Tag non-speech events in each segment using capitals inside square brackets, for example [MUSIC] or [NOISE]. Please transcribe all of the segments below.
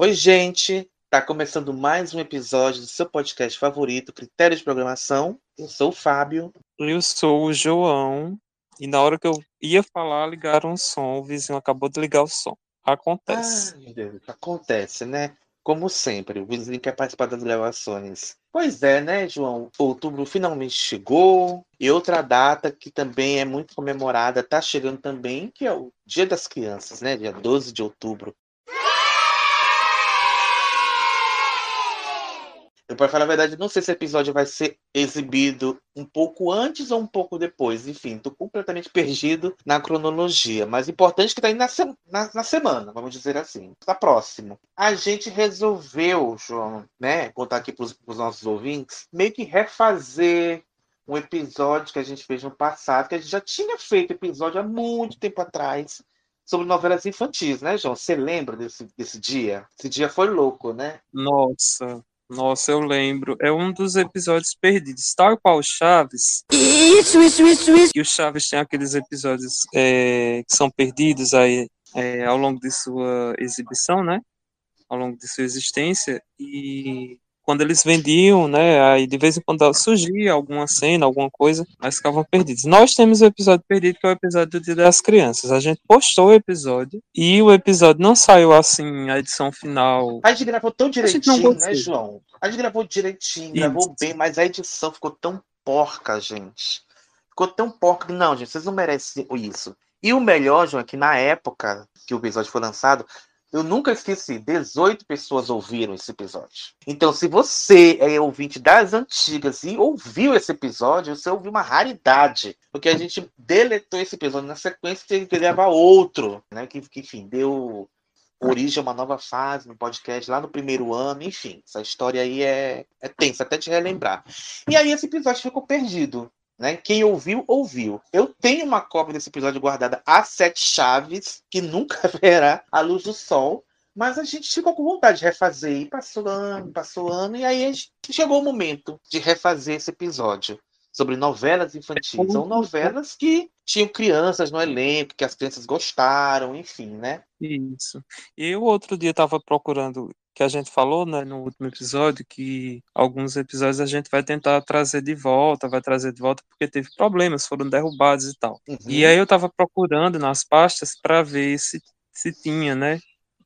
Oi, gente! Tá começando mais um episódio do seu podcast favorito, Critérios de Programação. Eu sou o Fábio. Eu sou o João. E na hora que eu ia falar, ligaram o som. O vizinho acabou de ligar o som. Acontece. Ah, meu Deus, acontece, né? Como sempre, o vizinho quer participar das gravações. Pois é, né, João? Outubro finalmente chegou. E outra data que também é muito comemorada, tá chegando também, que é o Dia das Crianças, né? Dia 12 de outubro. Para falar a verdade, não sei se esse episódio vai ser exibido um pouco antes ou um pouco depois. Enfim, tô completamente perdido na cronologia. Mas o importante é que tá indo na, se na, na, semana, vamos dizer assim. Tá próximo. A gente resolveu, João, né, contar aqui para os nossos ouvintes, meio que refazer um episódio que a gente fez no passado, que a gente já tinha feito episódio há muito tempo atrás, sobre novelas infantis, né, João? Você lembra desse, desse dia? Esse dia foi louco, né? Nossa, nossa, eu lembro. É um dos episódios perdidos. Tal qual o Chaves. Isso, isso, isso, isso. E o Chaves tem aqueles episódios é, que são perdidos aí é, ao longo de sua exibição, né? Ao longo de sua existência. E quando eles vendiam, né, aí de vez em quando surgia alguma cena, alguma coisa, mas ficavam perdidos. Nós temos o episódio perdido, que é o episódio do Dia das Crianças. A gente postou o episódio e o episódio não saiu assim, a edição final. A gente gravou tão direitinho, né, João? A gente gravou direitinho, Isso. gravou bem, mas a edição ficou tão porca, gente. Ficou tão porca. Não, gente, vocês não merecem isso. E o melhor, João, é que na época que o episódio foi lançado, eu nunca esqueci, 18 pessoas ouviram esse episódio. Então, se você é ouvinte das antigas e ouviu esse episódio, você ouviu uma raridade. Porque a gente deletou esse episódio na sequência e teve que gravar outro, né? Que, que, enfim, deu origem a uma nova fase no podcast lá no primeiro ano. Enfim, essa história aí é, é tensa, até te relembrar. E aí esse episódio ficou perdido. Né? Quem ouviu, ouviu. Eu tenho uma cópia desse episódio guardada a sete chaves, que nunca [LAUGHS] verá a luz do sol, mas a gente ficou com vontade de refazer. E passou ano, passou ano, e aí chegou o momento de refazer esse episódio sobre novelas infantis. São novelas que tinham crianças no elenco, que as crianças gostaram, enfim, né? Isso. E o outro dia estava procurando que a gente falou né, no último episódio, que alguns episódios a gente vai tentar trazer de volta, vai trazer de volta porque teve problemas, foram derrubados e tal. Uhum. E aí eu estava procurando nas pastas para ver se, se tinha, né?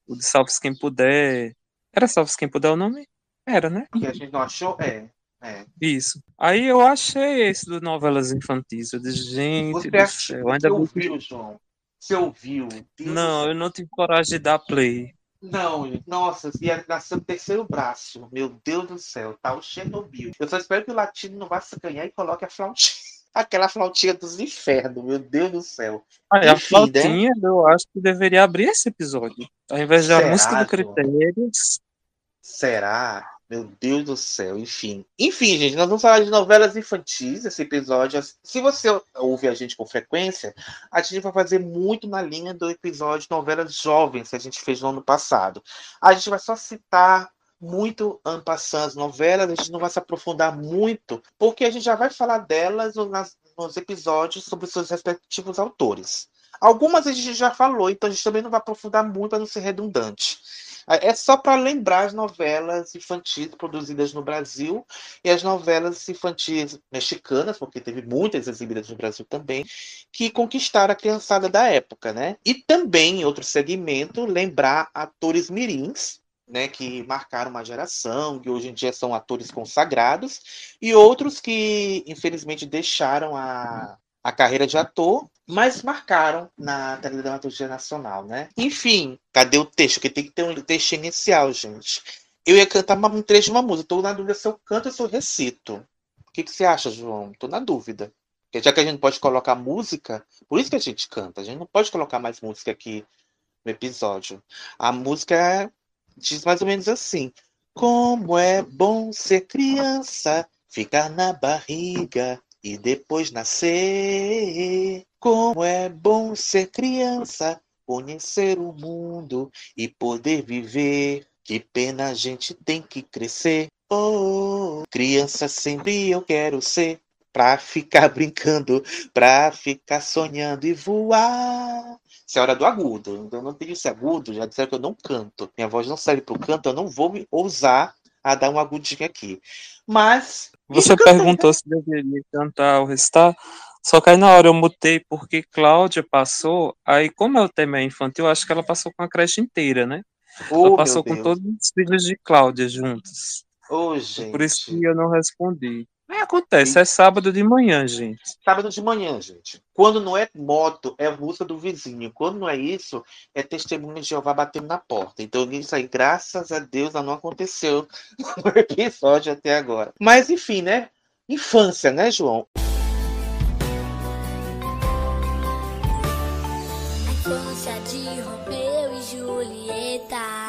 O de Salve Quem Puder. Era Salve Quem Puder o nome? Era, né? Que a gente não achou? É. É. Isso. Aí eu achei esse do novelas infantis. Eu disse, gente Você do céu. Ainda você ouviu, João? Você ouviu? Deus não, eu não tive coragem de dar play. Não, nossa, ia nascer o terceiro braço. Meu Deus do céu, tá o Chernobyl. Eu só espero que o latino não vá se ganhar e coloque a flautinha. [LAUGHS] Aquela flautinha dos infernos, meu Deus do céu. Ah, Enfim, a né? flautinha, né? eu acho que deveria abrir esse episódio. Ao invés da música do Critérios. Será? Meu Deus do céu, enfim. Enfim, gente, nós vamos falar de novelas infantis esse episódio. Se você ouve a gente com frequência, a gente vai fazer muito na linha do episódio novelas jovens que a gente fez no ano passado. A gente vai só citar muito ano passando as novelas, a gente não vai se aprofundar muito, porque a gente já vai falar delas nas, nos episódios sobre seus respectivos autores. Algumas a gente já falou, então a gente também não vai aprofundar muito para não ser redundante. É só para lembrar as novelas infantis produzidas no Brasil e as novelas infantis mexicanas, porque teve muitas exibidas no Brasil também, que conquistaram a criançada da época, né? E também, em outro segmento, lembrar atores mirins, né, que marcaram uma geração, que hoje em dia são atores consagrados, e outros que, infelizmente, deixaram a, a carreira de ator mas marcaram na dramaturgia nacional, né? Enfim, cadê o texto? Que tem que ter um texto inicial, gente. Eu ia cantar um trecho de uma música. Estou na dúvida se eu canto ou se eu recito. O que, que você acha, João? Estou na dúvida. Porque já que a gente pode colocar música, por isso que a gente canta. A gente não pode colocar mais música aqui no episódio. A música diz mais ou menos assim: Como é bom ser criança, ficar na barriga e depois nascer. Como é bom ser criança, conhecer o mundo e poder viver. Que pena a gente tem que crescer. Oh, criança sempre eu quero ser. Pra ficar [LAUGHS] brincando, pra ficar sonhando e voar. Essa é hora do agudo. Eu não tenho esse agudo, já disseram que eu não canto. Minha voz não serve para o canto, eu não vou me ousar a dar um agudinho aqui. Mas. Você perguntou se deveria cantar ou recitar. Só que aí na hora eu mutei porque Cláudia passou. Aí, como o tema é infantil, eu acho que ela passou com a creche inteira, né? Oh, ela passou com todos os filhos de Cláudia juntos. Oh, gente. Por isso que eu não respondi. É, acontece, é sábado de manhã, gente. Sábado de manhã, gente. Quando não é moto, é música do vizinho. Quando não é isso, é testemunho de Jeová batendo na porta. Então, isso aí, graças a Deus, não aconteceu [LAUGHS] no episódio até agora. Mas, enfim, né? Infância, né, João? Infância de Romeu e Julieta.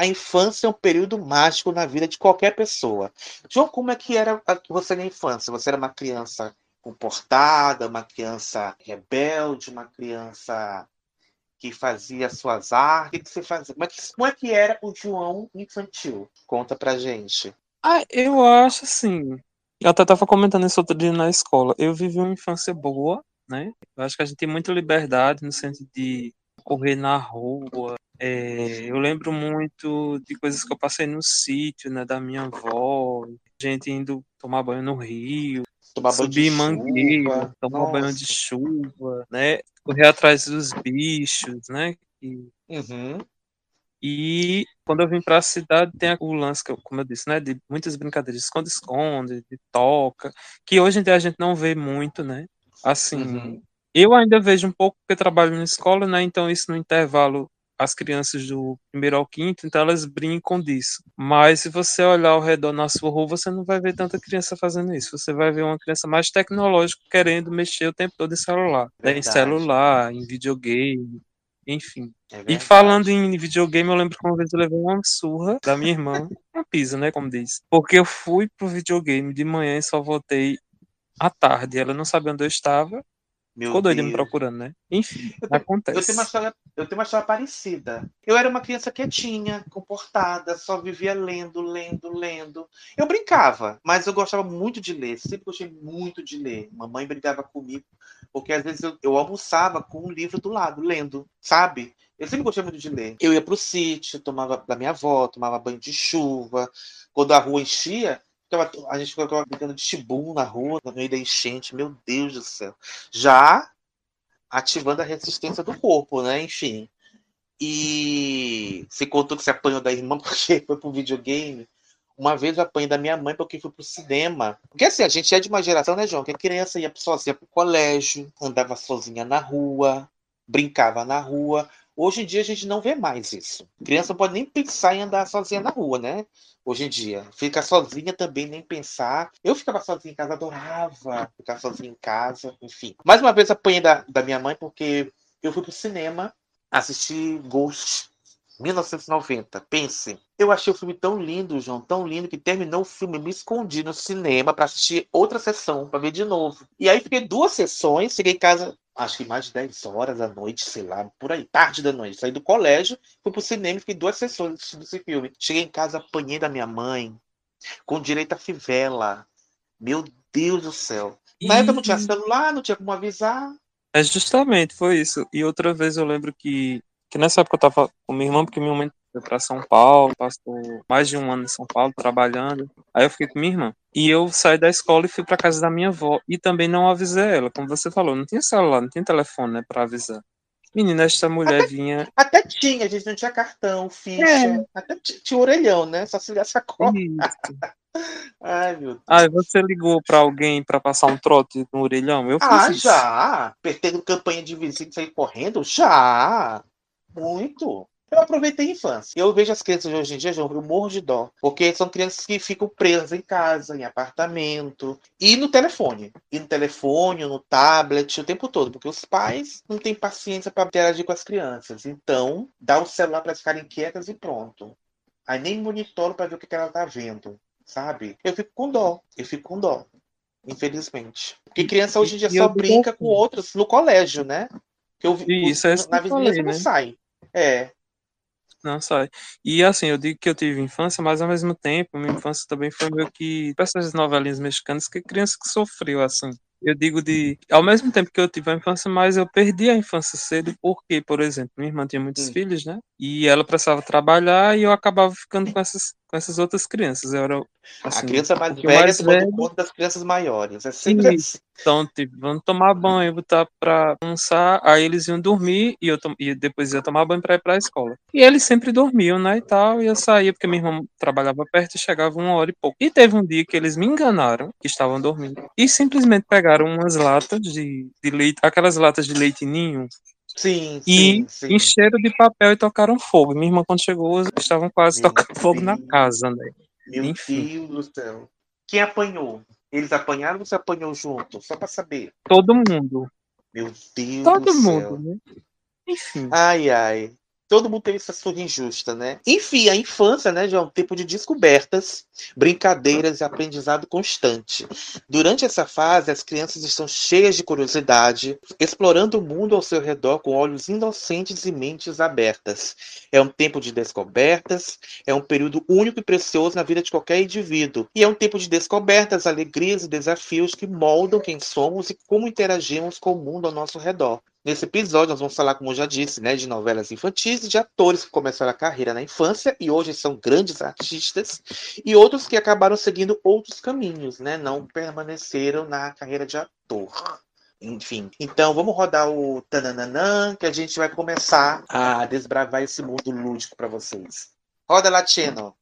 A infância é um período mágico na vida de qualquer pessoa. João, como é que era você na infância? Você era uma criança comportada, uma criança rebelde, uma criança que fazia suas artes? O que você fazia? Como é que, como é que era o João infantil? Conta pra gente. Ah, eu acho assim. Eu até estava comentando isso outro dia na escola. Eu vivi uma infância boa, né? Eu acho que a gente tem muita liberdade no sentido de correr na rua. É, eu lembro muito de coisas que eu passei no sítio, né, da minha avó, gente indo tomar banho no rio, Tomar subir mangueira, tomar Nossa. banho de chuva, né, correr atrás dos bichos, né, e, Uhum. e quando eu vim para a cidade tem o lance, que eu, como eu disse, né, de muitas brincadeiras de esconde-esconde, de toca, que hoje em dia a gente não vê muito, né, assim, Uhum. Eu ainda vejo um pouco porque trabalho na escola, né? Então isso no intervalo as crianças do primeiro ao quinto, então elas brincam disso. Mas se você olhar ao redor na sua rua, você não vai ver tanta criança fazendo isso. Você vai ver uma criança mais tecnológica querendo mexer o tempo todo em celular, né? em celular, em videogame, enfim. É E falando em videogame, eu lembro que uma vez eu levei uma surra da minha irmã, [LAUGHS] uma pisa, né, como diz. Porque eu fui pro videogame de manhã e só voltei à tarde. Ela não sabia onde eu estava, Meu ficou doida me Deus. procurando, né? Enfim, Eu tenho, acontece. eu, tenho uma história, eu tenho uma história parecida. Eu era uma criança quietinha, comportada, só vivia lendo, lendo, lendo. Eu brincava, mas eu gostava muito de ler, sempre gostei muito de ler. Mamãe brigava comigo, porque às vezes eu, eu almoçava com um livro do lado, lendo, sabe? Eu sempre gostei muito de ler. Eu ia pro sítio, tomava da minha avó, tomava banho de chuva. Quando a rua enchia, a gente ficava brincando de chibum na rua, no meio da enchente. Meu Deus do céu. Já ativando a resistência do corpo, né? Enfim. E se contou que se apanhou da irmã [LAUGHS] porque foi pro videogame. Uma vez eu apanhei da minha mãe porque fui pro cinema. Porque assim, a gente é de uma geração, né, João? Que a criança ia sozinha pro colégio, andava sozinha na rua, brincava na rua. Hoje em dia a gente não vê mais isso. Criança não pode nem pensar em andar sozinha na rua, né? Hoje em dia. Ficar sozinha também, nem pensar. Eu ficava sozinha em casa, adorava ficar sozinha em casa, enfim. Mais uma vez apanhei da, da minha mãe porque eu fui pro cinema assistir Ghost 1990. Pense. Eu achei o filme tão lindo, João, tão lindo, que terminou o filme, me escondi no cinema para assistir outra sessão, para ver de novo. E aí fiquei duas sessões, cheguei em casa, acho que mais de 10 horas da noite, sei lá, por aí, tarde da noite. Saí do colégio, fui pro cinema e fiquei duas sessões assistindo esse filme. Cheguei em casa, apanhei da minha mãe, com direito à fivela. Meu Deus do céu. Na época não tinha celular, não tinha como avisar. É justamente, foi isso. E outra vez eu lembro que, que nessa época eu tava com minha irmã, porque minha mãe foi pra São Paulo, passou mais de um ano em São Paulo trabalhando. Aí eu fiquei com minha irmã. E eu saí da escola e fui pra casa da minha avó. E também não avisei ela, como você falou, não tinha celular, não tinha telefone, né, pra avisar. Menina, esta mulher vinha. Até tinha, a gente não tinha cartão, ficha. É. Até tinha orelhão, né? Só se ligar sacola. Isso. [LAUGHS] Ai, meu Deus. Aí você ligou pra alguém pra passar um trote no orelhão? Eu fiz Ah, isso. já! Apertei campanha de vizinho e saí correndo? Já! Muito! Eu aproveitei a infância. Eu vejo as crianças de hoje em dia, João, eu morro de dó. Porque são crianças que ficam presas em casa, em apartamento. E no telefone. E no telefone, no tablet, o tempo todo. Porque os pais não têm paciência para interagir com as crianças. Então, dá o celular para elas ficarem quietas e pronto. Aí nem monitoro para ver o que que ela tá vendo. Sabe? Eu fico com dó. Eu fico com dó. Infelizmente. Porque criança hoje em dia só brinca com outros no colégio, né? Que eu Isso, é na vizinhança falei, não né? sai. É. Não sai. E assim, eu digo que eu tive infância, mas ao mesmo tempo, minha infância também foi meio que. Essas novelinhas mexicanas, que criança que sofreu, assim. eu digo de. Ao mesmo tempo que eu tive a infância, mas eu perdi a infância cedo, porque, por exemplo, minha irmã tinha muitos Hum. filhos, né? E ela precisava trabalhar e eu acabava ficando com essas, com essas outras crianças. Eu era. Assim, a criança mais um velha mais velho. conta das crianças maiores. É sempre assim. Então, tipo, vamos tomar banho, botar pra almoçar, aí eles iam dormir e eu tom- e depois ia tomar banho pra ir pra escola. E eles sempre dormiam, né, e tal, e eu saía porque minha irmã trabalhava perto e chegava uma hora e pouco. E teve um dia que eles me enganaram, que estavam dormindo, e simplesmente pegaram umas latas de, de leite, aquelas latas de leite ninho, Sim, e sim, sim. encheram de papel e tocaram fogo. Minha irmã, quando chegou, estavam quase Meu tocando fogo na Deus. casa, né. Meu enfim. Deus do céu. Quem apanhou? Eles apanharam ou você apanhou junto? Só pra saber. Todo mundo, Meu Deus todo do mundo, céu. né. Enfim. Ai, ai. Todo mundo teve essa surra injusta, né? Enfim, a infância, né, já é um tempo de descobertas, brincadeiras e aprendizado constante. Durante essa fase, as crianças estão cheias de curiosidade, explorando o mundo ao seu redor com olhos inocentes e mentes abertas. É um tempo de descobertas, é um período único e precioso na vida de qualquer indivíduo. E é um tempo de descobertas, alegrias e desafios que moldam quem somos e como interagimos com o mundo ao nosso redor. Nesse episódio, nós vamos falar, como eu já disse, né, de novelas infantis e de atores que começaram a carreira na infância e hoje são grandes artistas, e outros que acabaram seguindo outros caminhos, né, não permaneceram na carreira de ator. Enfim, então vamos rodar o tananã, que a gente vai começar a desbravar esse mundo lúdico para vocês. Roda, Latino!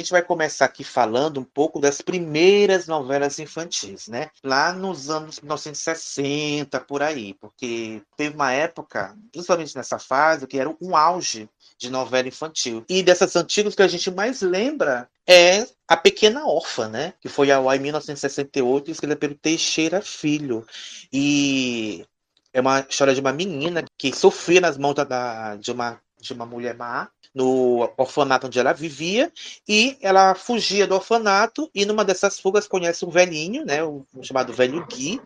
Gente vai começar aqui falando um pouco das primeiras novelas infantis, né? Lá nos anos 1960, por aí, porque teve uma época, principalmente nessa fase, que era um auge de novela infantil. E dessas antigas que a gente mais lembra é A Pequena Órfã, né? Que foi ao ar em 1968, escrita pelo Teixeira Filho. E é uma história de uma menina que sofria nas mãos da, de, uma, de uma mulher má no orfanato onde ela vivia e ela fugia do orfanato e numa dessas fugas conhece um velhinho, né, o chamado velho Gui,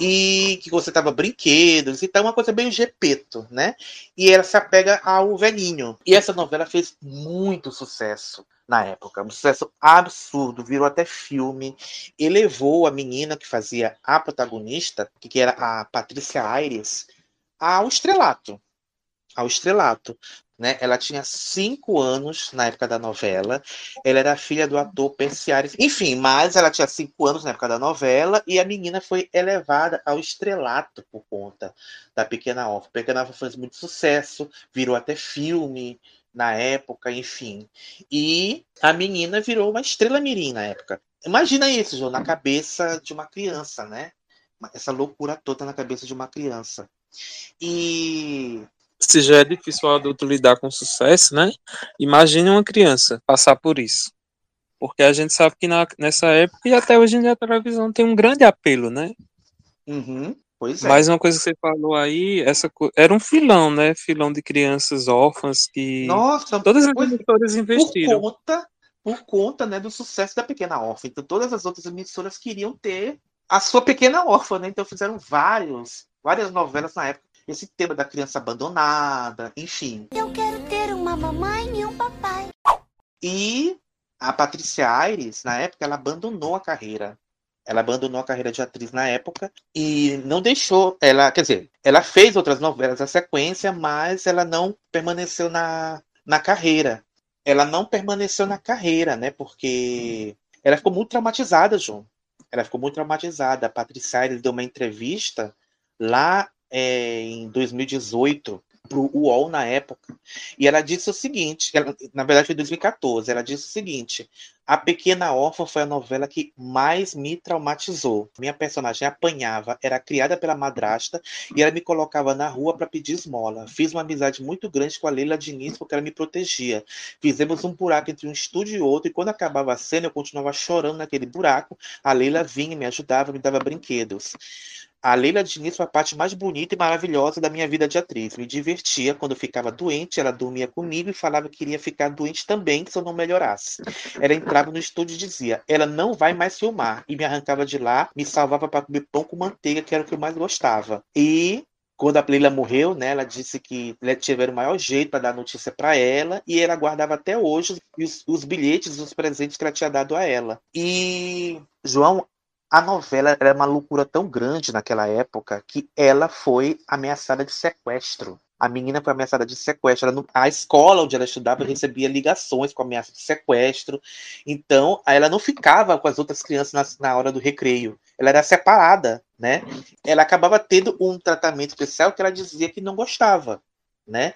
e que você tava brinquedos, então uma coisa bem gepeto, né? E ela se apega ao velhinho. E essa novela fez muito sucesso na época, um sucesso absurdo, virou até filme, elevou a menina que fazia a protagonista, que era a Patrícia Aires, ao estrelato, ao estrelato. Né? Ela tinha cinco anos na época da novela. Ela era filha do ator Percy Aires. Enfim, mas ela tinha cinco anos na época da novela e a menina foi elevada ao estrelato por conta da Pequena Órfã. Pequena Órfã fez muito sucesso, virou até filme na época, enfim. E a menina virou uma estrela mirim na época. Imagina isso, João, na cabeça de uma criança, né? Essa loucura toda na cabeça de uma criança. E se já é difícil o adulto lidar com sucesso, né? Imagine uma criança passar por isso. Porque a gente sabe que na, nessa época e até hoje em dia a televisão tem um grande apelo, né? Uhum, pois é. Mas uma coisa que você falou aí, essa era um filão, né? Filão de crianças órfãs que Nossa, todas as emissoras investiram. por conta, por conta né, do sucesso da Pequena Órfã. Então, todas as outras emissoras queriam ter a sua Pequena Órfã, né? Então, fizeram vários, várias novelas na época. Esse tema da criança abandonada, enfim. Eu quero ter uma mamãe e um papai. E a Patrícia Aires, na época, ela abandonou a carreira. Ela abandonou a carreira de atriz na época e não deixou. Ela, quer dizer, ela fez outras novelas na sequência, mas ela não permaneceu na, na carreira. Ela não permaneceu na carreira, né? Porque ela ficou muito traumatizada, João. Ela ficou muito traumatizada. A Patrícia Aires deu uma entrevista lá é, em 2018 para o UOL na época. E ela disse o seguinte: ela, na verdade foi em 2014. Ela disse o seguinte: A Pequena Órfã foi a novela que mais me traumatizou. Minha personagem apanhava, era criada pela madrasta e ela me colocava na rua para pedir esmola. Fiz uma amizade muito grande com a Leila Diniz porque ela me protegia. Fizemos um buraco entre um estúdio e outro, e quando acabava a cena, eu continuava chorando naquele buraco. A Leila vinha, me ajudava, me dava brinquedos. A Leila Diniz foi a parte mais bonita e maravilhosa da minha vida de atriz. Me divertia quando ficava doente, ela dormia comigo e falava que queria ficar doente também se eu não melhorasse. Ela entrava no estúdio e dizia: Ela não vai mais filmar. E me arrancava de lá, me salvava para comer pão com manteiga, que era o que eu mais gostava. E quando a Leila morreu, né, ela disse que tiveram o maior jeito para dar notícia para ela e ela guardava até hoje os, os bilhetes, os presentes que ela tinha dado a ela. E João, a novela era uma loucura tão grande naquela época que ela foi ameaçada de sequestro. A menina foi ameaçada de sequestro. Ela, a escola onde ela estudava recebia ligações com ameaça de sequestro. Então, ela não ficava com as outras crianças na, na hora do recreio. Ela era separada, né? Ela acabava tendo um tratamento especial que ela dizia que não gostava, né?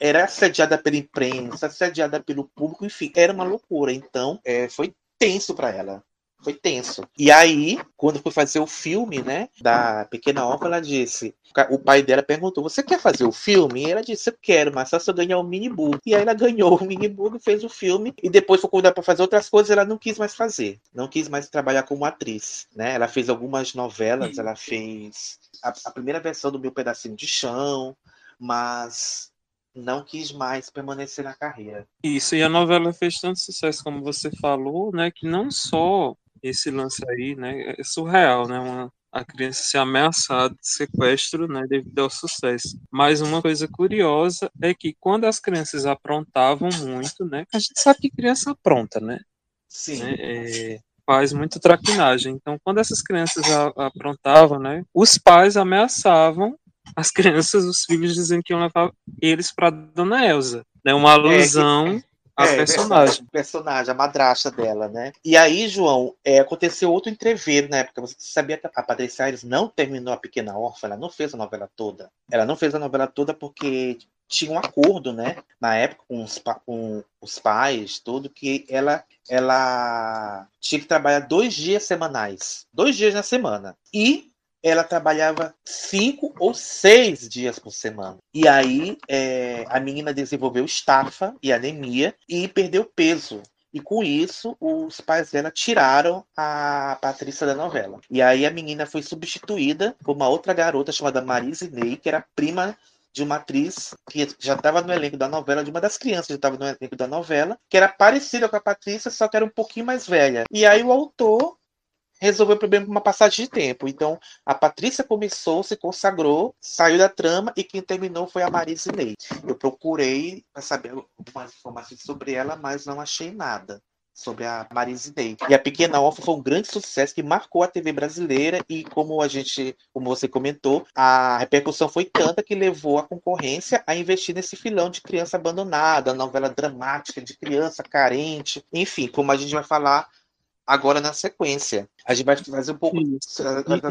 Era assediada pela imprensa, assediada pelo público, enfim, era uma loucura. Então, é, foi tenso para ela foi tenso. E aí, quando foi fazer o filme, né, da Pequena Órfã, ela disse, o pai dela perguntou, você quer fazer o filme? E ela disse, eu quero, mas só se eu ganhar o um minibug. E aí ela ganhou o minibug, fez o filme, e depois foi convidada para fazer outras coisas, ela não quis mais fazer. Não quis mais trabalhar como atriz, né? Ela fez algumas novelas, ela fez a, a primeira versão do Meu Pedacinho de Chão, mas não quis mais permanecer na carreira. Isso, e a novela fez tanto sucesso como você falou, né, que não só esse lance aí, né, é surreal, né, uma, a criança ser ameaçada de sequestro, né, devido ao sucesso. Mas uma coisa curiosa é que quando as crianças aprontavam muito, né, a gente sabe que criança apronta, né? Sim. Né, é, faz muito traquinagem. Então, quando essas crianças aprontavam, né, os pais ameaçavam as [LAUGHS] crianças, os filhos, dizendo que iam levar eles para Dona Elsa. Né, uma é, alusão é, a é, personagem. [LAUGHS] personagem, a madrasta dela, né? E aí, João, é, aconteceu outro entreveiro na época. Você sabia que a Patrícia Aires não terminou a Pequena Órfã, ela não fez a novela toda. Ela não fez a novela toda porque tinha um acordo, né? Na época, com os, com os pais, tudo, que ela, ela tinha que trabalhar dois dias semanais. Dois dias na semana. E ela trabalhava cinco ou seis dias por semana. E aí é, a menina desenvolveu estafa e anemia e perdeu peso. E com isso, os pais dela tiraram a Patrícia da novela. E aí a menina foi substituída por uma outra garota chamada Marise Ney, que era prima de uma atriz que já estava no elenco da novela, de uma das crianças que já estava no elenco da novela, que era parecida com a Patrícia, só que era um pouquinho mais velha. E aí o autor resolveu o problema por uma passagem de tempo. Então, a Patrícia começou, se consagrou, saiu da trama e quem terminou foi a Marise Ney. Eu procurei para saber algumas informações sobre ela, mas não achei nada sobre a Marise Ney. E a Pequena Órfã foi um grande sucesso que marcou a TV brasileira e como a gente, como você comentou, a repercussão foi tanta que levou a concorrência a investir nesse filão de criança abandonada, novela dramática de criança carente, enfim, como a gente vai falar agora na sequência. A gente vai fazer um pouco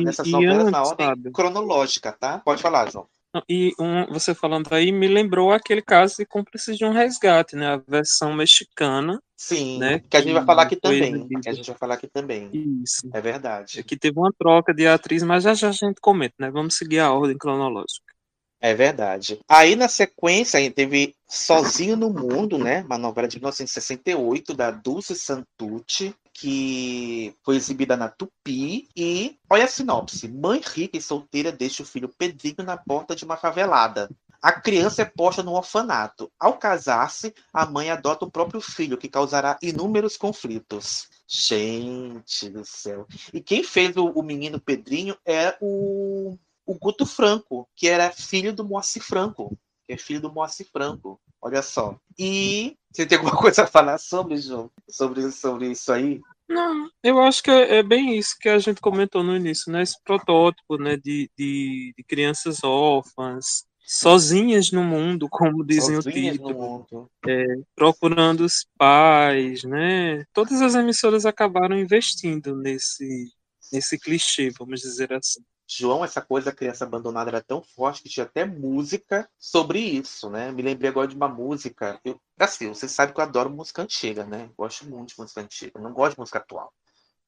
dessas novelas na ordem sabe? cronológica, tá? Pode falar, João. E um, você falando aí me lembrou aquele caso de cúmplices de um resgate, né? A versão mexicana. Sim, né? que a gente vai falar aqui também. Que a gente vai falar aqui também. Isso. É verdade. Aqui teve uma troca de atriz, mas já já a gente comenta, né? Vamos seguir a ordem cronológica. É verdade. Aí na sequência a gente teve Sozinho no Mundo, né? Uma novela de 1968 da Dulce Santucci, que foi exibida na Tupi. E olha a sinopse: mãe rica e solteira deixa o filho Pedrinho na porta de uma favelada. A criança é posta no orfanato. Ao casar-se, a mãe adota o próprio filho, que causará inúmeros conflitos. Gente do céu. E quem fez o, o menino Pedrinho é o, o Guto Franco, que era filho do Moacir Franco. Que é filho do Moacir Franco. Olha só. E você tem alguma [LAUGHS] coisa a falar sobre, João? Sobre, sobre isso aí? Não, eu acho que é, é, bem isso que a gente comentou no início, né? Esse protótipo, né, de, de, de crianças órfãs, sozinhas no mundo, como dizem sozinhas o título, é, procurando os pais, né? Todas as emissoras acabaram investindo nesse nesse clichê, vamos dizer assim. João, essa coisa da criança abandonada era tão forte que tinha até música sobre isso, né? Me lembrei agora de uma música. Eu, assim, você sabe que eu adoro música antiga, né? Gosto muito de música antiga. Eu não gosto de música atual.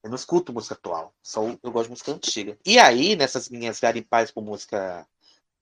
Eu não escuto música atual. Só eu gosto de música antiga. E aí, nessas minhas garimpais com música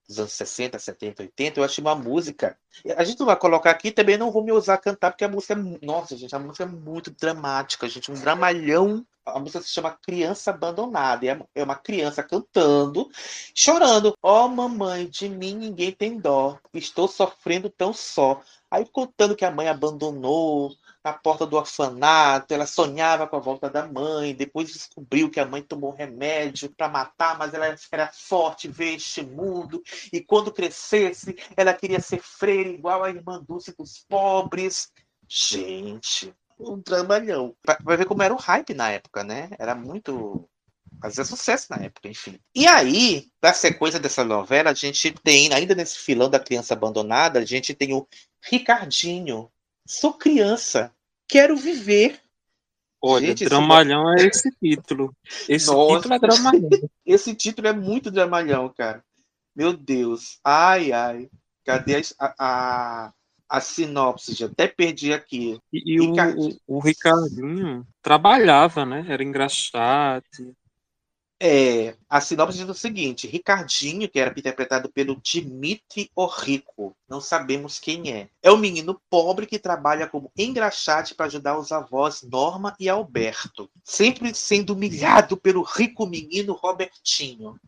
dos anos 60, 70, 80, eu achei uma música. A gente não vai colocar aqui, também não vou me usar cantar, porque a música é. Nossa, gente, a música é muito dramática, gente. Um dramalhão A música se chama Criança Abandonada. É, é uma criança cantando, chorando. Ó oh, mamãe, de mim ninguém tem dó. Estou sofrendo tão só. Aí contando que a mãe abandonou, na porta do orfanato, ela sonhava com a volta da mãe, depois descobriu que a mãe tomou remédio para matar, mas ela era forte, ver este mundo, e quando crescesse, ela queria ser freira igual a irmã Dulce dos pobres. Gente, um dramalhão. Vai ver como era o hype na época, né? Era muito fazia sucesso na época, enfim. E aí, na sequência dessa novela, a gente tem, ainda nesse filão da criança abandonada, a gente tem o Ricardinho, Sou criança, quero viver. Olha, Gente, Dramalhão esse... é esse título. Esse Nossa. título é Dramalhão. [LAUGHS] esse título é muito Dramalhão, cara. Meu Deus. Ai, ai. Cadê a, a, a sinopse? Já até perdi aqui. E, e o, o, Ricardinho trabalhava, né? Era engraçado. É, a sinopse diz o seguinte: Ricardinho, que era interpretado pelo Dimitri Orrico, não sabemos quem é. É um menino pobre que trabalha como engraxate para ajudar os avós Norma e Alberto, sempre sendo humilhado pelo rico menino Robertinho.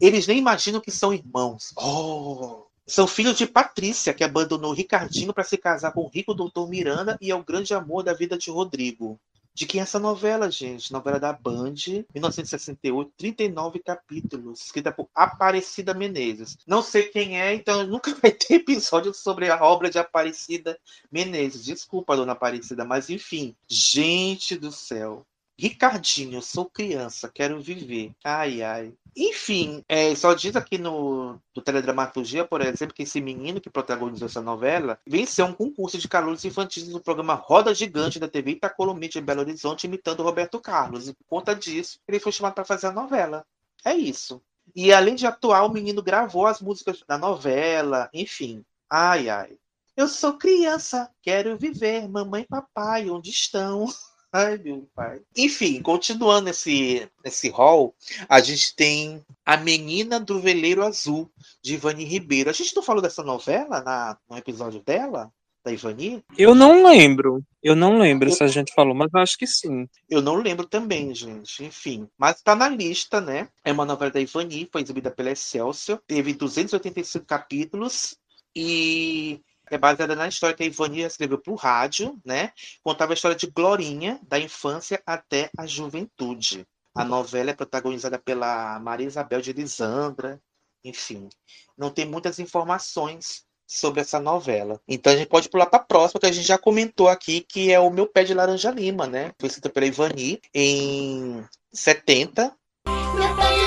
Eles nem imaginam que são irmãos. Oh! São filhos de Patrícia, que abandonou Ricardinho para se casar com o rico doutor Miranda e é o grande amor da vida de Rodrigo. De quem é essa novela, gente? Novela da Band, 1968, 39 capítulos, escrita por Aparecida Menezes. Não sei quem é, então nunca [LAUGHS] vai ter episódio sobre a obra de Aparecida Menezes. Desculpa, dona Aparecida, mas enfim. Gente do céu. Ricardinho, sou criança, quero viver. Ai, ai. Enfim, é, só diz aqui no, no Teledramaturgia, por exemplo, que esse menino que protagonizou essa novela venceu um concurso de calouros infantis no programa Roda Gigante da TV Itacolomite em Belo Horizonte, imitando Roberto Carlos. E por conta disso, ele foi chamado para fazer a novela. É isso. E além de atuar, o menino gravou as músicas da novela, enfim. Ai, ai. Eu sou criança, quero viver, mamãe e papai, onde estão? [LAUGHS] Ai, meu pai. Enfim, continuando esse, esse hall, a gente tem A Menina do Veleiro Azul, de Ivani Ribeiro. A gente não falou dessa novela na, no episódio dela? Da Ivani? Eu não lembro. Eu não lembro eu... se a gente falou, mas acho que sim. Eu não lembro também, gente. Enfim. Mas tá na lista, né? É uma novela da Ivani, foi exibida pela Excelsior. Teve 285 capítulos. E é baseada na história que a Ivania escreveu para o rádio, né? Contava a história de Glorinha, da infância até a juventude. A novela é protagonizada pela Maria Isabel de Lisandra, enfim. Não tem muitas informações sobre essa novela. Então a gente pode pular para a próxima, que a gente já comentou aqui, que é o Meu Pé de Laranja Lima, né? Foi escrita pela Ivani em 70. Meu pé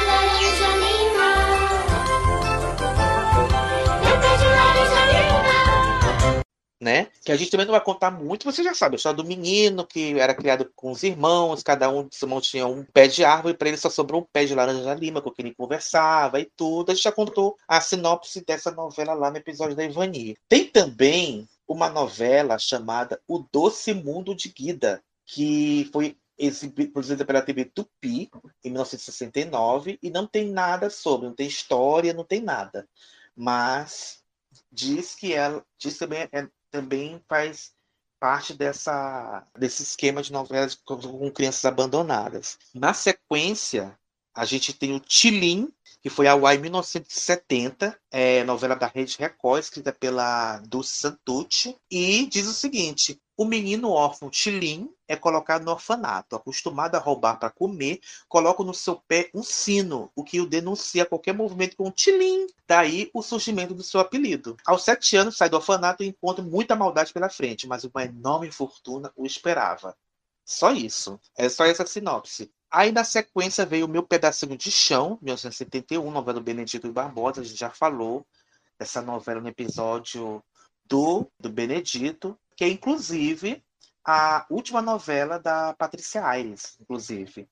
né? Que a gente também não vai contar muito, você já sabe, a história do menino que era criado com os irmãos, cada um dos irmãos tinha um pé de árvore, para ele só sobrou um pé de laranja lima com quem ele conversava e tudo. A gente já contou a sinopse dessa novela lá no episódio da Ivani. Tem também uma novela chamada O Doce Mundo de Guida, que foi produzida pela TV Tupi em 1969 e não tem nada sobre, não tem história, não tem nada. Mas diz que ela diz também é, também faz parte dessa, desse esquema de novelas com, crianças abandonadas. Na sequência, a gente tem o Tilim, que foi a UAI 1970, é, novela da Rede Record, escrita pela Dulce Santucci, e diz o seguinte: o menino órfão Tilim é colocado no orfanato. Acostumado a roubar para comer, coloca no seu pé um sino, o que o denuncia a qualquer movimento com Tilim. Daí o surgimento do seu apelido. Aos sete anos, sai do orfanato e encontra muita maldade pela frente, mas uma enorme fortuna o esperava. Só isso. É só essa sinopse. Aí na sequência veio o Meu Pedacinho de Chão, 1971, novela do Benedito Barbosa, a gente já falou dessa novela no episódio do, do Benedito que é inclusive a última novela da Patrícia Aires, inclusive.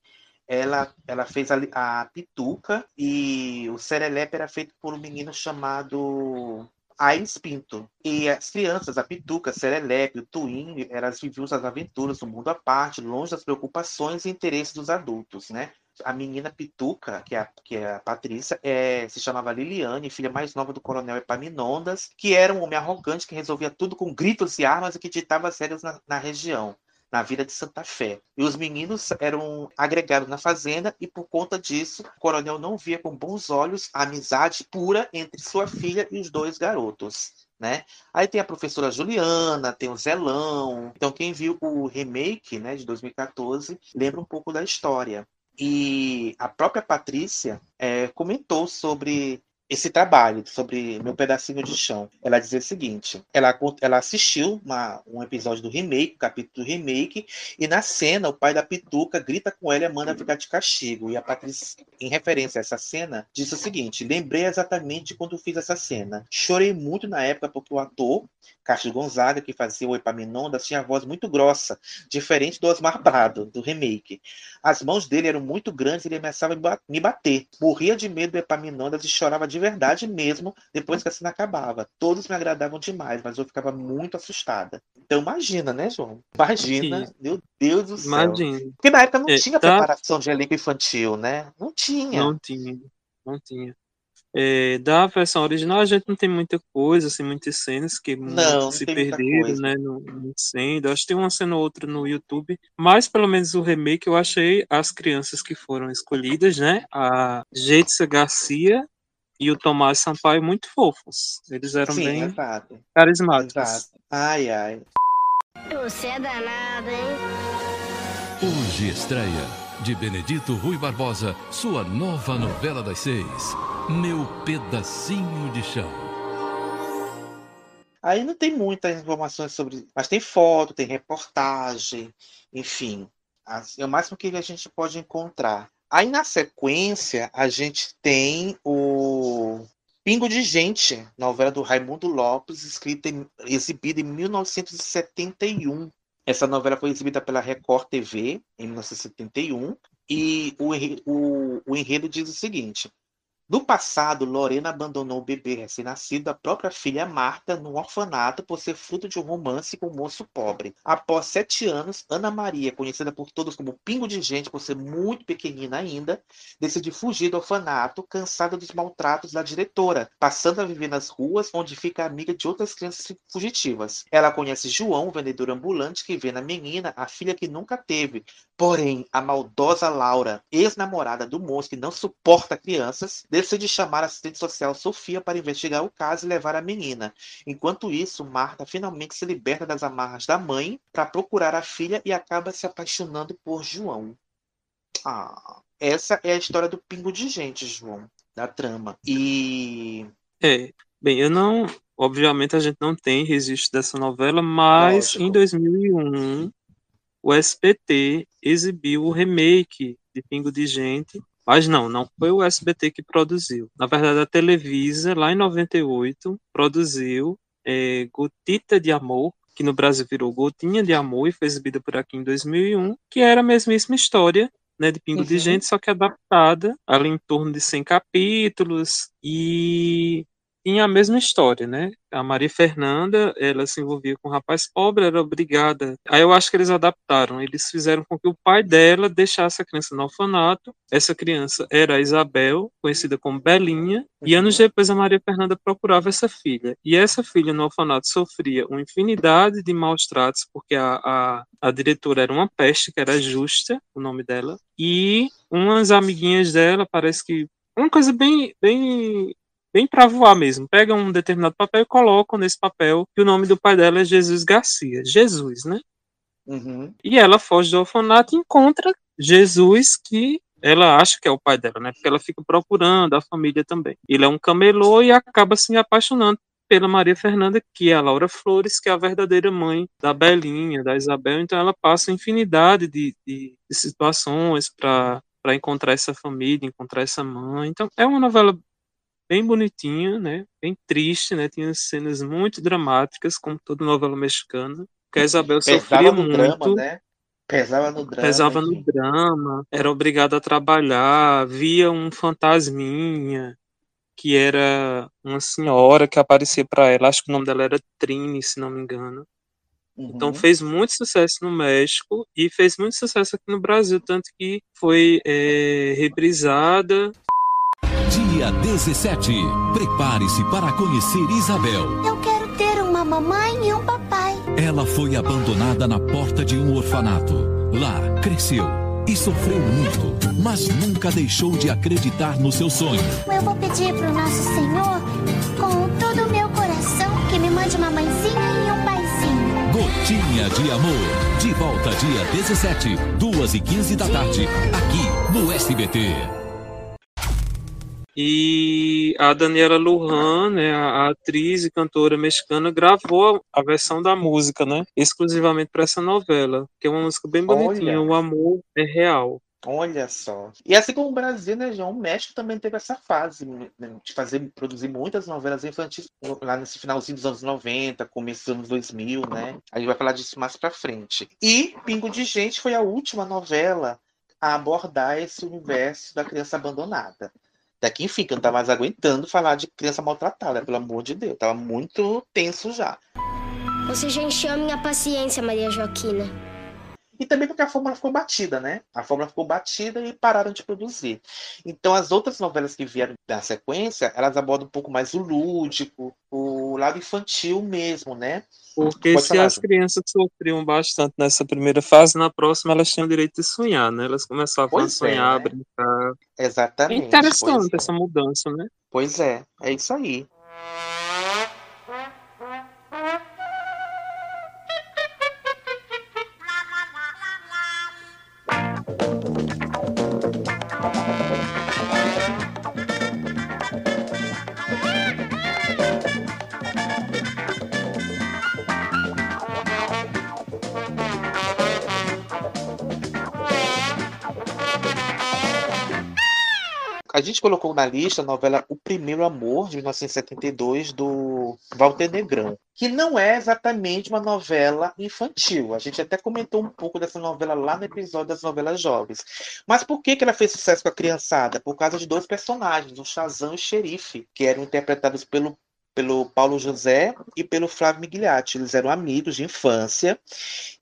Ela, ela fez a, a Pituca e o Serelepe era feito por um menino chamado Aires Pinto. E as crianças, a Pituca, Serelepe, o Twin, elas viviam as aventuras do mundo à parte, longe das preocupações e interesses dos adultos, né? a menina Pituca, que é a, que é a Patrícia, é, se chamava Liliane, filha mais nova do coronel Epaminondas, que era um homem arrogante que resolvia tudo com gritos e armas e que ditava as regras na, na região. Na Vila de Santa Fé. E os meninos eram agregados na fazenda e por conta disso, o coronel não via com bons olhos a amizade pura entre sua filha e os dois garotos. Né? Aí tem a professora Juliana, tem o Zelão. Então, quem viu o remake né, de 2014 lembra um pouco da história. E a própria Patrícia é, comentou sobre esse trabalho sobre meu pedacinho de chão. Ela dizia o seguinte: ela, ela assistiu uma, um episódio do remake, capítulo do remake, e na cena o pai da Pituca grita com ela e manda ficar de castigo. E a Patrícia, em referência a essa cena, disse o seguinte: lembrei exatamente quando fiz essa cena. Chorei muito na época porque o ator Castro Gonzaga, que fazia o Epaminondas, tinha a voz muito grossa, diferente do Osmar Prado, do remake. As mãos dele eram muito grandes e ele ameaçava me bater. Morria de medo do Epaminondas e chorava de verdade mesmo depois que a cena acabava. Todos me agradavam demais, mas eu ficava muito assustada. Então imagina, né, João? Imagina, Sim. meu Deus do céu. Imagina. Porque na época não é, tinha tá... preparação de elenco infantil, né? Não tinha. Não tinha, não tinha. É, da versão original a gente não tem muita coisa, assim, muitas cenas que não, se perderam, né, no, no incêndio. Acho que tem uma cena ou outra no YouTube, mas pelo menos o remake eu achei as crianças que foram escolhidas, né, a Jetsa Garcia e o Tomás Sampaio muito fofos. Eles eram Sim, bem exato. carismáticos. Exato. Ai, ai. Você é danado, hein? Hoje estreia de Benedito Rui Barbosa, sua nova novela das seis. Meu pedacinho de chão. Aí não tem muitas informações sobre. Mas tem foto, tem reportagem, enfim. É o máximo que a gente pode encontrar. Aí na sequência, a gente tem o Pingo de Gente, novela do Raimundo Lopes, escrita e exibida em 1971. Essa novela foi exibida pela Record TV em 1971 e o, o, o enredo diz o seguinte: no passado, Lorena abandonou o bebê recém-nascido da própria filha Marta no orfanato por ser fruto de um romance com um moço pobre. Após sete anos, Ana Maria, conhecida por todos como Pingo de Gente por ser muito pequenina ainda, decide fugir do orfanato, cansada dos maltratos da diretora, passando a viver nas ruas, onde fica amiga de outras crianças fugitivas. Ela conhece João, vendedor ambulante, que vê na menina a filha que nunca teve. Porém, a maldosa Laura, ex-namorada do moço que não suporta crianças, decide chamar a assistente social Sofia para investigar o caso e levar a menina. Enquanto isso, Marta finalmente se liberta das amarras da mãe para procurar a filha e acaba se apaixonando por João. Ah, essa é a história do pingo de gente, João, da trama. E. É, bem, eu não. Obviamente a gente não tem registro dessa novela, mas Lógico. em 2001 o SBT exibiu o remake de Pingo de Gente mas não, não foi o SBT que produziu. Na verdade, a Televisa, lá em 98, produziu é, Gotita de Amor, que no Brasil virou Gotinha de Amor e foi exibida por aqui em 2001, que era a mesmíssima história né, de Pingo uhum. de Gente, só que adaptada, ali em torno de 100 capítulos, e tinha a mesma história, né? A Maria Fernanda, ela se envolvia com um rapaz pobre, era obrigada. Aí eu acho que eles adaptaram, eles fizeram com que o pai dela deixasse a criança no orfanato. Essa criança era a Isabel, conhecida como Belinha, e anos depois a Maria Fernanda procurava essa filha. E essa filha no orfanato sofria uma infinidade de maus tratos, porque a, a, a diretora era uma peste, que era Justa, o nome dela, e umas amiguinhas dela, parece que uma coisa bem, bem bem para voar mesmo. Pega um determinado papel e colocam nesse papel que o nome do pai dela é Jesus Garcia. Jesus, né? Uhum. E ela foge do orfanato e encontra Jesus, que ela acha que é o pai dela, né? Porque ela fica procurando a família também. Ele é um camelô e acaba se apaixonando pela Maria Fernanda, que é a Laura Flores, que é a verdadeira mãe da Belinha, da Isabel. Então ela passa infinidade de, de, de situações para para encontrar essa família, encontrar essa mãe. Então é uma novela bem bonitinha, né? Bem triste, né? Tinha cenas muito dramáticas, como toda novela mexicana. Que a Isabel Pesava sofria muito. Drama, né? Pesava no drama. Pesava no drama, era obrigada a trabalhar, via um fantasminha que era uma senhora que aparecia para ela, acho que o nome dela era Trini, se não me engano. Então, uhum. Então fez muito sucesso no México e fez muito sucesso aqui no Brasil, tanto que foi é, reprisada Dia 17. Prepare-se para conhecer Isabel. Eu quero ter uma mamãe e um papai. Ela foi abandonada na porta de um orfanato. Lá, cresceu e sofreu muito, mas nunca deixou de acreditar no seu sonho. Eu vou pedir pro nosso Senhor, com todo o meu coração, que me mande uma mãezinha e um paizinho. Gotinha de Amor. De volta dia 17, 2 e 15 da tarde, aqui no SBT. E a Daniela Lujan, né, a atriz e cantora mexicana, gravou a versão da música, né, exclusivamente para essa novela, que é uma música bem bonitinha, Olha. o amor é real. Olha só. E assim como o Brasil, né, João? O México também teve essa fase né, de fazer, produzir muitas novelas infantis lá nesse finalzinho dos anos 90, começo dos anos 2000, né? A gente vai falar disso mais pra frente. E Pingo de Gente foi a última novela a abordar esse universo da criança abandonada. Daqui, enfim, que eu não tava mais aguentando falar de criança maltratada, pelo amor de Deus. Tava muito tenso já. Você já encheu a minha paciência, Maria Joaquina. E também porque a fórmula ficou batida, né? A fórmula ficou batida e pararam de produzir. Então, as outras novelas que vieram na sequência, elas abordam um pouco mais o lúdico, o lado infantil mesmo, né? Porque Pode se falar, as crianças sofriam bastante nessa primeira fase, na próxima elas tinham o direito de sonhar, né? Elas começavam Pois a é, sonhar, a né? brincar. É Exatamente. interessante pois é. essa mudança, né? Pois é, é isso aí. Gente colocou na lista a novela O Primeiro Amor, de 1972, do Walter Negrão, que não é exatamente uma novela infantil. A gente até comentou um pouco dessa novela lá no episódio das novelas jovens. Mas por que, que ela fez sucesso com a criançada? Por causa de dois personagens, o Shazam e o Xerife, que eram interpretados pelo pelo Paulo José e pelo Flávio Migliatti. Eles eram amigos de infância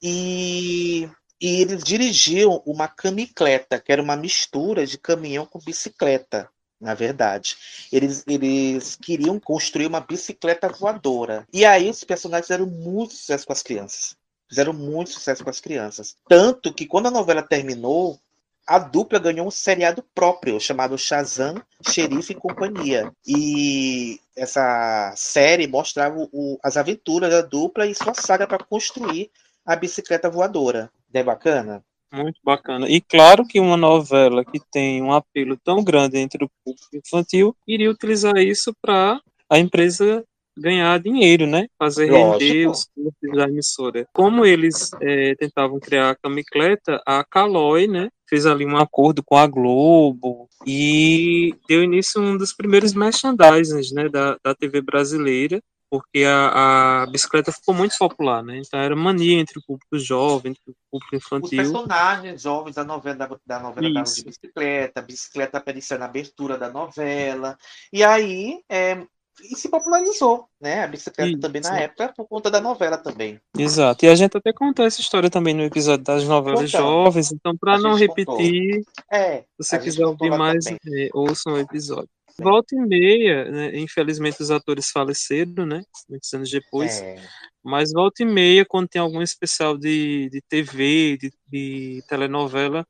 e e eles dirigiam uma camicleta, que era uma mistura de caminhão com bicicleta, na verdade. Eles, eles queriam construir uma bicicleta voadora. E aí os personagens fizeram muito sucesso com as crianças. Fizeram muito sucesso com as crianças. Tanto que quando a novela terminou, a dupla ganhou um seriado próprio, chamado Shazam, Xerife e Companhia. E essa série mostrava o- as aventuras da dupla e sua saga para construir a bicicleta voadora. É bacana? Muito bacana. E claro que uma novela que tem um apelo tão grande entre o público infantil iria utilizar isso para a empresa ganhar dinheiro, né? Fazer render Lógico. os custos da emissora. Como eles eh, tentavam criar a camicleta, a Caloi, né? Fez ali um acordo com a Globo e deu início a um dos primeiros merchandisings, né? Da, da TV brasileira porque a, a bicicleta ficou muito popular, né? Então era mania entre o público jovem, entre o público Os infantil. personagens jovens da novela, da, da novela davam de bicicleta, a bicicleta aparecia na abertura da novela. E aí é, e se popularizou, né? A bicicleta Isso. também na época, por conta da novela também. Exato. E a gente até contou essa história também no episódio das novelas jovens, então para não repetir, É, se você quiser ouvir mais, também. é, ouçam o episódio. Volta e meia, né, infelizmente os atores faleceram, né? Muitos anos depois. é, Mas volta e meia, quando tem algum especial de, de TV, de, de telenovela,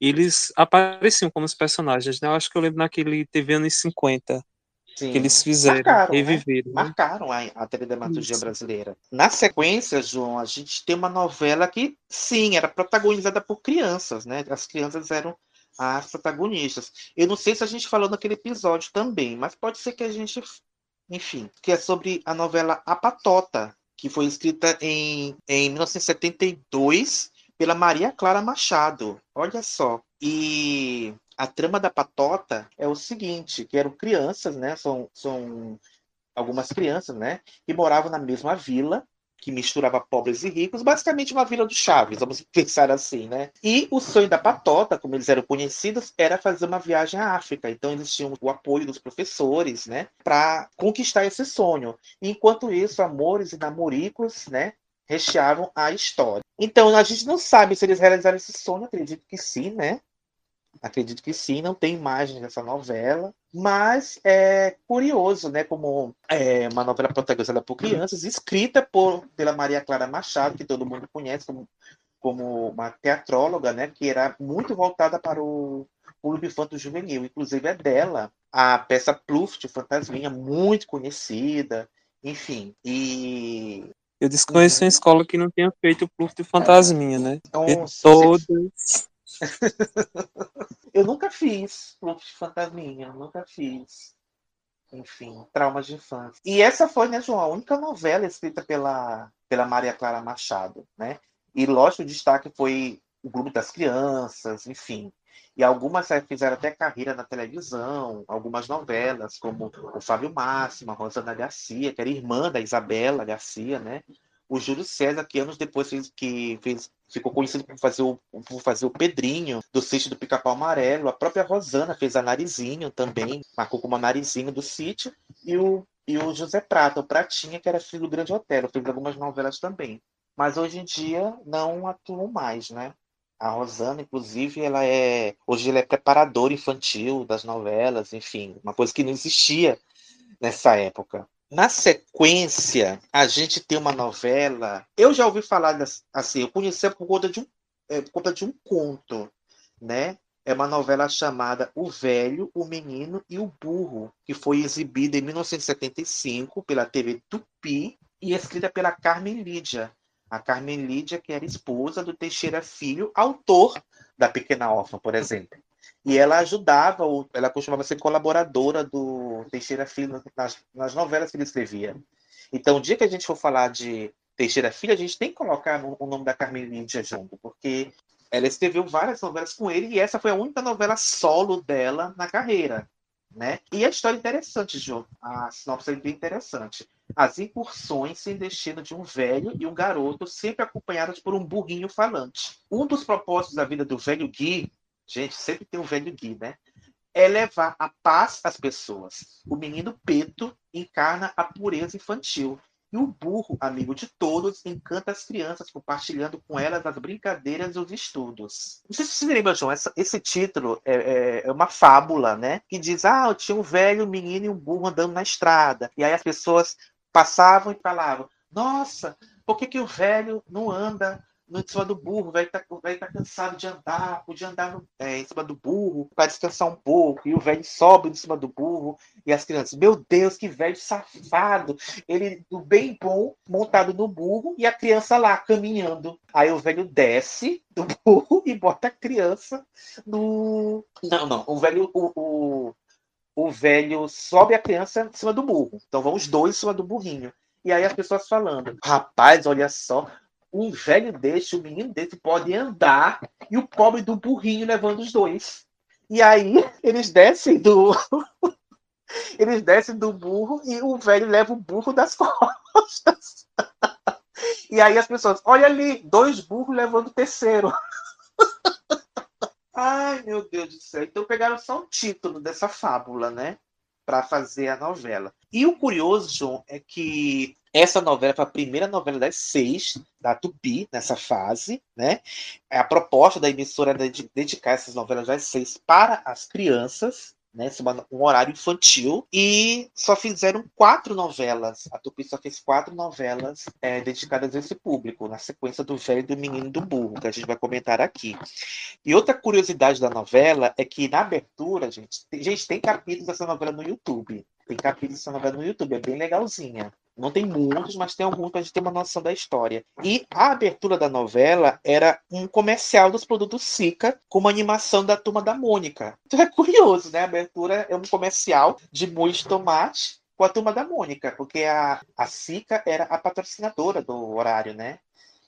eles apareciam como os personagens, né? Eu acho que eu lembro naquele TV anos 50, sim. que eles fizeram, Marcaram, né? reviveram. né? marcaram a, a teledramaturgia Isso. brasileira. Na sequência, João, a gente tem uma novela que, sim, era protagonizada por crianças, né? As crianças eram as protagonistas. Eu não sei se a gente falou naquele episódio também, mas pode ser que a gente, enfim, que é sobre a novela A Patota, que foi escrita em, em 1972 pela Maria Clara Machado. Olha só. E a trama da Patota é o seguinte, que eram crianças, né? São, são algumas crianças, né? Que moravam na mesma vila, que misturava pobres e ricos, basicamente uma vila do Chaves, vamos [LAUGHS] pensar assim, né? E o sonho da Patota, como eles eram conhecidos, era fazer uma viagem à África. Então eles tinham o apoio dos professores, né? Para conquistar esse sonho. Enquanto isso, amores e namoricos, né? Recheavam a história. Então a gente não sabe se eles realizaram esse sonho, acredito que sim, né? Acredito que sim, não tem imagens dessa novela, mas é curioso, né? Como é uma novela protagonizada por crianças, escrita por, pela Maria Clara Machado, que todo mundo conhece como, como uma teatróloga, né? Que era muito voltada para o público infanto juvenil. Inclusive é dela a peça Pluft, Fantasminha, muito conhecida, enfim. E eu desconheço uma escola que não tenha feito o Pluft de Fantasminha, né? Então, e todas. [LAUGHS] eu nunca fiz Pluft de Fantasminha, nunca fiz. Enfim, traumas de infância. E essa foi, né, João, a única novela escrita pela, pela Maria Clara Machado, né? E lógico, o destaque foi o grupo das crianças, enfim. E algumas fizeram até carreira na televisão, algumas novelas, como o Fábio Máximo, a Rosana Garcia, que era irmã da Isabela Garcia, né? O Júlio César, que anos depois fez, que fez, ficou conhecido por fazer, o, por fazer o Pedrinho, do sítio do Pica-Pau Amarelo. A própria Rosana fez a Narizinho também, marcou como a Narizinho do sítio. E o, e o José Prata, o Pratinha, que era filho do Grande Otelo, fez algumas novelas também. Mas hoje em dia não atuam mais, né? A Rosana, inclusive, ela é hoje ela é preparadora infantil das novelas, enfim, uma coisa que não existia nessa época. Na sequência, a gente tem uma novela. Eu já ouvi falar assim, eu conheci por conta de um, é, por conta de um conto, né? É uma novela chamada O Velho, o Menino e o Burro, que foi exibida em 1975 pela TV Tupi e escrita pela Carmen Lídia a Carmen Lídia, que era esposa do Teixeira Filho, autor da Pequena Órfã, por exemplo. E ela ajudava, ela costumava ser colaboradora do Teixeira Filho nas, nas novelas que ele escrevia. Então, o dia que a gente for falar de Teixeira Filho, a gente tem que colocar o nome da Carmen Lídia junto, porque ela escreveu várias novelas com ele e essa foi a única novela solo dela na carreira. Né? E a história é interessante, João. A sinopse é bem interessante. As incursões sem destino de um velho e um garoto, sempre acompanhados por um burrinho falante. Um dos propósitos da vida do velho Gui, gente, sempre tem um velho Gui, né? É levar a paz às pessoas. O menino Peto encarna a pureza infantil e o burro, amigo de todos, encanta as crianças, compartilhando com elas as brincadeiras e os estudos. Não sei se você lembra, João, essa, esse título é, é, é, uma fábula, né? Que diz: ah, eu tinha um velho, menino e um burro andando na estrada. E aí as pessoas passavam e falavam: nossa, por que, que o velho não anda em cima do burro, vai estar tá, tá cansado de andar, podia andar no, é, em cima do burro para descansar um pouco, e o velho sobe em cima do burro, e as crianças, meu Deus, que velho safado, ele do bem bom, montado no burro, e a criança lá caminhando. Aí o velho desce do [LAUGHS] burro e bota a criança no. Não, não, o velho. O, o, o velho sobe a criança em cima do burro. Então vão os dois em cima do burrinho. E aí as pessoas falando, rapaz, olha só, um velho desse, um menino desse pode andar e o pobre do burrinho levando os dois. E aí eles descem do. [LAUGHS] eles descem do burro e o velho leva o burro das [LAUGHS] costas. E aí as pessoas, olha ali, dois burros levando o terceiro. [LAUGHS] Ai, meu Deus do céu. Então pegaram só o título dessa fábula, né? Para fazer a novela. E o curioso, João, é que essa novela foi a primeira novela das seis da Tupi nessa fase, né? A proposta da emissora era de dedicar essas novelas das seis para as crianças, né, um horário infantil, e só fizeram quatro novelas. A Tupi só fez quatro novelas é, dedicadas a esse público, na sequência do Velho do Menino do Burro, que a gente vai comentar aqui. E outra curiosidade da novela é que na abertura, gente, gente tem capítulos dessa novela no YouTube. Tem capítulos dessa novela no YouTube, é bem legalzinha. Não tem muitos, mas tem alguns para a gente ter uma noção da história. E a abertura da novela era um comercial dos produtos Sica com uma animação da Turma da Mônica. Então é curioso, né? A abertura é um comercial de molho de tomate com a Turma da Mônica, porque a, a Sica era a patrocinadora do horário, né?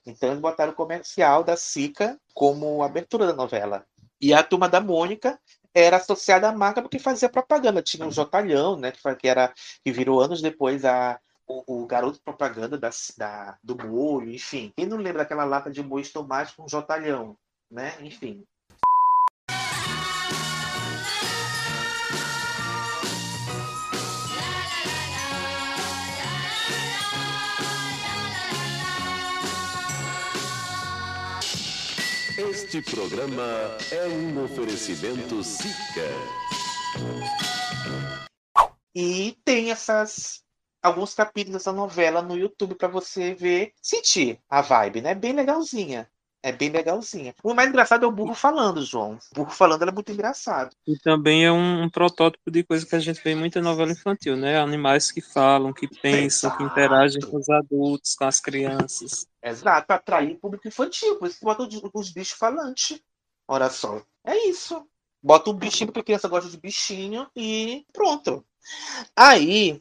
Então eles botaram o comercial da Sica como abertura da novela. E a Turma da Mônica era associada à marca porque fazia propaganda. Tinha o Jotalhão, né? Que, era, que virou anos depois a o, o garoto propaganda da, da, do molho, enfim. Quem não lembra daquela lata de molho de tomate com jotalhão, né? Enfim. Este programa é um oferecimento Sica. E tem essas alguns capítulos dessa novela no YouTube para você ver, sentir a vibe, né? Bem legalzinha. É bem legalzinha. O mais engraçado é o burro falando, João. O burro falando é muito engraçado. E também é um, um protótipo de coisa que a gente vê em muita novela infantil, né? Animais que falam, que pensam, Exato. que interagem com os adultos, com as crianças. Exato, para atrair público infantil. Por isso que bota os bichos falantes. Olha só. É isso. Bota um bichinho porque a criança gosta de bichinho e pronto. Aí,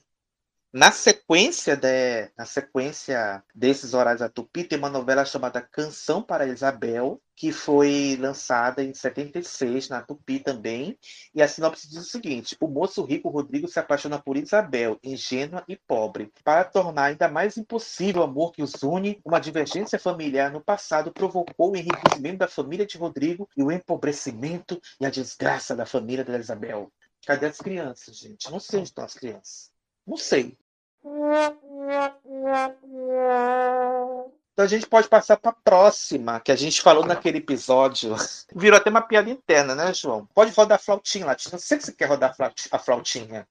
na sequência, de, na sequência desses horários da Tupi, tem uma novela chamada Canção para Isabel, que foi lançada em 76 na Tupi também. E a sinopse diz o seguinte: o moço rico Rodrigo se apaixona por Isabel, ingênua e pobre. Para tornar ainda mais impossível o amor que os une, uma divergência familiar no passado provocou o enriquecimento da família de Rodrigo e o empobrecimento e a desgraça da família da Isabel. Cadê as crianças, gente? Não sei onde estão as crianças. Não sei. Então a gente pode passar para a próxima, que a gente falou naquele episódio. Virou até uma piada interna, né, João? Pode rodar a flautinha lá. Não sei que você quer rodar a flautinha.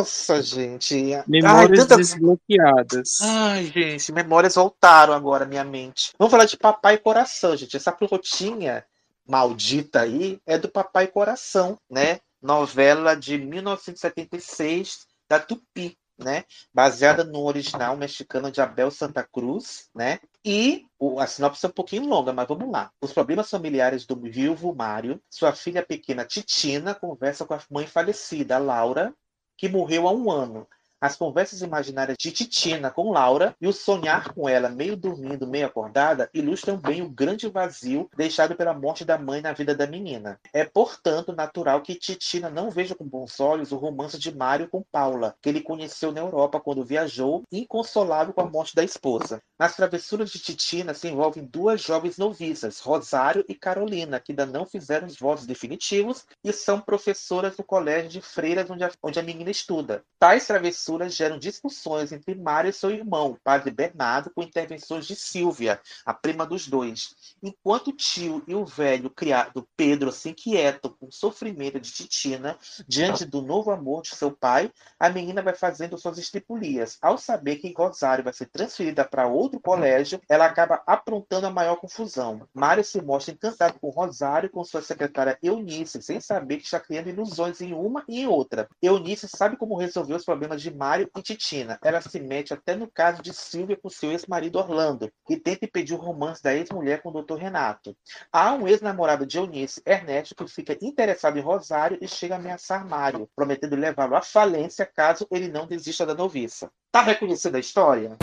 Nossa, gente. Ai, Memórias tanta- desbloqueadas. Ai, gente, memórias voltaram agora à minha mente. Vamos falar de Papai Coração, gente. Essa plotinha maldita aí é do Papai Coração, né? Novela de 1976 da Tupi, né? Baseada no original mexicano de Abel Santa Cruz, né? E o- a sinopse é um pouquinho longa, mas vamos lá. Os problemas familiares do viúvo Mário, sua filha pequena Titina conversa com a mãe falecida, Laura, que morreu há um ano. As conversas imaginárias de Titina com Laura e o sonhar com ela, meio dormindo, meio acordada, ilustram bem o grande vazio deixado pela morte da mãe na vida da menina. É, portanto, natural que Titina não veja com bons olhos o romance de Mário com Paula, que ele conheceu na Europa quando viajou, inconsolável com a morte da esposa. Nas travessuras de Titina se envolvem duas jovens noviças, Rosário e Carolina, que ainda não fizeram os votos definitivos e são professoras no colégio de freiras onde a, onde a menina estuda. Tais travessuras geram discussões entre Mário e seu irmão, padre Bernardo, com intervenções de Silvia, a prima dos dois. Enquanto o tio e o velho criado Pedro se inquietam com o sofrimento de Titina diante do novo amor de seu pai, a menina vai fazendo suas estripulias. Ao saber que Rosário vai ser transferida para outro colégio, ela acaba aprontando a maior confusão. Mário se mostra encantado com Rosário e com sua secretária Eunice, sem saber que está criando ilusões em uma e em outra. Eunice sabe como resolver os problemas de Mário e Titina. Ela se mete até no caso de Silvia com seu ex-marido Orlando, que tenta impedir o romance da ex-mulher com o Dr. Renato. Há um ex-namorado de Eunice, Ernesto, que fica interessado em Rosário e chega a ameaçar Mário, prometendo levá-lo à falência caso ele não desista da noviça. Tá reconhecendo a história?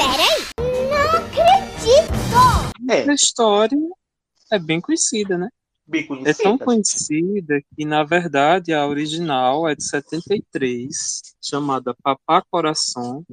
É, Essa história é bem conhecida, né? Bem É conhecida. tão conhecida que, na verdade, a original é de 73, chamada Papá Coração,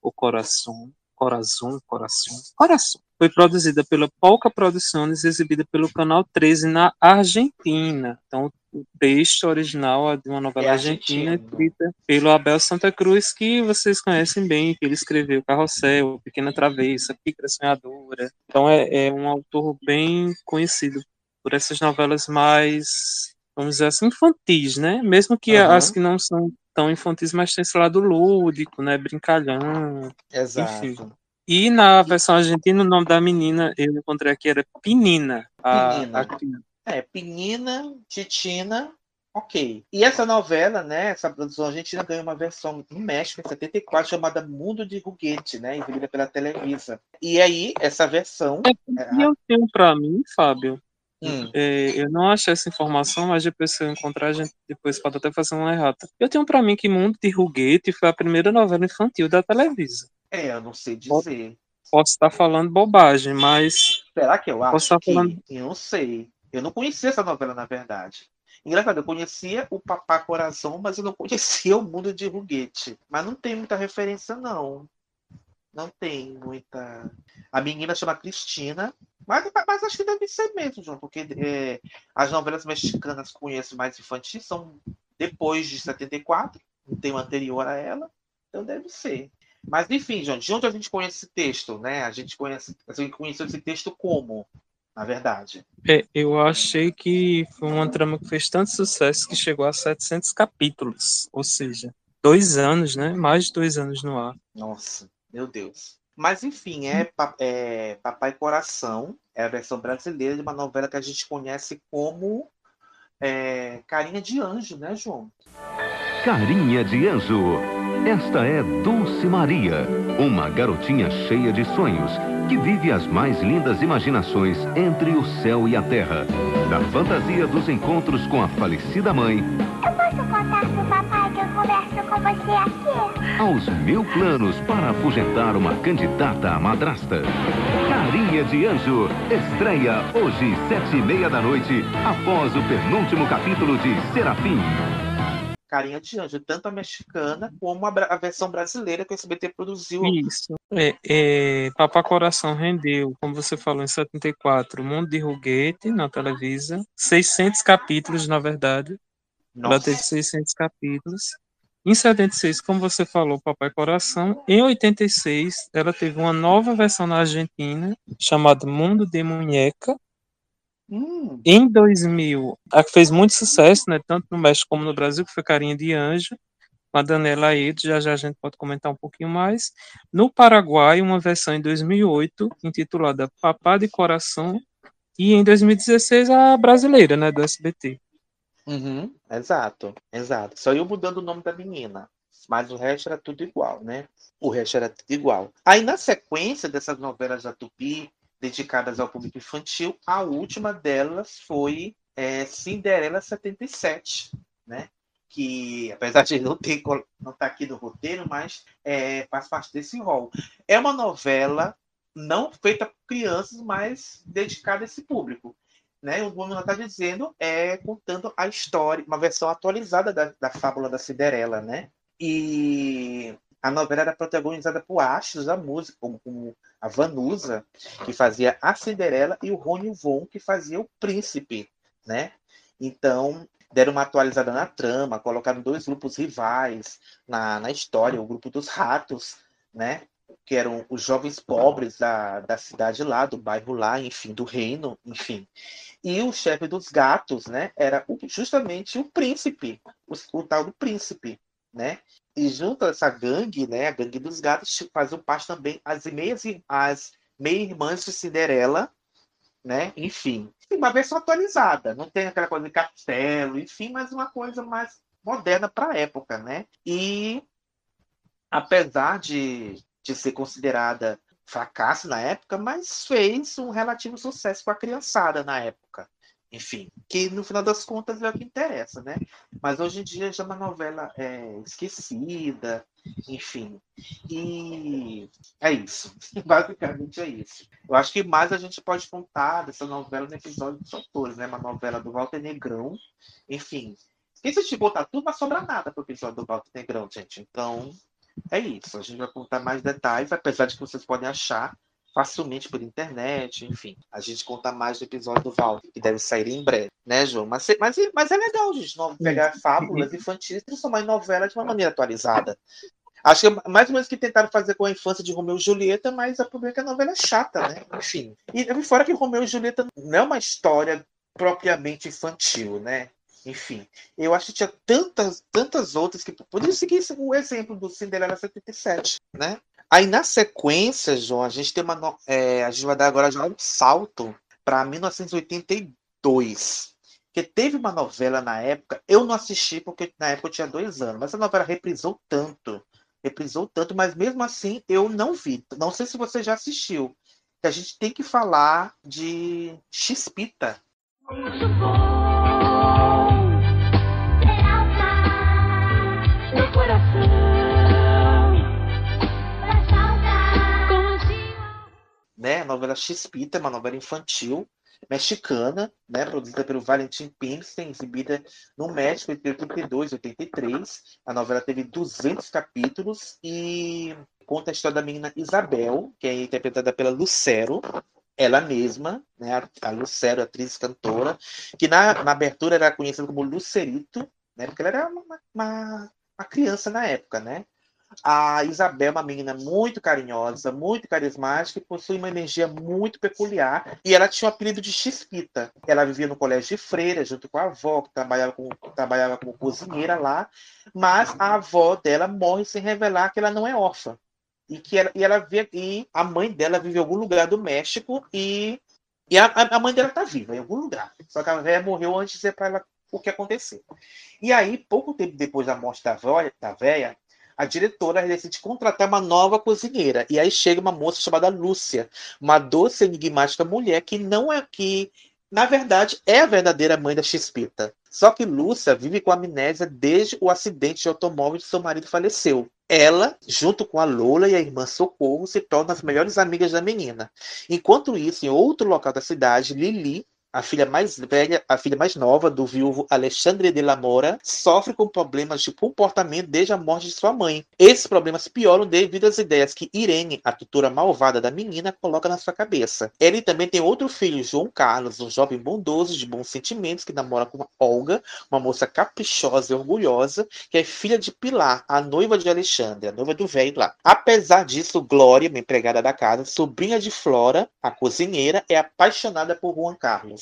ou Coração, Corazon, Coração, Coração. Foi produzida pela Polka Produções e exibida pelo Canal 13 na Argentina. Então, o texto original é de uma novela É argentina escrita pelo Abel Santa Cruz, que vocês conhecem bem, que ele escreveu Carrossel, Pequena Travessa, Pícara Sonhadora. Então, é, é um autor bem conhecido por essas novelas mais, vamos dizer assim, infantis, né? Mesmo que Aham. as que não são tão infantis, mas tem esse lado lúdico, né? Brincalhão. Exato. enfim. E na versão argentina, o nome da menina, eu encontrei aqui, era Pinina. A, Pinina. a. É, Penina, Titina, ok. E essa novela, né, essa produção argentina ganhou uma versão no México em 74 chamada Mundo de Ruguete, né, exibida pela Televisa. E aí, essa versão... é, E eu tenho pra mim, Fábio, hum, é, eu não achei essa informação, mas depois se eu encontrar, a gente depois pode até fazer uma errata. Eu tenho pra mim que Mundo de Ruguete foi a primeira novela infantil da Televisa. é, eu não sei dizer. Posso estar falando bobagem, mas Será que eu Posso acho estar que... falando- Eu não sei. Eu não conhecia essa novela, na verdade. Engraçado, eu conhecia o Papá Coração, mas eu não conhecia o Mundo de Ruguete. Mas não tem muita referência, não. Não tem muita. A menina chama Cristina, mas, mas acho que deve ser mesmo, João, porque é, as novelas mexicanas que conheço mais infantis são depois de 74, não tem uma anterior a ela, então deve ser. Mas enfim, João, de onde a gente conhece esse texto, né? A gente conhece, a gente conheceu esse texto como, na verdade. É, eu achei que foi uma trama que fez tanto sucesso que chegou a 700 capítulos, ou seja, dois anos, né? Mais de dois anos no ar. Nossa, meu Deus. Mas enfim, é, é Papai Coração, é a versão brasileira de uma novela que a gente conhece como é, Carinha de Anjo, né, João? Carinha de Anjo. Esta é Dulce Maria, uma garotinha cheia de sonhos que vive as mais lindas imaginações entre o céu e a terra. Da fantasia dos encontros com a falecida mãe. Eu posso contar pro papai que eu converso com você aqui? Aos mil planos para afugentar uma candidata à madrasta. Carinha de Anjo. Estreia hoje, sete e meia da noite, após o penúltimo capítulo de Serafim. Carinha de Anjo, tanto a mexicana como a, a versão brasileira que o SBT produziu. Isso. É, é, Papá Coração rendeu, como você falou, em 74, Mundo de Ruguete na Televisa. 600 capítulos, na verdade. Nossa. Ela teve 600 capítulos. Em 76, como você falou, Papai Coração. Em 86, ela teve uma nova versão na Argentina, chamada Mundo de Munheca. Hum, Em 2000, a que fez muito sucesso, né, tanto no México como no Brasil, que foi Carinha de Anjo, com a Daniela Aedo, já já a gente pode comentar um pouquinho mais. No Paraguai, uma versão em 2008, intitulada Papá de Coração, e em 2016 a brasileira, né, do SBT. Uhum, exato, exato. Só eu mudando o nome da menina. Mas o resto era tudo igual, né? O resto era tudo igual. Aí, na sequência dessas novelas da Tupi, dedicadas ao público infantil, a última delas foi é, Cinderela 77, né? Que, apesar de não ter não estar aqui no roteiro, mas é, faz parte desse rol. É uma novela não feita por crianças, mas dedicada a esse público. Né? O nome está dizendo é contando a história, uma versão atualizada da, da fábula da Cinderela, né? E a novela era protagonizada por astros da música, como a Vanusa, que fazia a Cinderela, e o Rony Von, que fazia o príncipe, né? Então, deram uma atualizada na trama, colocaram dois grupos rivais na, na história, o grupo dos ratos, né? Que eram os jovens pobres da, da cidade lá, do bairro lá, enfim, do reino, enfim. E o chefe dos gatos, né? Era justamente o príncipe, o, o tal do príncipe, né? E junto a essa gangue, né, a gangue dos gatos, faziam parte também as meias as meia-irmãs de Cinderela, né? Enfim, uma versão atualizada, não tem aquela coisa de castelo, enfim, mas uma coisa mais moderna para a época, né? E apesar de, de ser considerada fracasso na época, mas fez um relativo sucesso com a criançada na época. Enfim, que no final das contas é o que interessa, né? Mas hoje em dia já é uma novela é, esquecida, enfim. E é isso. [LAUGHS] Basicamente é isso. Eu acho que mais a gente pode contar dessa novela no episódio dos autores, né? Uma novela do Walter Negrão. Enfim. Se a gente botar tudo, não sobra nada para o episódio do Walter Negrão, gente. Então, é isso. A gente vai contar mais detalhes, apesar de que vocês podem achar facilmente por internet, enfim. A gente conta mais do episódio do Walter, que deve sair em breve, né, João? Mas, mas, mas é legal, gente, não pegar fábulas infantis e transformar em novela de uma maneira atualizada. Acho que é mais ou menos que tentaram fazer com a infância de Romeu e Julieta, mas a problema é que a novela é chata, né? Enfim. E fora que Romeu e Julieta não é uma história propriamente infantil, né? Enfim, eu acho que tinha tantas, tantas outras que poderiam seguir o exemplo do Cinderela 77, né? Aí na sequência, João, a gente tem uma. é, a gente vai dar agora já um salto para 1982. Porque teve uma novela na época, eu não assisti porque na época eu tinha dois anos, mas a novela reprisou tanto, reprisou tanto, mas mesmo assim eu não vi. Não sei se você já assistiu. Que a gente tem que falar de Xpita. Muito bom né? A novela Xpita, uma novela infantil, mexicana, né, produzida pelo Valentim Pimstein, exibida no México entre 82 e 83. A novela teve 200 capítulos e conta a história da menina Isabel, que é interpretada pela Lucero, ela mesma, né, a Lucero, atriz cantora, que na, na abertura era conhecida como Lucerito, né, porque ela era uma, uma, uma criança na época, né? A Isabel é uma menina muito carinhosa, muito carismática e possui uma energia muito peculiar. E ela tinha o apelido de Chispita. Ela vivia no colégio de freira, junto com a avó, que trabalhava como, trabalhava como cozinheira lá. Mas a avó dela morre sem revelar que ela não é órfã. E que ela, e ela vê, e a mãe dela vive em algum lugar do México e, e a, a mãe dela tá viva em algum lugar. Só que a velha morreu antes de dizer para ela o que aconteceu. E aí, pouco tempo depois da morte da, vó, da véia, a diretora decide contratar uma nova cozinheira. E aí chega uma moça chamada Lúcia, uma doce enigmática mulher que não é que, na verdade, é a verdadeira mãe da Chispita. Só que Lúcia vive com amnésia desde o acidente de automóvel de seu marido faleceu. Ela, junto com a Lola e a irmã Socorro, se tornam as melhores amigas da menina. Enquanto isso, em outro local da cidade, Lili, a filha mais velha, a filha mais nova do viúvo Alexandre de la Mora, sofre com problemas de comportamento desde a morte de sua mãe. Esses problemas pioram devido às ideias que Irene, a tutora malvada da menina, coloca na sua cabeça. Ele também tem outro filho, João Carlos, um jovem bondoso de bons sentimentos que namora com Olga, uma moça caprichosa e orgulhosa, que é filha de Pilar, a noiva de Alexandre, a noiva do velho lá. Apesar disso, Glória, uma empregada da casa, sobrinha de Flora, a cozinheira, é apaixonada por Juan Carlos.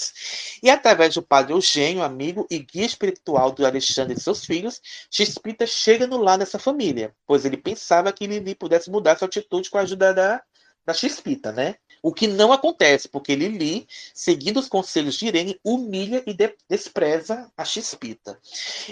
E através do padre Eugênio, amigo e guia espiritual do Alexandre e seus filhos, Chispita chega no lar dessa família, pois ele pensava que Lili pudesse mudar sua atitude com a ajuda da, da Chispita, né? O que não acontece, porque Lili, seguindo os conselhos de Irene, humilha e de despreza a Chispita.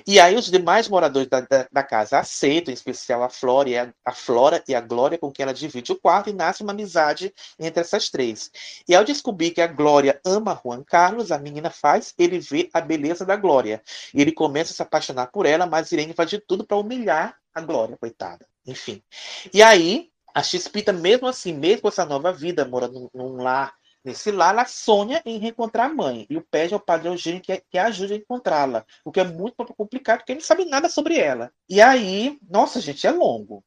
E aí os demais moradores da, da, da casa aceitam, em especial a Flora, e a, a Flora e a Glória, com quem ela divide o quarto, e nasce uma amizade entre essas três. E ao descobrir que a Glória ama Juan Carlos, a menina faz ele ver a beleza da Glória. E ele começa a se apaixonar por ela, mas Irene faz de tudo para humilhar a Glória, coitada. Enfim. E aí, a Chispita, mesmo assim, mesmo com essa nova vida, morando num, lar, nesse lar, ela sonha em reencontrar a mãe. E o pede ao padre Eugênio que, que ajude a encontrá-la. O que é muito complicado, porque ele não sabe nada sobre ela. E aí, nossa, gente, é longo.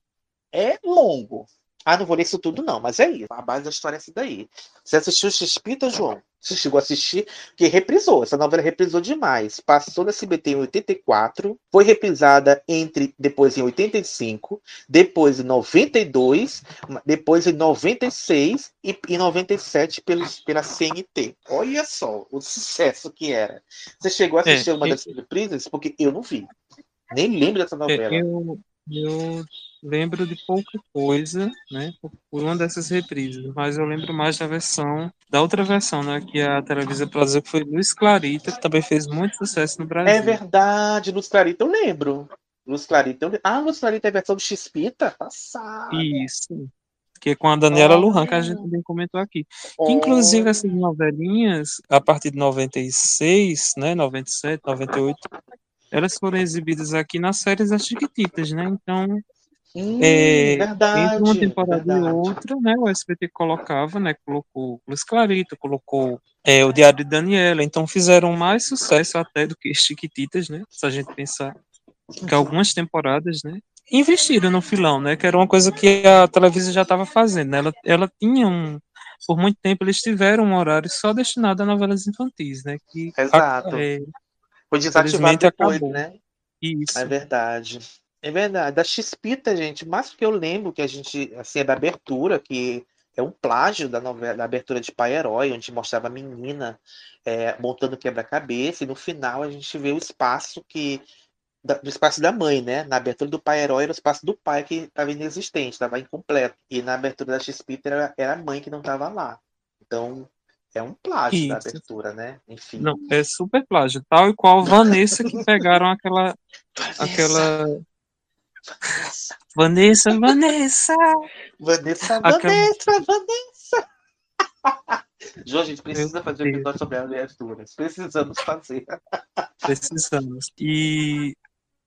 É longo. Ah, não vou ler isso tudo, não, mas é isso. A base da história é essa daí. Você assistiu Chispita, João? Você chegou a assistir, que reprisou. Essa novela reprisou demais. Passou na SBT em 84, foi reprisada entre depois em 85, depois em 92, depois em 96 e em 97 pelos, pela CNT. Olha só o sucesso que era. Você chegou a assistir é, uma eu... das reprises? Porque eu não vi. Nem lembro dessa é, novela. Eu, eu lembro de pouca coisa, né, por uma dessas reprises, mas eu lembro mais da versão, da outra versão, né, que a televisão produziu, que foi Luiz Clarita, que também fez muito sucesso no Brasil. É verdade, Luiz Clarita eu lembro. Luz Clarita, eu... ah, Luz Clarita é a versão do Xpita? Passada. Isso. Que é com a Daniela oh. Lujan, que a gente também comentou aqui. Oh. Que, inclusive, essas novelinhas, a partir de 96, né, 97, 98, elas foram exibidas aqui nas séries das Chiquititas, né? Então, Hum, é, verdade, entre uma temporada verdade. e outra, né, o SBT colocava, né, colocou Luiz Clarito, colocou é, o Diário de Daniela, então fizeram mais sucesso até do que Chiquititas, né, se a gente pensar que algumas temporadas, né, investiram no filão, né, que era uma coisa que a televisão já estava fazendo, né, ela, ela tinha um, por muito tempo eles tiveram um horário só destinado a novelas infantis, né, que Exato. É, Foi desativado depois, acabou. né? Isso. É verdade. É verdade. Da Xpita, gente, mais que eu lembro que a gente, assim, é da abertura, que é um plágio da novela, da abertura de Pai Herói, onde mostrava a menina é, montando quebra-cabeça, e no final a gente vê o espaço que. Da, do espaço da mãe, né? Na abertura do Pai Herói era o espaço do pai que estava inexistente, estava incompleto. E na abertura da Xpita era, era a mãe que não estava lá. Então, é um plágio Isso. da abertura, né? Enfim. Não, é super plágio. Tal e qual Vanessa que pegaram aquela. [LAUGHS] Vanessa. aquela Vanessa, Vanessa! Vanessa, Vanessa, Vanessa! [LAUGHS] João, a gente precisa fazer um episódio sobre as leituras. Precisamos fazer. Precisamos. E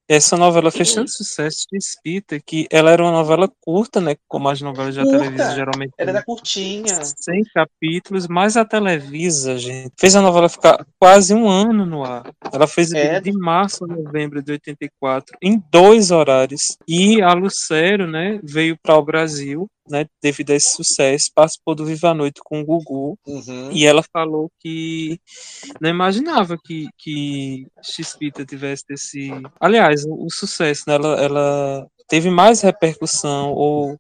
essa novela fez tanto sucesso de Espírita que ela era uma novela curta, né? Como as novelas da. Televisa geralmente Ela era curtinha. 100 capítulos, mas a Televisa, gente, fez a novela ficar quase um ano no ar. Ela fez É. de março a novembro de 84, em dois horários. E a Lucero, né, veio para o Brasil, né, devido a esse sucesso, participou do Viva a Noite com o Gugu, Uhum. e ela falou que não imaginava que, que Xpita tivesse esse. Aliás, o, o sucesso, né? Ela, ela teve mais repercussão, ou,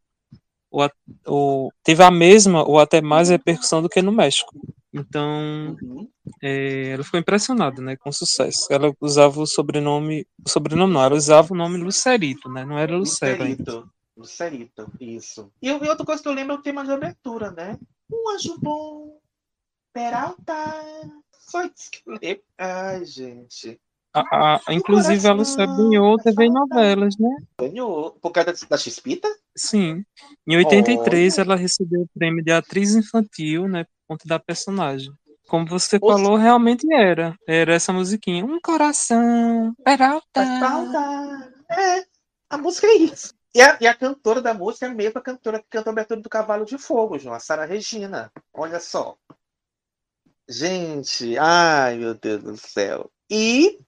ou, ou teve a mesma, ou até mais repercussão do que no México. Então, Uhum. é, ela ficou impressionada, né, com o sucesso. Ela usava o sobrenome, o sobrenome não, ela usava o nome Lucerito, né? Não era Lucero ainda. Lucerito, isso. E, e outra coisa que eu lembro é o tema de abertura, né? Um anjo bom, Peralta. Só isso que eu lembro. Ai, gente. A, a- inclusive, a coração, ganhou TV novelas, né? Ganhou. Por causa da, da Xpita? Sim. Em 83, Olha. ela recebeu o prêmio de atriz infantil, né, por conta da personagem. Como você Ou falou, realmente era. Era essa musiquinha. Um coração, Peralta. Peralta. É, a música é isso. E a, e a cantora da música é a mesma cantora que cantou a abertura do Cavalo de Fogo, João, a Sara Regina. Olha só. Gente, ai meu Deus do céu. E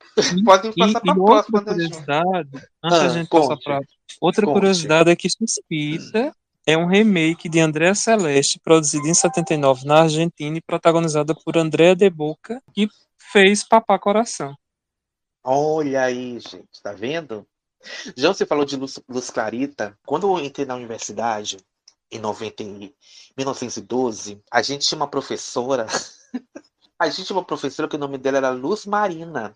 podem passar para a próxima, né, curiosidade, antes Ah, gente passar conte. para outra Conte. curiosidade é que Suspita é um remake de Andréa Celeste, produzido em 79 na Argentina e protagonizada por Andréa de Boca, que fez Papá Coração. Olha aí, gente, tá vendo? Já você falou de Luz, Luz Clarita. Quando eu entrei na universidade, em 90, e- 1912, a gente tinha uma professora. [LAUGHS] A gente tinha uma professora que o nome dela era Luz Marina.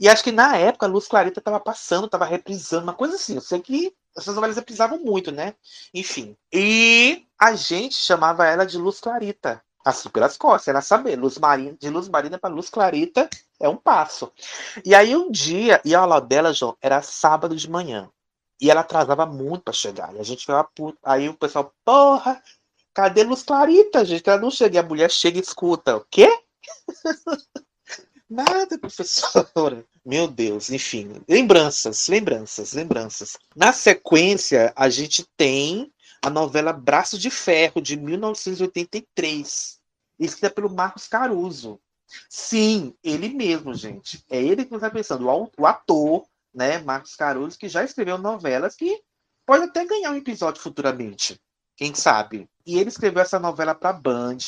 E acho que na época a Luz Clarita estava passando, estava reprisando, uma coisa assim. Eu sei que essas novelas reprisavam muito, né? Enfim. E a gente chamava ela de Luz Clarita. Assim, pelas costas, era saber. Luz Marina, de Luz Marina para Luz Clarita é um passo. E aí um dia, e a aula dela, João, era sábado de manhã. E ela atrasava muito para chegar. E a gente ficava puto. Aí o pessoal, porra, cadê Luz Clarita, gente? Ela não chega. E a mulher chega e escuta. O quê? [LAUGHS] Nada, professora. Meu Deus, enfim. Lembranças, lembranças, lembranças. Na sequência, a gente tem a novela Braço de Ferro, de 1983. Escrita pelo Marcos Caruso. Sim, ele mesmo, gente. É ele que você está pensando. O ator, né, Marcos Caruso, que já escreveu novelas que pode até ganhar um episódio futuramente. Quem sabe? E ele escreveu essa novela para Band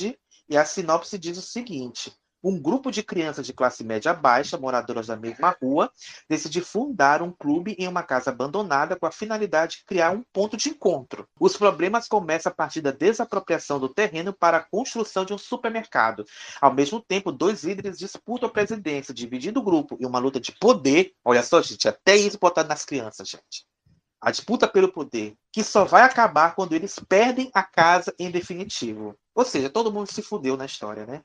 e a sinopse diz o seguinte: um grupo de crianças de classe média baixa, moradoras da mesma rua, decide fundar um clube em uma casa abandonada com a finalidade de criar um ponto de encontro. Os problemas começam a partir da desapropriação do terreno para a construção de um supermercado. Ao mesmo tempo, dois líderes disputam a presidência, dividindo o grupo em uma luta de poder. Olha só, gente, até isso botado nas crianças, gente. A disputa pelo poder, que só vai acabar quando eles perdem a casa em definitivo. Ou seja, todo mundo se fudeu na história, né?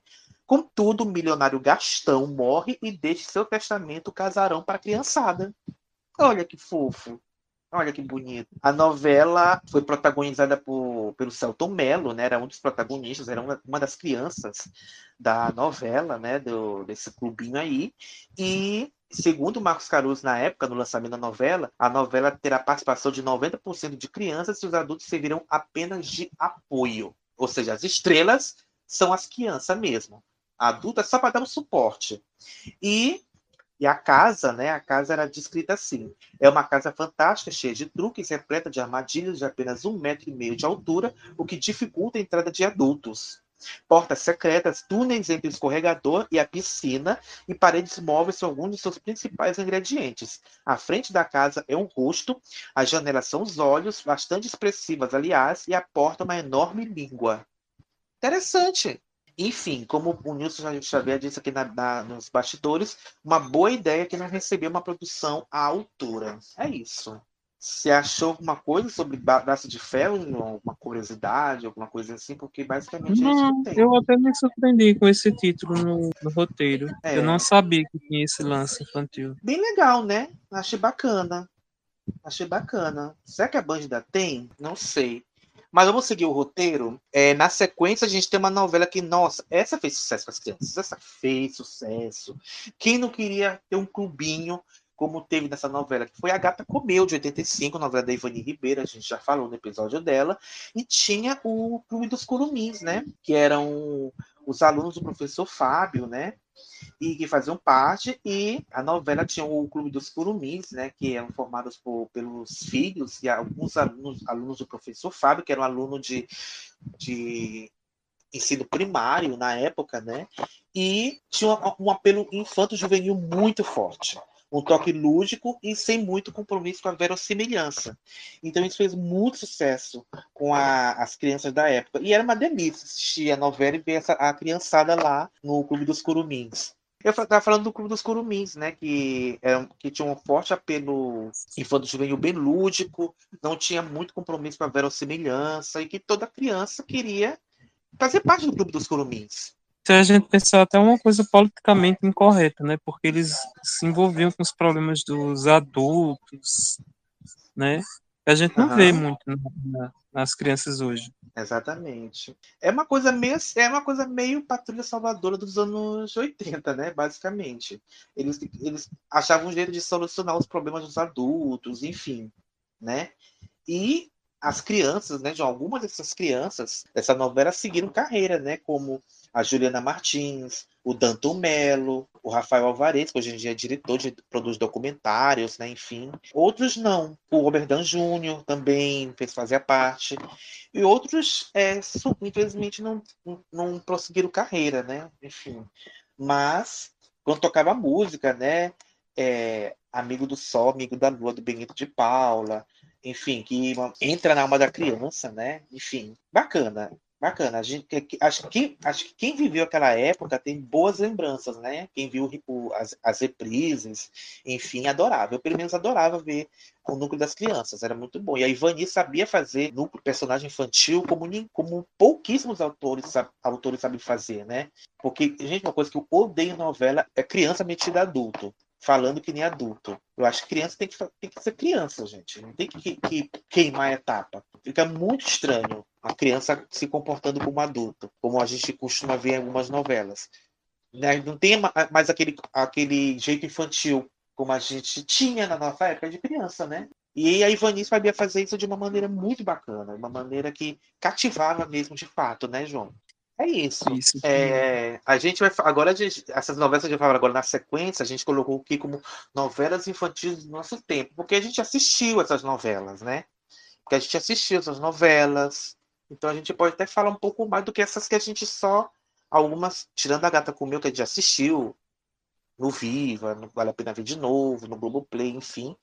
Contudo, o milionário Gastão morre e deixa seu testamento casarão para a criançada. Olha que fofo. Olha que bonito. A novela foi protagonizada por, pelo Celton Mello, né? Era um dos protagonistas, era uma, uma das crianças da novela, né? Do, desse clubinho aí. E, segundo Marcos Caruso, na época, no lançamento da novela, a novela terá participação de 90% de crianças e os adultos servirão apenas de apoio. Ou seja, as estrelas são as crianças mesmo. Adulta só para dar um suporte. E, e a casa, né? A casa era descrita assim. É uma casa fantástica, cheia de truques, repleta de armadilhas de apenas um metro e meio de altura, o que dificulta a entrada de adultos. Portas secretas, túneis entre o escorregador e a piscina e paredes móveis são alguns de seus principais ingredientes. A frente da casa é um rosto, as janelas são os olhos, bastante expressivas, aliás, e a porta uma enorme língua. Interessante. Enfim, como o Nilson Xavier disse aqui na- na- nos bastidores, uma boa ideia que não recebeu uma produção à altura. É isso. Você achou alguma coisa sobre Braço de Ferro? Alguma curiosidade, alguma coisa assim? Porque basicamente é isso Não, tem. eu até me surpreendi com esse título no, no roteiro. É. Eu não sabia que tinha esse lance infantil. Bem legal, né? Achei bacana. Achei bacana. Será que a Band ainda tem? Não sei. Mas vamos seguir o roteiro. É, na sequência, a gente tem uma novela que, nossa, essa fez sucesso com as crianças. Essa fez sucesso. Quem não queria ter um clubinho como teve nessa novela, que foi A Gata Comeu, de 85, novela da Ivani Ribeiro, a gente já falou no episódio dela, e tinha o Clube dos Curumins, né? Que eram os alunos do professor Fábio, né? E que faziam parte, e a novela tinha o Clube dos Curumins, né? Que eram formados por, pelos filhos e alguns alunos, alunos do professor Fábio, que era um aluno de, de ensino primário na época, né? E tinha um, um apelo infanto-juvenil muito forte. Um toque lúdico e sem muito compromisso com a verossimilhança. Então isso fez muito sucesso com a, as crianças da época. E era uma delícia assistir a novela e ver essa, a criançada lá no Clube dos Curumins. Eu estava falando do Clube dos Curumins, né? Que, é, que tinha um forte apelo infanto-juvenil bem lúdico, não tinha muito compromisso com a verossimilhança e que toda criança queria fazer parte do Clube dos Curumins. Se a gente pensar até uma coisa politicamente incorreta, né? Porque eles se envolviam com os problemas dos adultos, né? A gente não uhum. vê muito na, na, nas crianças hoje. Exatamente. É uma coisa meio, é uma coisa meio patrulha salvadora dos anos 80, né? Basicamente. Eles, eles achavam um jeito de solucionar os problemas dos adultos, enfim, né? E as crianças, né, de algumas dessas crianças dessa novela seguiram carreira, né, como a Juliana Martins, o Danton Melo, o Rafael Alvarez, que hoje em dia é diretor de produz documentários, né, enfim. Outros não. O Robert Dan Júnior também fez fazer parte. E outros, é, infelizmente, não, não prosseguiram carreira, né? Enfim. Mas, quando tocava música, né? É, Amigo do Sol, Amigo da Lua, do Benito de Paula, enfim, que entra na alma da criança, né? Enfim, bacana. Bacana. A gente, acho, que, acho que quem viveu aquela época tem boas lembranças, né? Quem viu o, as, as reprises, enfim, adorava. Eu, pelo menos, adorava ver o núcleo das crianças. Era muito bom. E a Ivani sabia fazer núcleo personagem infantil como, como pouquíssimos autores, autores sabem fazer, né? Porque, gente, uma coisa que eu odeio em novela é criança metida adulto falando que nem adulto. Eu acho que criança tem que, tem que ser criança, gente. Não tem que, que queimar a etapa. Fica muito estranho a criança se comportando como adulto, como a gente costuma ver em algumas novelas. Né? Não tem mais aquele, aquele jeito infantil como a gente tinha na nossa época de criança, né? E a Ivanice sabia fazer isso de uma maneira muito bacana, uma maneira que cativava mesmo de fato, né, João? É isso. isso é, a gente vai agora gente, essas novelas que a gente vai falar agora na sequência, a gente colocou aqui como novelas infantis do nosso tempo, porque a gente assistiu essas novelas, né? Porque a gente assistiu essas novelas, então a gente pode até falar um pouco mais do que essas que a gente só algumas, tirando a Gata Comeu que a gente assistiu no Viva, no Vale a Pena Ver de Novo, no Globoplay, enfim.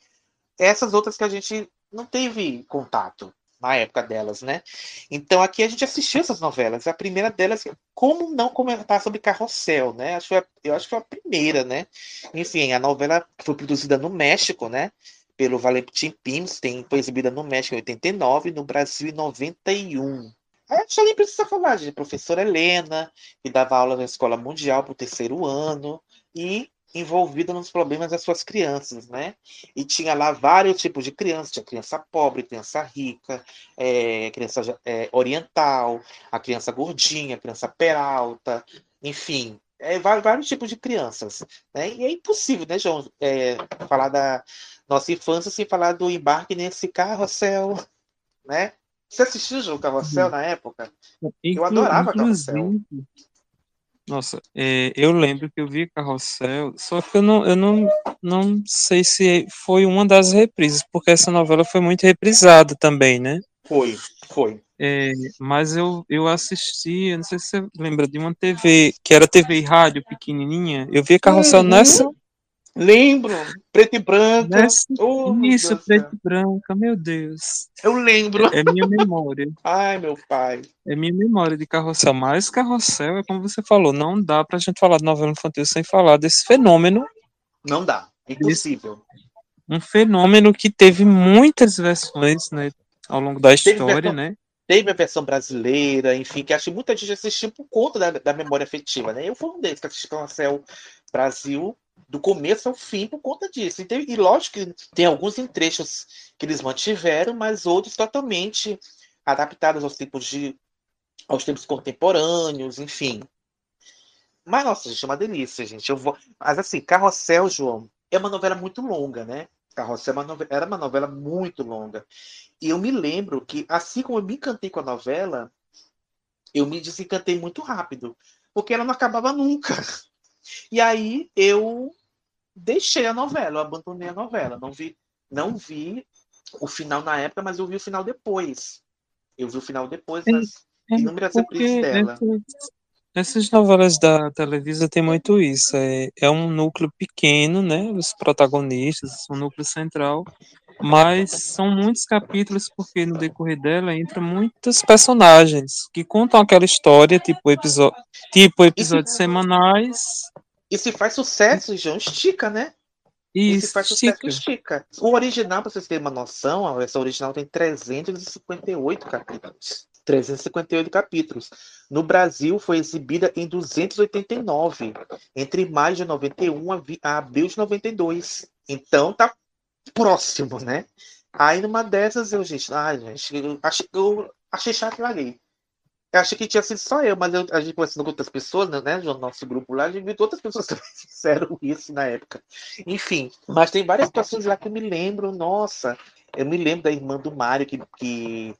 Essas outras que a gente não teve contato na época delas, né? Então aqui a gente assistiu essas novelas. A primeira delas, como não comentar sobre Carrossel, né? Acho que eu acho que foi a primeira, né? Enfim, a novela foi produzida no México, né? Pelo Valentim Pimstein, foi exibida no México em 89 no Brasil em 91. A gente nem precisa falar de professora Helena, que dava aula na Escola Mundial para o terceiro ano, e envolvida nos problemas das suas crianças, né? E tinha lá vários tipos de crianças, tinha criança pobre, criança rica, é, criança é, oriental, a criança gordinha, a criança peralta, enfim, é, vários tipos de crianças, né? E é impossível, né, João, é, falar da nossa infância sem falar do embarque nesse carrossel, né? Você assistiu o Carrossel na época? Eu adorava Carrossel. Nossa, é, eu lembro que eu vi Carrossel, só que eu não, eu não, não sei se foi uma das reprises, porque essa novela foi muito reprisada também, né? Foi, foi. É, mas eu, eu assisti, eu não sei se você lembra de uma TV, que era TV e rádio pequenininha, eu vi Carrossel uhum. nessa, Lembro, preto e branco. Oh, isso, preto e branca, meu Deus. Eu lembro. É, é, minha memória. [LAUGHS] Ai, meu pai. É minha memória de carrossel. Mas carrossel, é como você falou, não dá pra gente falar de novela infantil sem falar desse fenômeno. Não dá, impossível. Um fenômeno que teve muitas versões, né, ao longo da história, versão, né? Teve a versão brasileira, enfim, que acho que muita gente assistiu por conta da, da memória afetiva, né? Eu fui um deles que assisti Carrossel Brasil do começo ao fim por conta disso. E, tem, e lógico que tem alguns trechos que eles mantiveram, mas outros totalmente adaptados aos tempos de aos tempos contemporâneos, enfim. Mas nossa, gente, é uma delícia, gente. Eu vou, mas assim, Carrossel, João, é uma novela muito longa, né? Carrossel é era uma novela muito longa. E eu me lembro que, assim como eu me encantei com a novela, eu me desencantei muito rápido, porque ela não acabava nunca. [LAUGHS] E aí eu deixei a novela, eu abandonei a novela, não vi, não vi o final na época, mas eu vi o final depois. Eu vi o final depois das É, inúmeras reprises dela. Essas novelas da Televisa tem muito isso. É, é um núcleo pequeno, né? Os protagonistas, um núcleo central, mas são muitos capítulos porque no decorrer dela entra muitos personagens que contam aquela história, tipo episódio, tipo episódios semanais E se faz sucesso, João, estica, né? e E se faz sucesso, estica. estica. O original, para vocês terem uma noção, a versão original tem 358 capítulos. 358 capítulos. No Brasil, foi exibida em 289, entre maio de 91 a a abril de 92. Então, tá próximo, né? Aí, numa dessas, eu, gente, ai, gente, eu achei, eu achei chato e. Eu achei que tinha sido só eu, mas eu, a gente conversando com outras pessoas, né, né, no nosso grupo lá, a gente viu que outras pessoas [LAUGHS] também fizeram isso na época. Enfim, mas tem várias situações lá que eu me lembro, nossa, eu me lembro da irmã do Mário que, que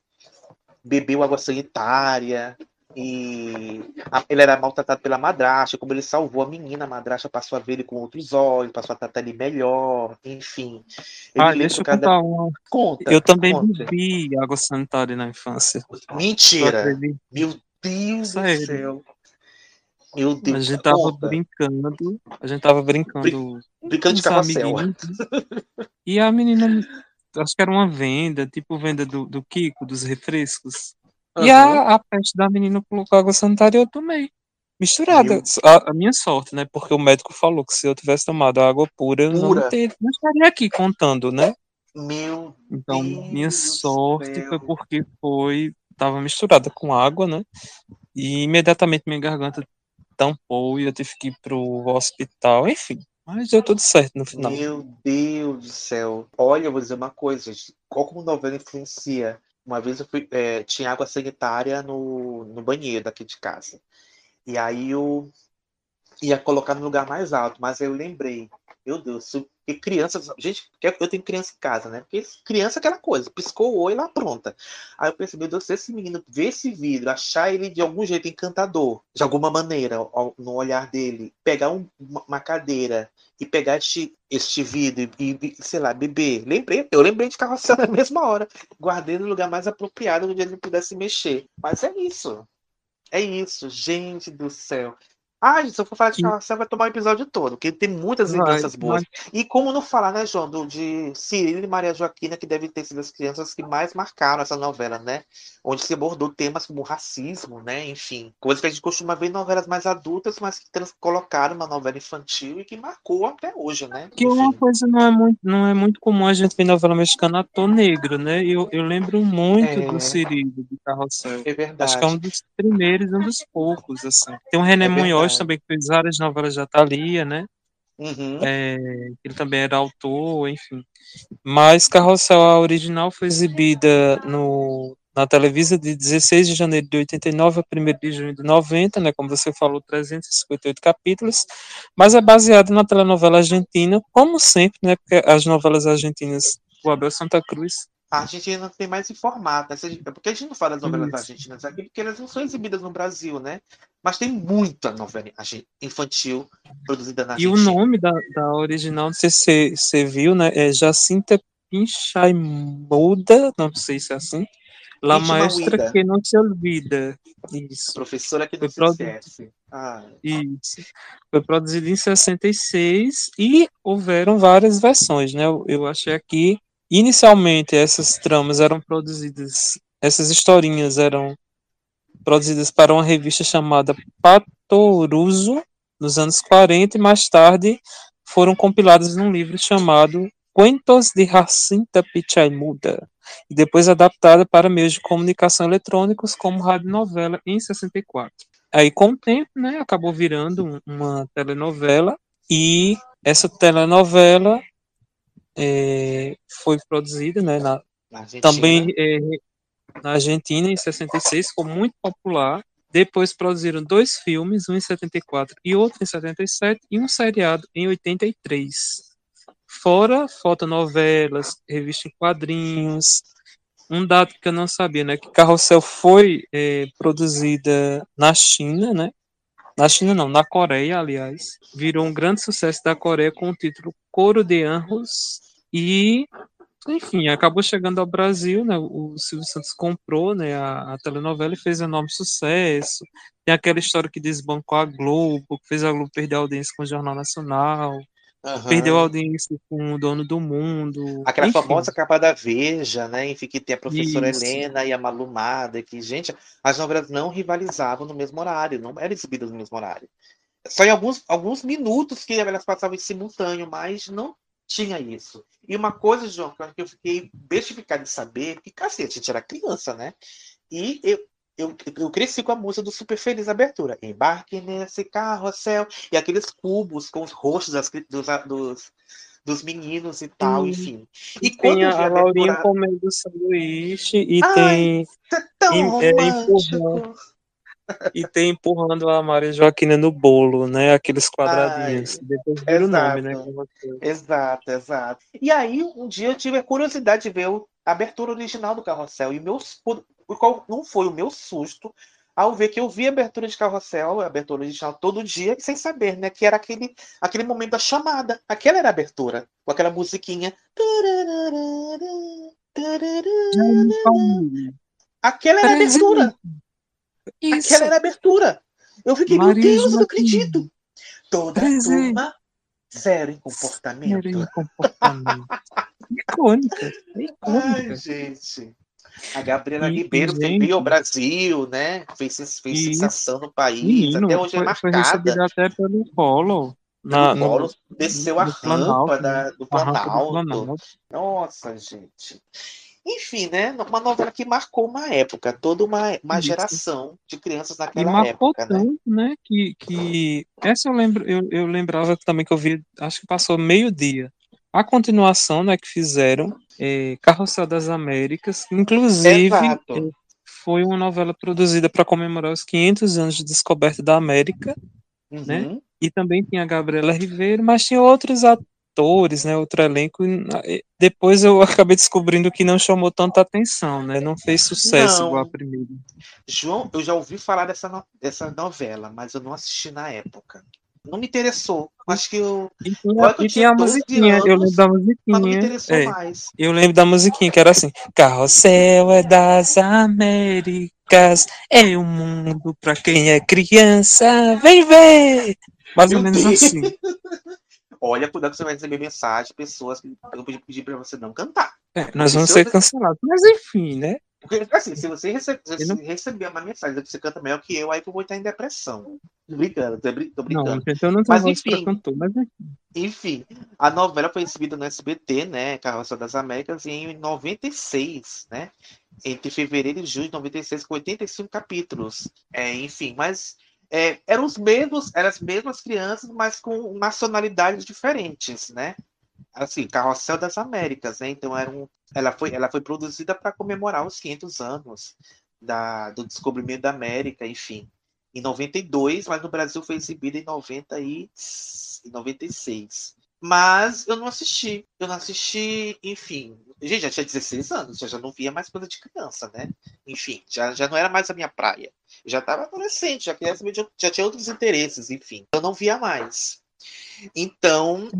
bebeu água sanitária e a- ele era maltratado pela madrasta, como ele salvou a menina, a madrasta passou a ver ele com outros olhos, passou a tratar ele melhor, enfim. Eu Ah, deixa eu cada... contar uma. Conta, Eu também conta. bebi água sanitária na infância. Mentira! Meu Deus do céu! Meu A Deus, gente tava conta. brincando, a gente tava brincando Brincando de carrossel. e a menina, acho que era uma venda, tipo venda do, do Kiko, dos refrescos. E Aham. a, a peste da menina colocou água sanitária e eu tomei. Misturada. Meu. A, a minha sorte, né? Porque o médico falou que se eu tivesse tomado água pura, eu Pura. não, ter, não estaria aqui contando, né? Meu Então, minha Deus do sorte foi porque foi, tava misturada com água, né? E imediatamente minha garganta tampou e eu tive que ir pro hospital, enfim. Mas deu tudo certo no final. Meu Deus do céu. Olha, eu vou dizer uma coisa, gente. Qual como novela influencia? Uma vez eu fui, é, tinha água sanitária no, no banheiro daqui de casa. E aí eu ia colocar no lugar mais alto, mas eu lembrei, meu Deus, porque crianças, gente, eu tenho criança em casa, né? Porque criança é aquela coisa, piscou o olho lá pronta. Aí eu pensei, meu Deus, se esse menino ver esse vidro, achar ele de algum jeito encantador, de alguma maneira, no olhar dele, pegar um- uma cadeira e pegar este, este vidro e, e, sei lá, beber. Lembrei, eu lembrei de carrossel [LAUGHS] na mesma hora. Guardei no lugar mais apropriado onde ele pudesse mexer. Mas é isso. É isso, gente do céu. Ah, gente, se eu for falar de carrossel, vai tomar o episódio todo, porque tem muitas lembranças boas. mas- E como não falar, né, João, do, de Cirilo e Maria Joaquina, que devem ter sido as crianças que mais marcaram essa novela, né? Onde se abordou temas como racismo, né? Enfim, coisas que a gente costuma ver em novelas mais adultas, mas que trans- colocaram uma novela infantil e que marcou até hoje, né? Que uma Enfim. coisa não é muito, não é muito comum a gente ver novela mexicana ator negro, né? Eu, eu lembro muito É. do Cirilo, de Carrossel. É verdade. Acho que é um dos primeiros, um dos poucos, assim. Tem o René É Munhoz verdade. também, que fez várias novelas da Thalia, né? Uhum. É, ele também era autor, enfim. Mas Carrossel, a original, foi exibida no, na Televisa de 16 de janeiro de 89 a 1 de junho de 90, né? Como você falou, 358 capítulos. Mas é baseado na telenovela argentina, como sempre, né? Porque as novelas argentinas, o Abel Santa Cruz. A Argentina não tem mais em formato, né? Gente- Porque a gente não fala das novelas Isso. argentinas aqui, porque elas não são exibidas no Brasil, né? Mas tem muita novela infantil produzida na E o Argentina. nome da, da original, não sei se você- viu, né? É Jacinta Pinchaimuda, não sei se é assim. La Maestra Uida. que não se olvida. Isso. Professora que não Foi se esquece. Ah, Isso. Foi produzido em 66 e houveram várias versões, né? Eu, eu achei aqui, inicialmente essas tramas eram produzidas, essas historinhas eram produzidas para uma revista chamada Patoruso, nos anos 40, e mais tarde foram compiladas num livro chamado Cuentos de Jacinta Pichaimuda, e depois adaptada para meios de comunicação eletrônicos como radionovela em 64. Aí, com o tempo, né, acabou virando um- uma telenovela, e essa telenovela eh, foi produzida né, na, na também eh, na Argentina, em 66, ficou muito popular. Depois produziram dois filmes, um em 74 e outro em 77, e um seriado em 83. fora fotonovelas, revista em quadrinhos. Um dado que eu não sabia, né? Que Carrossel foi é, produzida na China, né? Na China não, na Coreia, aliás. Virou um grande sucesso da Coreia com o título Coro de Anjos. E, enfim, acabou chegando ao Brasil, né? O Silvio Santos comprou né, a, a telenovela e fez enorme sucesso. Tem aquela história que desbancou a Globo, que fez a Globo perder a audiência com o Jornal Nacional. Aham. Perdeu a audiência com o dono do mundo. Aquela Enfim, famosa capa da Veja, né? Enfim, que tem a professora Isso. Helena e a Malumada, que, gente, as novelas não rivalizavam no mesmo horário, não eram exibidas no mesmo horário. Só em alguns, alguns minutos que elas passavam em simultâneo, mas não tinha isso. E uma coisa, João, que eu- que eu fiquei bestificado de saber, porque, cacete, a gente era criança, né? E eu, eu, eu cresci com a música do Super Feliz Abertura. Embarque nesse carrossel. E aqueles cubos com os rostos das dos, dos, dos meninos e tal, Sim. enfim. E quando tem eu a, a Laurinha abertura, comendo sanduíche e Ai, tem "Isso é tão em- é, empurrando. e tem empurrando a Maria Joaquina no bolo, né? Aqueles quadradinhos. Depois vira o nome, né? exato. Exato, exato. E aí, um dia eu tive a curiosidade de ver o- a abertura original do Carrossel. E o meu, su- o qual não foi o meu susto ao ver que eu vi a abertura de Carrossel, a abertura original, todo dia, sem saber, né? Que era aquele, aquele momento da chamada. Aquela era a abertura, com aquela musiquinha. Aquela era a abertura. Isso. Aquela era a abertura. Eu fiquei, meu Deus, eu não acredito. Toda Presente. turma, zero em comportamento. Era em comportamento. [LAUGHS] icônica. É Ai, icônica. gente. A Gabriela E- Ribeiro gente- veio ao Brasil, né? Fez, fez sensação no país. Menino, Até hoje é foi, foi marcada. recebida até pelo Collor. Na, No colo, no, desceu a no rampa Planalto, da- do a rampa do Planalto. Planalto. Nossa, gente. Enfim, né? Uma novela que marcou uma época, toda uma, uma Isso. geração de crianças E naquela marcou época, né? tanto, né? Que, que essa eu lembro, eu, eu lembrava também que eu vi, acho que passou meio-dia. A continuação, né, que fizeram, é, Carrossel das Américas, inclusive Exato. é, foi uma novela produzida para comemorar os 500 anos de descoberta da América, né? Uhum. e também tinha a Gabriela Ribeiro, mas tinha outros atores, né, outro elenco. Depois eu [LAUGHS] acabei descobrindo que não chamou tanta atenção, né? Não fez sucesso Não. igual a primeira. João, eu já ouvi falar dessa, no- dessa novela, mas eu não assisti na época. Não me interessou. Acho que eu. E eu e tinha a 12 musiquinha, eu anos, lembro da Mas não me musiquinha. interessou é, mais. eu lembro da musiquinha que era assim: Carrossel é das Américas, é o mundo pra quem é criança, vem ver! Mais ou Meu menos Deus. assim. [LAUGHS] Olha, cuidado que você vai receber mensagem, pessoas que eu vou pedir para você não cantar. É, nós vamos ser eu- cancelados. Mas enfim, né? Porque, assim, se você rece- se não- receber uma mensagem que você canta melhor que eu, aí que eu vou estar em depressão. Tô brincando, tô, brin- tô Não, brincando. gente, eu não Mas, enfim. cantor, mas enfim. Enfim, a novela foi exibida no SBT, né? Carroça das Américas, em 96, né? Entre fevereiro e julho de 96, com 85 capítulos. É, enfim, mas é, eram os mesmos, eram as mesmas crianças, mas com nacionalidades diferentes, né? Assim, Carrossel das Américas, né? Então era um, ela foi, ela foi produzida para comemorar os 500 anos da, do descobrimento da América, enfim. Em 92, mas no Brasil foi exibida em 90 e, em 96. Mas eu não assisti. Eu não assisti, enfim. Gente, já tinha 16 anos, já, já não via mais coisa de criança, né? Enfim, já, já não era mais a minha praia. Eu já estava adolescente, já, queria já tinha outros interesses, enfim. Eu não via mais. Então,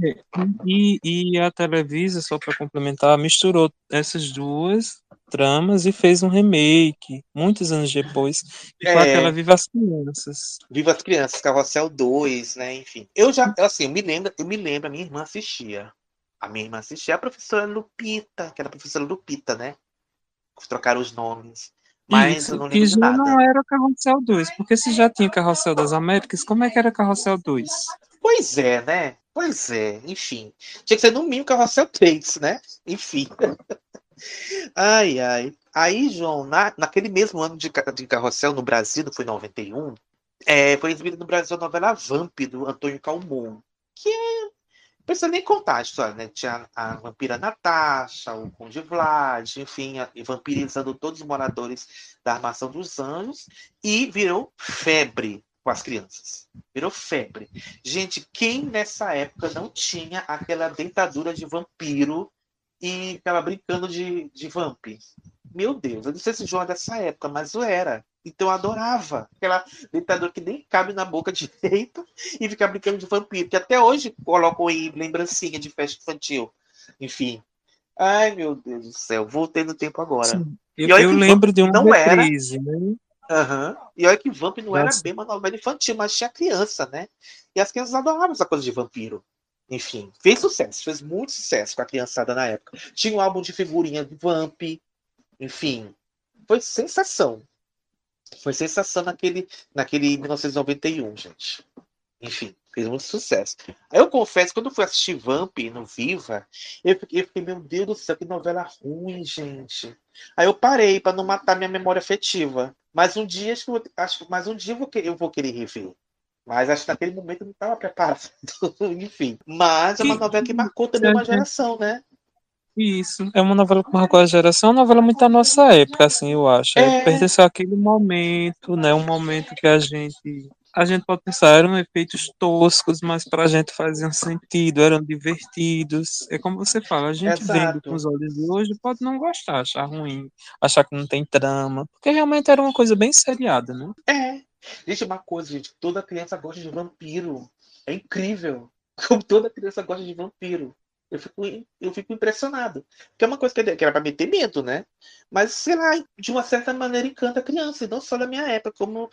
E, e a Televisa, só para complementar, misturou essas duas tramas e fez um remake, muitos anos depois, que foi É. aquela Viva as Crianças. Viva as Crianças, Carrossel 2, né? Enfim. Eu já, assim, eu me lembro, eu me lembro, a minha irmã assistia. A minha irmã assistia a professora Lupita, que era a professora Lupita, né? Trocaram os nomes. Mas Isso, eu não que lembro de já nada. não era Carrossel 2, porque se já tinha Carrossel das Américas, como é que era Carrossel 2? Pois é, né? Pois é, enfim. Tinha que ser no mínimo Carrossel 3, né? Enfim. [LAUGHS] Ai, ai. Aí, João, na, naquele mesmo ano de, de Carrossel no Brasil, não foi em 91, é, foi exibida no Brasil a novela Vamp, do Antônio Calmon. Que é. Não precisa nem contar a história, né? Tinha a vampira Natasha, o Conde Vlad, enfim, a- vampirizando todos os moradores da Armação dos Anjos, e virou febre com as crianças. Virou febre. Gente, quem nessa época não tinha aquela dentadura de vampiro e ficava brincando de, de vamp? Meu Deus, eu não sei se o João é dessa época, mas eu era. Então eu adorava aquela dentadura que nem cabe na boca [LAUGHS] direito e ficar brincando de vampiro, que até hoje colocam aí lembrancinha de festa infantil. Enfim. Ai, meu Deus do céu, voltei no tempo agora. Sim. Eu, eu lembro de uma não reprise, era... né? Uhum. E olha que Vamp não Nossa. era bem uma novela infantil, mas tinha criança, né? E as crianças adoravam essa coisa de vampiro. Enfim, fez sucesso, fez muito sucesso com a criançada na época. Tinha um álbum de figurinha de Vamp. Enfim, foi sensação. Foi sensação naquele, naquele 1991, gente. Enfim, fez muito sucesso. Aí eu confesso, quando eu fui assistir Vamp no Viva, eu fiquei, eu fiquei, meu Deus do céu, que novela ruim, gente. Aí eu parei para não matar minha memória afetiva. Mas um dia acho que eu acho, mas um dia eu vou, eu vou querer rever. Mas acho que naquele momento eu não estava preparado. [LAUGHS] Enfim. Mas é uma novela que marcou também uma é- geração, né? Isso, é uma novela que marcou a geração, uma novela muito da nossa época, assim, eu acho. É, É. pertenceu àquele momento, né? Um momento que a gente. A gente pode pensar, eram efeitos toscos, mas pra gente faziam sentido, eram divertidos. É como você fala, a gente vendo Exato. com os olhos de hoje pode não gostar, achar ruim, achar que não tem trama, porque realmente era uma coisa bem seriada, né? É. Gente, uma coisa, gente, toda criança gosta de vampiro. É incrível. [LAUGHS] Como toda criança gosta de vampiro. Eu fico, eu fico impressionado. Porque é uma coisa que era pra meter medo, né? Mas, sei lá, de uma certa maneira encanta a criança, e não só da minha época, como.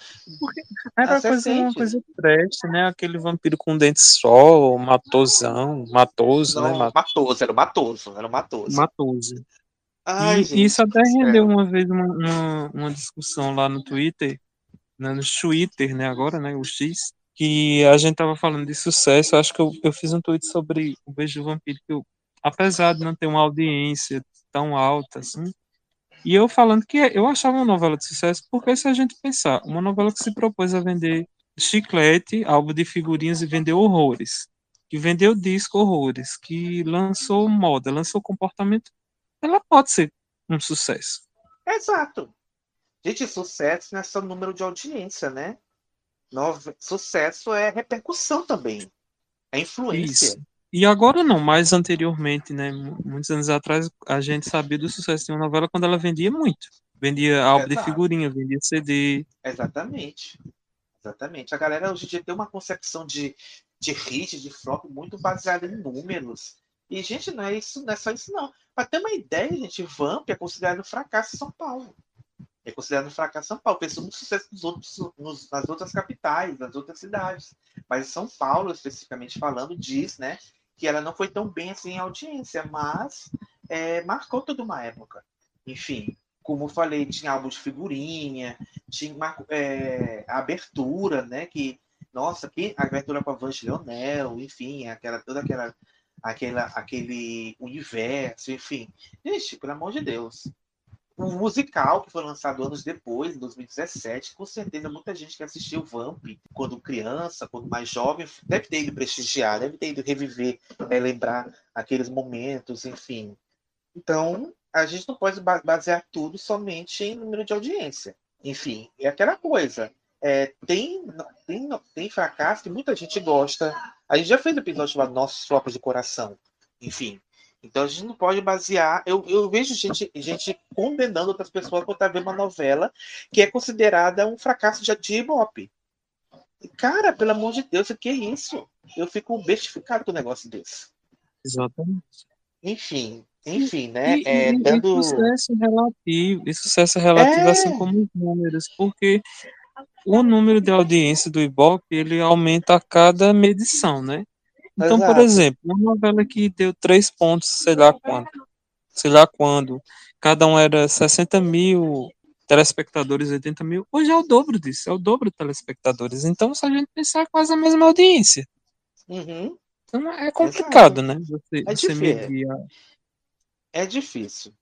Era As coisa, uma recentes. coisa trash, né? Aquele vampiro com dente só, matosão, matoso, né? Não, Ma- matoso, era o matoso, era o matoso. Matoso. Ai, E gente, isso até rendeu uma vez uma, uma, uma discussão lá no Twitter, né, no Twitter, né, agora, né, o X, que a gente tava falando de sucesso, acho que eu, eu fiz um tweet sobre o Beijo Vampiro, que eu, apesar de não ter uma audiência tão alta, assim, e eu falando que eu achava uma novela de sucesso, porque se a gente pensar, uma novela que se propôs a vender chiclete, álbum de figurinhas e vender horrores, que vendeu disco horrores, que lançou moda, lançou comportamento, ela pode ser um sucesso. Exato. Gente, sucesso não é só número de audiência, né? Nove- Sucesso é repercussão também. É influência. Isso. E agora não, mas anteriormente, né, mu- muitos anos atrás, a gente sabia do sucesso de uma novela quando ela vendia muito. Vendia álbum de Exato. figurinha, vendia CD. Exatamente. Exatamente. A galera hoje em dia tem uma concepção de, de hit, de flop muito baseada em números. E, gente, não é isso, não é só isso, não. Para ter uma ideia, gente, Vamp é considerado um fracasso em São Paulo. É considerado um fracasso São Paulo. Fez muito sucesso nos outros, nos- nas outras capitais, nas outras cidades. Mas São Paulo, especificamente falando, diz, né, que ela não foi tão bem assim em audiência, mas é, marcou toda uma época. Enfim, como eu falei, tinha álbum de figurinha, tinha é, abertura, né? Que, nossa, que a abertura com a Vange Leonel, enfim, aquela, toda aquela, aquela, aquele universo, enfim. Gente, pelo amor de Deus. O musical que foi lançado anos depois, em 2017, com certeza muita gente que assistiu Vamp quando criança, quando mais jovem, deve ter ido prestigiar, deve ter ido reviver, é, lembrar aqueles momentos, enfim. Então, a gente não pode ba- basear tudo somente em número de audiência. Enfim, é aquela coisa. É, tem, tem, tem fracasso que muita gente gosta. A gente já fez um episódio chamado Nossos Flopos de Coração. Enfim. Então a gente não pode basear. Eu, eu vejo gente, gente condenando outras pessoas por estar vendo uma novela que é considerada um fracasso de, de Ibope. Cara, pelo amor de Deus, o que é isso? Eu fico bestificado com um negócio desse. Exatamente. Enfim, enfim, né? E, É, e- e dando. sucesso relativo, e sucesso relativo É. assim como os números, porque o número de audiência do Ibope, ele aumenta a cada medição, né? Então, por Exato. exemplo, uma novela que deu três pontos, sei lá quando, sei lá quando, cada um era 60 mil telespectadores, 80 mil, hoje é o dobro disso, é o dobro de telespectadores. Então, se a gente pensar, é quase a mesma audiência. Uhum. Então, é complicado, né? Você, É você medir É difícil.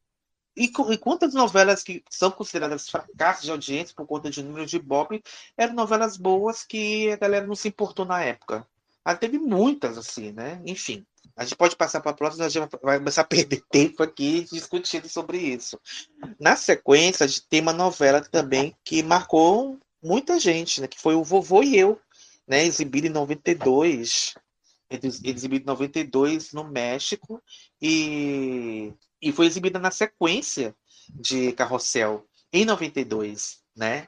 E, e quantas novelas que são consideradas fracassos de audiência por conta de número de Bob eram novelas boas que a galera não se importou na época? Ah, teve muitas, assim, né? Enfim. A gente pode passar para a próxima, a gente vai começar a perder [LAUGHS] tempo aqui discutindo sobre isso. Na sequência, a gente tem uma novela também que marcou muita gente, né? Que foi o Vovô e Eu, né? Exibido em 92. Exibido em 92 no México e, e foi exibida na sequência de Carrossel em 92, né?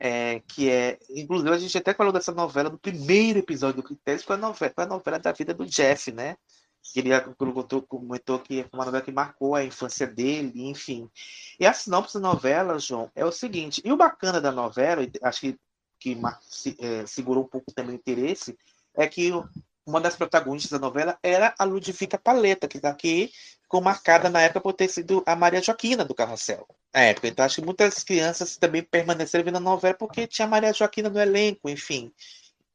É, que é, inclusive a gente até falou dessa novela no primeiro episódio do Critérios, foi a novela, foi a novela da vida do Jeff, né? Ele comentou, comentou que foi uma novela que marcou a infância dele, enfim. E a sinopse da novela, João, é o seguinte, e o bacana da novela, acho que, que é, segurou um pouco também o interesse, é que uma das protagonistas da novela era a Ludvica Paleta, que está aqui, ficou marcada na época por ter sido a Maria Joaquina do Carrossel. Na época. Então, acho que muitas crianças também permaneceram vendo a novela porque tinha a Maria Joaquina no elenco, enfim.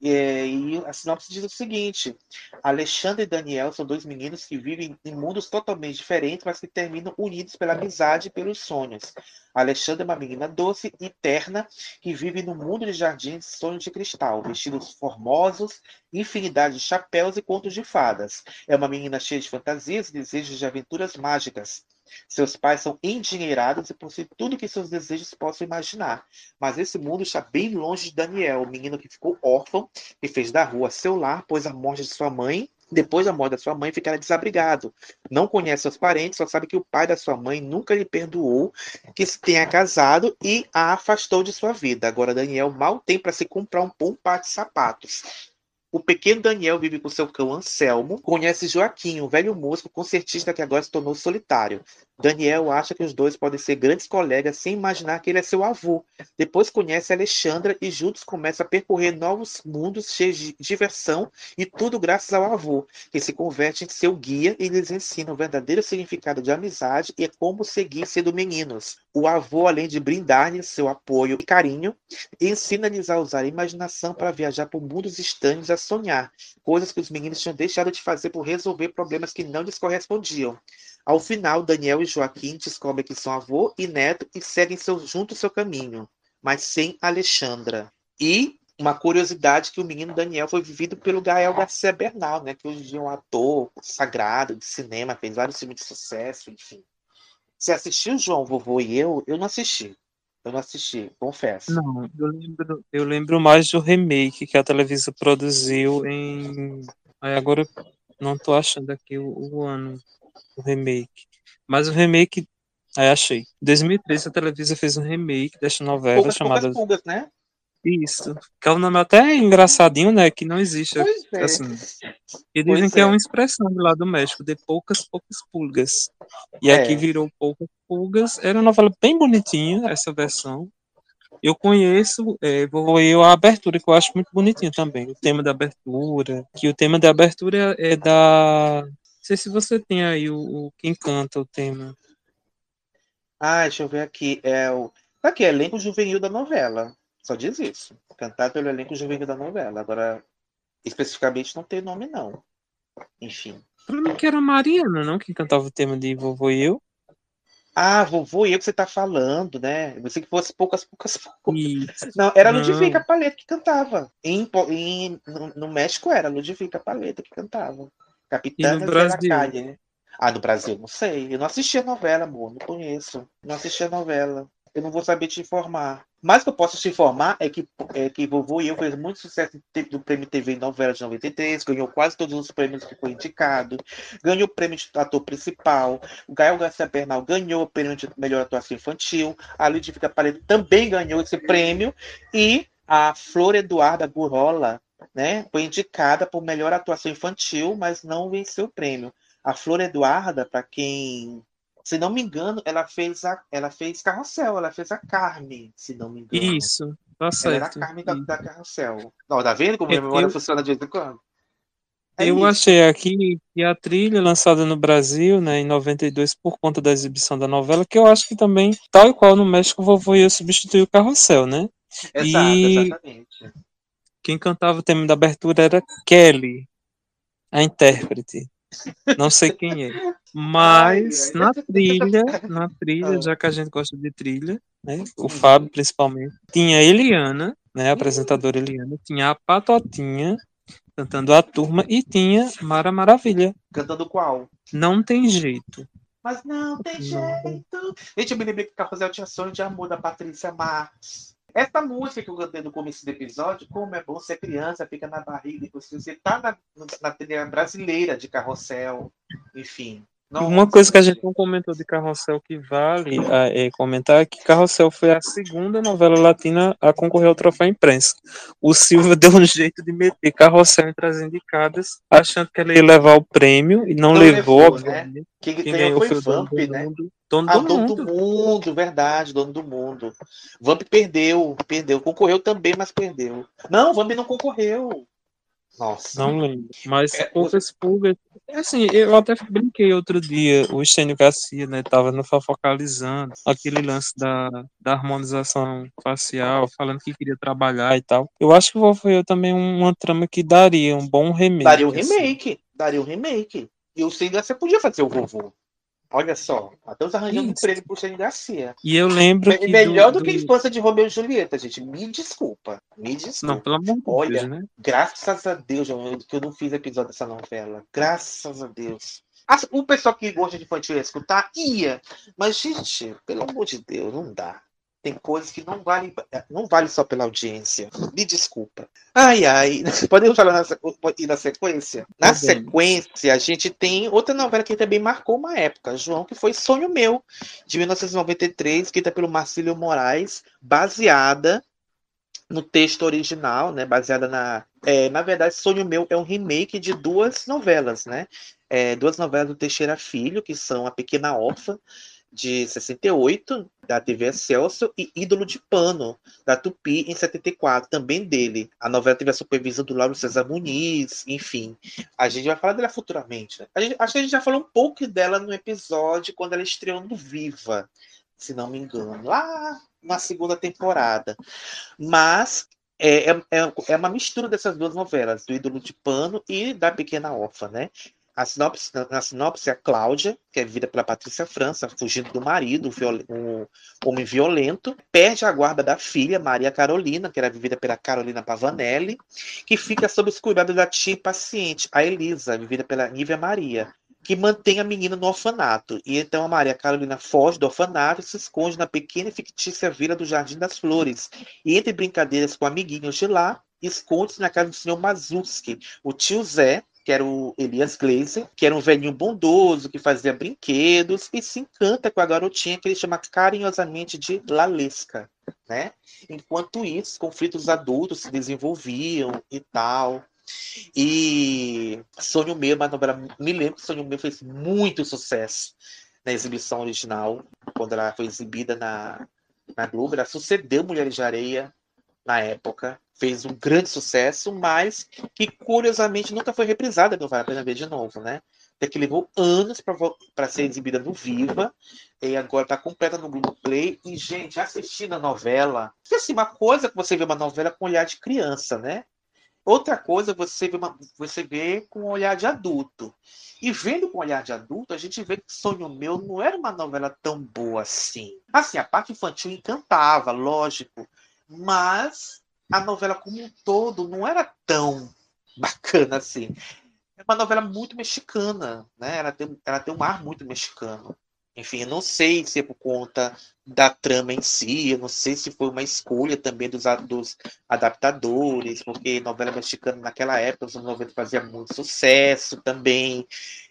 É, e a sinopse diz o seguinte: Alexandre e Daniel são dois meninos que vivem em mundos totalmente diferentes, mas que terminam unidos pela amizade e pelos sonhos. Alexandre é uma menina doce e terna que vive no mundo de jardins sonhos de cristal, vestidos formosos, infinidade de chapéus e contos de fadas. É uma menina cheia de fantasias e desejos de aventuras mágicas. Seus pais são endinheirados e possuem tudo que seus desejos possam imaginar. Mas esse mundo está bem longe de Daniel, o menino que ficou órfão, e fez da rua seu lar, pois a morte de sua mãe depois da morte da sua mãe, ficará desabrigado. Não conhece seus parentes, só sabe que o pai da sua mãe nunca lhe perdoou que se tenha casado e a afastou de sua vida. Agora, Daniel mal tem para se comprar um bom par de sapatos. O pequeno Daniel vive com seu cão Anselmo, conhece Joaquim, um velho músico concertista que agora se tornou solitário. Daniel acha que os dois podem ser grandes colegas sem imaginar que ele é seu avô. Depois conhece Alexandra e juntos começam a percorrer novos mundos cheios de diversão e tudo graças ao avô, que se converte em seu guia e lhes ensina o verdadeiro significado de amizade e como seguir sendo meninos. O avô, além de brindar-lhes seu apoio e carinho, ensina-lhes a usar a imaginação para viajar por mundos estranhos sonhar, coisas que os meninos tinham deixado de fazer por resolver problemas que não lhes correspondiam. Ao final, Daniel e Joaquim descobrem que são avô e neto e seguem seu, junto seu caminho, mas sem Alexandra. E uma curiosidade que o menino Daniel foi vivido pelo Gael Garcia Bernal, né, que hoje é um ator sagrado de cinema, fez vários filmes de sucesso, enfim. Você assistiu, João, Vovô e eu? Eu não assisti. Eu não assisti, confesso. Não, eu lembro, eu lembro mais do remake que a televisão produziu em. Aí agora não tô achando aqui o, o ano o remake. Mas o remake. Aí achei. Em 2013 a televisão fez um remake dessa novela Poucas, chamada. poucas né? Isso. Que é um nome até engraçadinho, né? Que não existe. Pois é. Assim. E dizem Pois que é é. uma expressão de lá do México, de poucas, poucas pulgas. E É. aqui virou poucas pulgas. Era uma novela bem bonitinha, essa versão. Eu conheço, é, vou eu a abertura, que eu acho muito bonitinha também. O tema da abertura. Que o tema da abertura é da. Não sei se você tem aí o, o- quem canta o tema. Ah, deixa eu ver aqui. É o. Tá aqui, elenco juvenil da novela. Só diz isso. Cantado pelo elenco juvenil da novela. Agora, especificamente, não tem nome, não. Enfim. Pra mim que era a Mariana, não? Que cantava o tema de Vovô e Eu. Ah, vovô, e eu que você tá falando, né? Eu pensei que fosse poucas, poucas, poucas. Isso. Não, era Não. Ludvica Paleta que cantava. Em, em- no, no México era a Ludvica Paleta que cantava. Capitã Brasil? Calle. Ah, no Brasil, não sei. Eu não assisti a novela, amor. Não conheço. Não assisti a novela. Eu não vou saber te informar. Mas o que eu posso te informar é que, é que Vovô e Eu fez muito sucesso no Prêmio TV novela de 93, ganhou quase todos os prêmios que foi indicado, ganhou o prêmio de ator principal, o Gael Garcia Bernal ganhou o prêmio de melhor atuação infantil, a Ludvica Paleta também ganhou esse prêmio, e a Flor Eduarda Gurola né, foi indicada por melhor atuação infantil, mas não venceu o prêmio. A Flor Eduarda, para quem, se não me engano, ela fez a, ela fez Carrossel, ela fez a Carme, se não me engano. Isso, tá Ela era a certo. Carme da, da Carrossel. Não, tá vendo como a Eu- memória eu- funciona de vez em quando? É Eu isso. achei aqui que a trilha lançada no Brasil, né, em 92, por conta da exibição da novela, que eu acho que também, tal e qual no México, o Vovô eu substituiu o Carrossel, né? Exato, e- exatamente. Quem cantava o tema da abertura era Kelly, a intérprete. Não sei quem é. Mas Ai, ai. na trilha, na trilha, Ah. já que a gente gosta de trilha, né? O Fábio principalmente, tinha a Eliana, né? A apresentadora Eliana, tinha a Patotinha cantando a turma e tinha Mara Maravilha. Cantando qual? Não tem jeito. Mas não tem Não. jeito. Gente, eu me lembrei que Carrossel tinha sonho de amor da Patrícia Marques. Essa música que eu cantei no começo do episódio, como é bom ser criança, fica na barriga, você tá na, na trilha brasileira de carrossel, enfim. Nossa. Uma coisa que a gente não comentou de Carrossel que vale é, comentar é que Carrossel foi a segunda novela latina a concorrer ao troféu imprensa. O Silva [LAUGHS] deu um jeito de meter Carrossel entre as indicadas, achando que ela ia levar o prêmio e não, não levou, levou né? Quem, Quem ganhou foi, foi o Vamp, né? Mundo. Dono ah, do dono mundo. do mundo, verdade, dono do mundo. Vamp perdeu, perdeu. Concorreu também, mas perdeu. Não, Vamp não concorreu. Nossa. Não lembro. Mas é, poucas pulgas. É assim, eu até brinquei outro dia, o Estênio Garcia, né? Tava no focalizando aquele lance da, da harmonização facial, falando que queria trabalhar e tal. Eu acho que o foi também uma trama que daria um bom remake. Daria um assim. remake. Assim. Daria um remake. E o Estênio Garcia podia fazer o vovô. Olha só, estamos arranjando Isso. emprego pro Shane Garcia. E eu lembro Me, que. Melhor do, do, que a esposa de Romeu e Julieta, gente. Me desculpa. Me desculpa. Não, pelo amor de Olha, Deus, né? graças a Deus que eu não fiz episódio dessa novela. Graças a Deus. O pessoal que gosta de infantil ia escutar, ia. Mas, gente, pelo amor de Deus, não dá. Tem coisas que não vale, não vale só pela audiência. Me desculpa. Ai, ai. [LAUGHS] Podemos falar na, na sequência? Na tá sequência, a gente tem outra novela que também marcou uma época, João, que foi Sonho Meu, de 1993, escrita pelo Marcílio Moraes, baseada no texto original, né? Baseada na. É, na verdade, Sonho Meu é um remake de duas novelas, né? É, duas novelas do Teixeira Filho, que são A Pequena Órfã de 68, da TV Excelsior, e Ídolo de Pano, da Tupi, em 74, também dele. A novela teve a supervisão do Lauro César Muniz, enfim. A gente vai falar dela futuramente. Né? Gente, acho que a gente já falou um pouco dela no episódio quando ela estreou no Viva, se não me engano, lá na segunda temporada. Mas é, é, é uma mistura dessas duas novelas, do Ídolo de Pano e da Pequena Órfã, né? A sinopse, na sinopse, a Cláudia, que é vivida pela Patrícia França, fugindo do marido, um homem violento, perde a guarda da filha, Maria Carolina, que era vivida pela Carolina Pavanelli, que fica sob os cuidados da tia paciente, a Elisa, vivida pela Nívia Maria, que mantém a menina no orfanato. E então a Maria Carolina foge do orfanato e se esconde na pequena e fictícia vila do Jardim das Flores. E entre brincadeiras com amiguinhos de lá, esconde-se na casa do senhor Mazuski, o tio Zé, que era o Elias Glazer, que era um velhinho bondoso, que fazia brinquedos, e se encanta com a garotinha que ele chama carinhosamente de Lalesca, né? Enquanto isso, conflitos adultos se desenvolviam e tal. E Sonho Meu, uma novela, me lembro que Sonho Meu fez muito sucesso na exibição original, quando ela foi exibida na, na Globo, ela sucedeu Mulheres de Areia na época, fez um grande sucesso, mas que curiosamente nunca foi reprisada, não vale a pena ver de novo, né? Até que levou anos para ser exibida no Viva, e agora está completa no Globoplay. E, gente, assistindo a novela, porque assim, uma coisa é que você vê uma novela com olhar de criança, né? Outra coisa você vê, uma, você vê com olhar de adulto. E vendo com olhar de adulto, a gente vê que Sonho Meu não era uma novela tão boa assim. Assim, a parte infantil encantava, lógico, mas a novela como um todo não era tão bacana assim. É uma novela muito mexicana, né? Ela tem, ela tem um ar muito mexicano. Enfim, eu não sei se é por conta da trama em si, eu não sei se foi uma escolha também dos, dos adaptadores, porque novela mexicana naquela época, os anos 90 fazia muito sucesso também.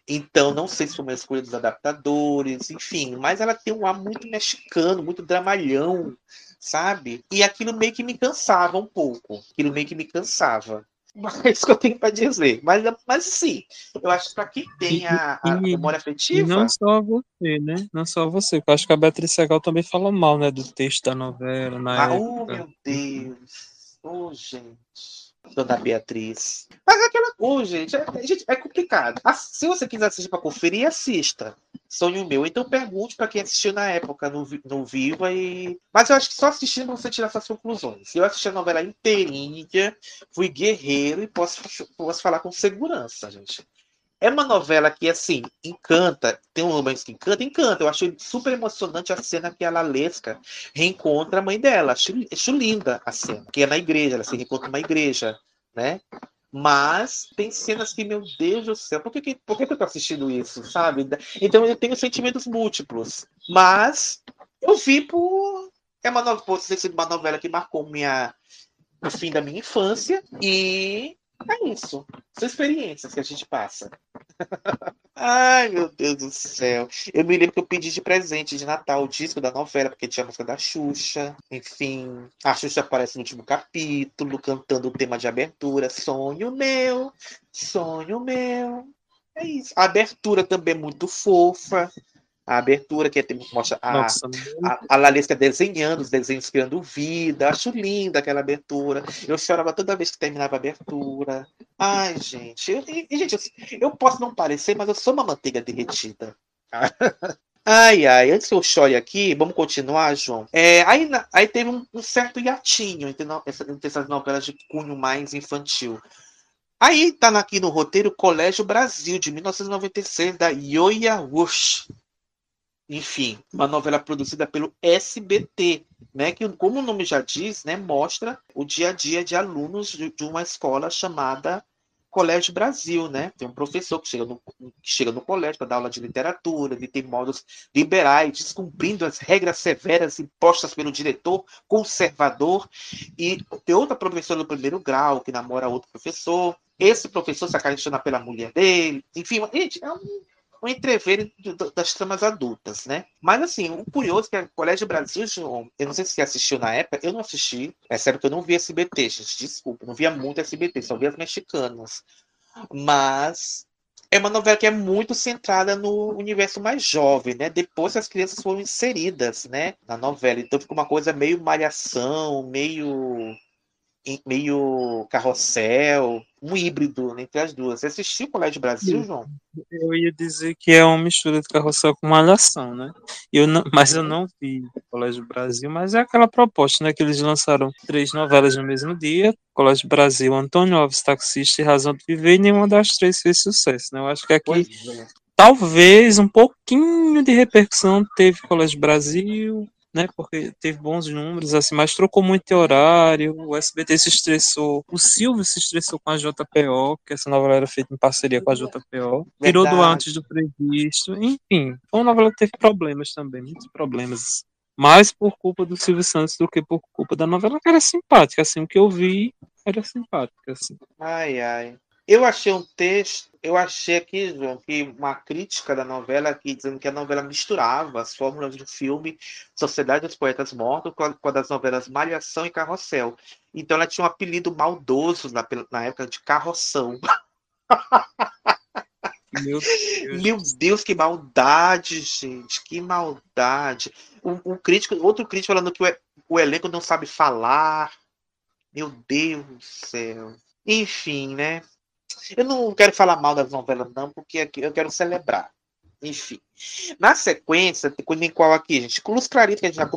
Então, não sei se foi uma escolha dos adaptadores, enfim, mas ela tem um ar muito mexicano, muito dramalhão, sabe? E aquilo meio que me cansava um pouco. Aquilo meio que me cansava. Mas é [LAUGHS] isso que eu tenho para dizer. Mas, mas sim, eu acho que para quem tem a, a memória afetiva. E não só você, né? Não só você. Eu acho que a Beatriz Segal também falou mal, né? Do texto da novela. Na ah, oh, meu Deus. Oh, gente. Dona Beatriz. Mas é aquela coisa, gente, é, gente, é complicado. Se você quiser assistir para conferir, assista. Sonho meu. Então pergunte para quem assistiu na época no, no Viva e. Mas eu acho que só assistindo você tirar suas conclusões. Eu assisti a novela inteirinha, fui guerreiro e posso, posso falar com segurança, gente. É uma novela que, assim, encanta. Tem um romance que encanta, encanta. Eu acho super emocionante a cena que a Lalesca reencontra a mãe dela. Acho, acho linda a cena. Que é na igreja, ela se reencontra numa igreja, né? Mas tem cenas que, meu Deus do céu, por que, que, por que, que eu tô assistindo isso, sabe? Então eu tenho sentimentos múltiplos. Mas eu vi por, é uma novela, pode ter sido uma novela que marcou minha, o fim da minha infância e é isso. São experiências que a gente passa. [LAUGHS] Ai, meu Deus do céu. Eu me lembro que eu pedi de presente de Natal o disco da novela, porque tinha a música da Xuxa. Enfim, a Xuxa aparece no último capítulo, cantando o tema de abertura. Sonho meu, sonho meu. É isso. A abertura também é muito fofa. A abertura que mostra a, Nossa, a, a Lalesca desenhando, os desenhos criando vida. Acho linda aquela abertura. Eu chorava toda vez que terminava a abertura. Ai, gente. Eu, e, gente, eu, eu, posso não parecer, mas eu sou uma manteiga derretida. [LAUGHS] Ai, ai, antes que eu chore aqui, vamos continuar, João. É, aí, aí teve um, um certo hiatinho entre, no, entre essas novelas de cunho mais infantil. Aí tá aqui no roteiro Colégio Brasil, de 1996, da Yoya Wush enfim, uma novela produzida pelo SBT, né, que como o nome já diz, né, mostra o dia a dia de alunos de, de uma escola chamada Colégio Brasil, né? Tem um professor que chega no, que chega no colégio para dar aula de literatura, ele tem modos liberais, descumprindo as regras severas impostas pelo diretor conservador, e tem outra professora do primeiro grau que namora outro professor. Esse professor se apaixona pela mulher dele. Enfim, gente, é um um entrever das tramas adultas, né? Mas assim, o curioso é que o Colégio Brasil, João, eu não sei se você assistiu na época, eu não assisti, é sério que eu não vi SBT, gente, desculpa, não via muito SBT, só via as mexicanas. Mas é uma novela que é muito centrada no universo mais jovem, né? Depois as crianças foram inseridas, né, na novela. Então fica uma coisa meio malhação, meio meio carrossel, um híbrido entre as duas. Você assistiu o Colégio Brasil, João? Eu ia dizer que é uma mistura de carrossel com malhação, né? Eu não, mas eu não vi o Colégio Brasil, mas é aquela proposta, né? Que eles lançaram três novelas no mesmo dia, Colégio Brasil, Antônio Alves, Taxista e Razão de Viver, e nenhuma das três fez sucesso, né? Eu acho que aqui é. talvez um pouquinho de repercussão teve Colégio Brasil, né? Porque teve bons números, assim, mas trocou muito de horário, o SBT se estressou, o Silvio se estressou com a JPO, que essa novela era feita em parceria com a JPO, tirou do antes do previsto, enfim, foi uma novela que teve problemas também, muitos problemas. Mais por culpa do Silvio Santos do que por culpa da novela, que era simpática, assim, o que eu vi era simpática, assim. Ai, ai. Eu achei um texto, eu achei aqui, João, que uma crítica da novela aqui, dizendo que a novela misturava as fórmulas do filme Sociedade dos Poetas Mortos com a, com a das novelas Malhação e Carrossel. Então ela tinha um apelido maldoso na, na época de Carroção. Meu Deus. Meu Deus, que maldade, gente. Que maldade. Um, um crítico, outro crítico falando que o, o elenco não sabe falar. Meu Deus do céu. Enfim, né? Eu não quero falar mal das novelas, não, porque eu quero celebrar. Enfim. Na sequência, tem qual aqui, gente? Com Luz Clarita, que a gente já,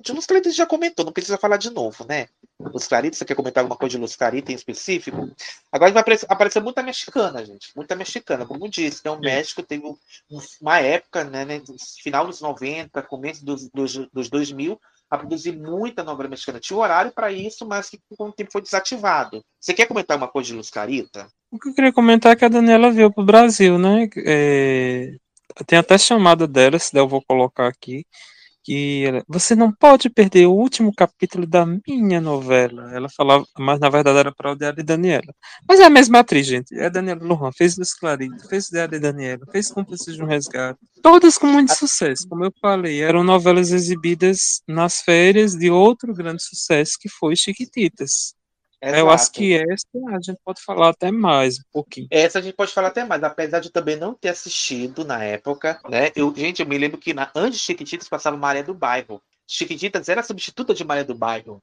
de Luz Clarita a gente já comentou, não precisa falar de novo, né? Luz Clarita, você quer comentar alguma coisa de Luz Clarita em específico? Agora vai aparecer, aparecer muita mexicana, gente. Muita mexicana, como disse. Né? O México teve uma época, né, né final dos 90, começo dos, dos, dos 2000, a produzir muita novela mexicana. Tinha horário para isso, mas que com o tempo foi desativado. Você quer comentar uma coisa de Luz Carita? O que eu queria comentar é que a Daniela veio para o Brasil, né? É... Tem até chamada dela, se der eu vou colocar aqui que ela, você não pode perder o último capítulo da minha novela. Ela falava, mas na verdade era para o Diário de Daniela. Mas é a mesma atriz, gente. É a Daniela Lujan, fez Luz Clarito, fez o Diário de Daniela, fez Cúmplices de um Resgate. Todas com muito sucesso, como eu falei. Eram novelas exibidas nas férias de outro grande sucesso que foi Chiquititas. Exato. Eu acho que essa a gente pode falar até mais um pouquinho. Essa a gente pode falar até mais, apesar de também não ter assistido na época, né? Eu, gente, eu me lembro que na, antes de Chiquititas passava Maria do Bairro. Chiquititas era substituta de Maria do Bairro.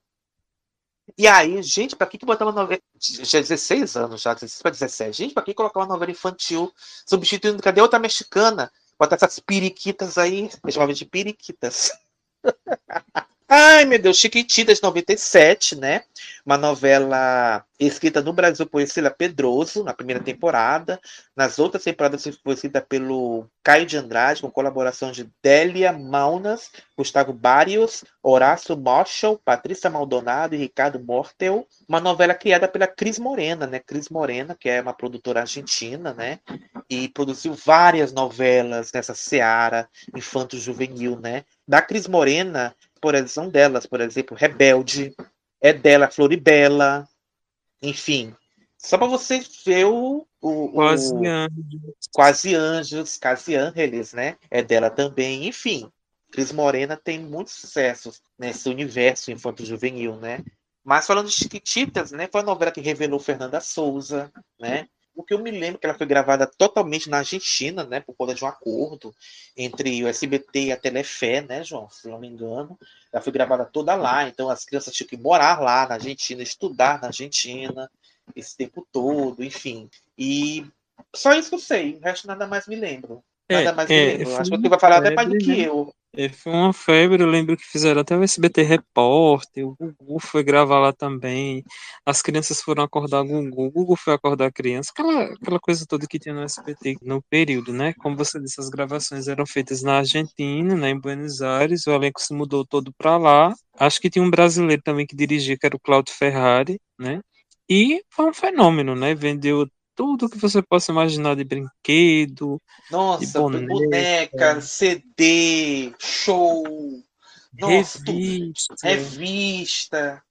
E aí, gente, pra que, que botar uma novela. Já 16 anos, já, 16 para 17. Gente, pra que colocar uma novela infantil substituindo. Cadê outra mexicana? Botar essas periquitas aí. Eu chamava de periquitas. [LAUGHS] Ai, meu Deus, Chiquititas 97, né? Uma novela escrita no Brasil por Cecília Pedroso, na primeira temporada. Nas outras temporadas foi escrita pelo Caio de Andrade, com colaboração de Délia Maunas, Gustavo Barrios, Horácio Moschel, Patrícia Maldonado e Ricardo Mortel. Uma novela criada pela Cris Morena, né? Cris Morena, que é uma produtora argentina, né? E produziu várias novelas nessa seara infanto-juvenil, né? Da Cris Morena, por exemplo, são delas, por exemplo, Rebelde, é dela Floribela, enfim. Só para você ver o, o, Quase o Anjos. Quase Anjos, Quase Ángeles, né? É dela também, enfim. Cris Morena tem muitos sucessos nesse universo infanto-juvenil, né? Mas falando de Chiquititas, né? Foi a novela que revelou Fernanda Souza, né? O que eu me lembro que ela foi gravada totalmente na Argentina, né? Por conta de um acordo entre o SBT e a Telefé, né, João? Se não me engano. Ela foi gravada toda lá, então as crianças tinham que morar lá na Argentina, estudar na Argentina esse tempo todo, enfim. E só isso que eu sei, o resto nada mais me lembro. Nada É, mais é, me lembro. Acho que você vai falar até mais do que eu. É, foi uma febre, eu lembro que fizeram até o SBT Repórter, o Gugu foi gravar lá também, as crianças foram acordar o Gugu, o Gugu foi acordar a criança, aquela, aquela coisa toda que tinha no SBT no período, né? Como você disse, as gravações eram feitas na Argentina, né, em Buenos Aires, o elenco se mudou todo para lá. Acho que tinha um brasileiro também que dirigia, que era o Claudio Ferrari, né? E foi um fenômeno, né? Vendeu tudo que você possa imaginar de brinquedo, de Nossa, boneca, boneca, CD, show, Nossa, tudo. revista. revista,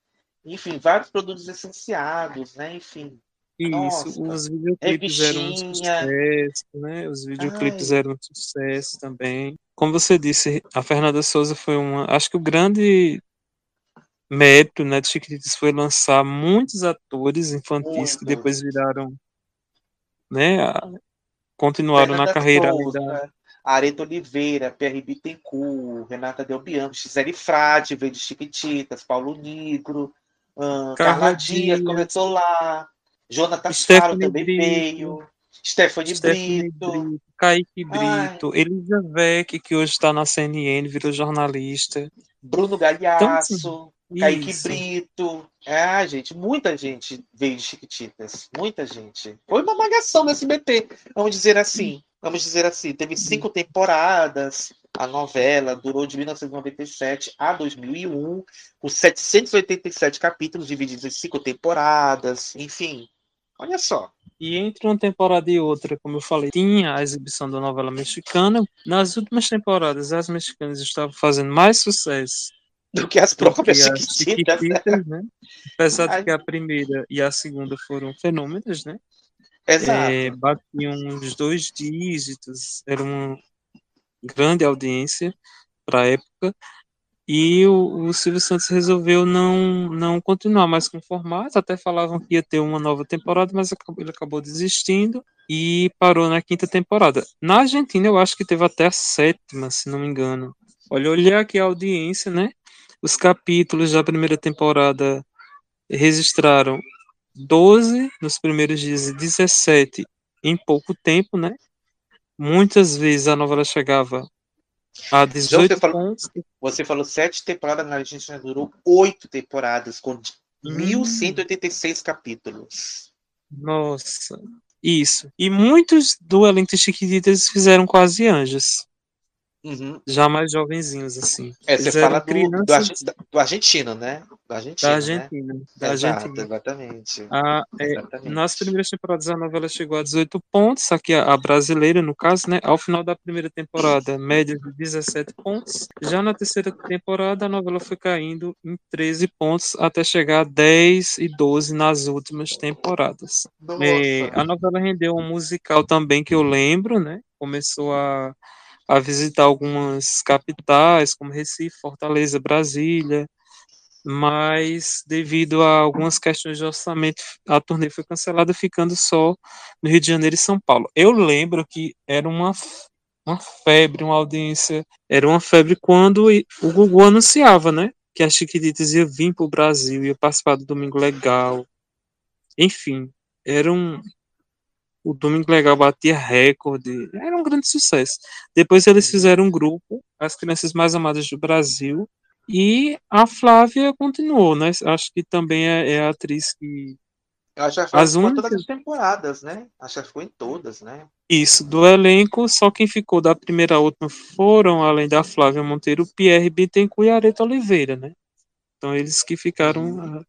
enfim, vários produtos essenciados, né? Enfim. Isso, Nossa, os videoclipes eram um sucesso, né? Os videoclipes Ai. eram um sucesso também. Como você disse, a Fernanda Souza foi uma. Acho que o grande mérito, né, de Chiquititas foi lançar muitos atores infantis que Muitos. depois viraram, né, a- continuaram na carreira Souza, da. Areta Oliveira, Pierre Bittencourt, Renata Del Bianco, Gisele Frade, veio de Chiquititas, Paulo Negro, ahn, Carla Dias começou lá, Jonathan Faro também Brito. veio, Stephanie, Stephanie Brito, Brito, Kaique Ai. Brito, Elisa Vec, que hoje está na CNN, virou jornalista. Bruno Então, assim, Galhaço, Kaique isso. Brito. Ah, gente, muita gente veio de Chiquititas. Muita gente. Foi uma malhação no SBT, vamos dizer assim. Vamos dizer assim. Teve cinco temporadas. A novela durou de 1997 a 2001, com 787 capítulos divididos em cinco temporadas. Enfim, olha só. E entre uma temporada e outra, como eu falei, tinha a exibição da novela mexicana. Nas últimas temporadas, as mexicanas estavam fazendo mais sucesso Do que as que próprias as [LAUGHS] Chiquititas. né? Chiquititas, né? Apesar de que a primeira e a segunda foram fenômenos, né? Exato. É, batiam uns dois dígitos, era uma grande audiência para a época. E o, o Silvio Santos resolveu não, não continuar mais com o formato, até falavam que ia ter uma nova temporada, mas ele acabou desistindo e parou na quinta temporada. Na Argentina, eu acho que teve até a sétima, se não me engano. Olha, olhei aqui a audiência, né? Os capítulos da primeira temporada registraram 12 nos primeiros dias e 17 em pouco tempo, né? Muitas vezes a novela chegava a 18 falou- pontos. Você falou sete temporadas, na Argentina durou oito temporadas, com Hum. 1.186 capítulos. Nossa, isso. E muitos do elenco Chiquititas fizeram quase anjos, Uhum. já mais jovenzinhos, assim. É, você Eles fala do, do, do argentino, né? Do argentino, da né? Argentina. Da Exato, Argentina. exatamente. A, é, exatamente. nas primeiras temporadas a novela chegou a 18 pontos, aqui a, a brasileira, no caso, né? Ao final da primeira temporada, média de 17 pontos. Já na terceira temporada, a novela foi caindo em 13 pontos, até chegar a 10 e 12 nas últimas temporadas. É, a novela rendeu um musical também que eu lembro, né? Começou a, a visitar algumas capitais, como Recife, Fortaleza, Brasília, mas devido a algumas questões de orçamento, a turnê foi cancelada, ficando só no Rio de Janeiro e São Paulo. Eu lembro que era uma, uma febre, uma audiência, era uma febre quando o Gugu anunciava, né? Que a Chiquititas ia vir para o Brasil, ia participar do Domingo Legal. Enfim, era um. O Domingo Legal batia recorde, era um grande sucesso. Depois eles fizeram um grupo, As Crianças Mais Amadas do Brasil, e a Flávia continuou, né? Acho que também é, é a atriz que. Ela já foi as únicas- todas as temporadas, né? Ela já ficou em todas, né? Isso, do elenco, só quem ficou da primeira à última foram, além da Flávia Monteiro, Pierre Bittencourt e Areta Oliveira, né? Então eles que ficaram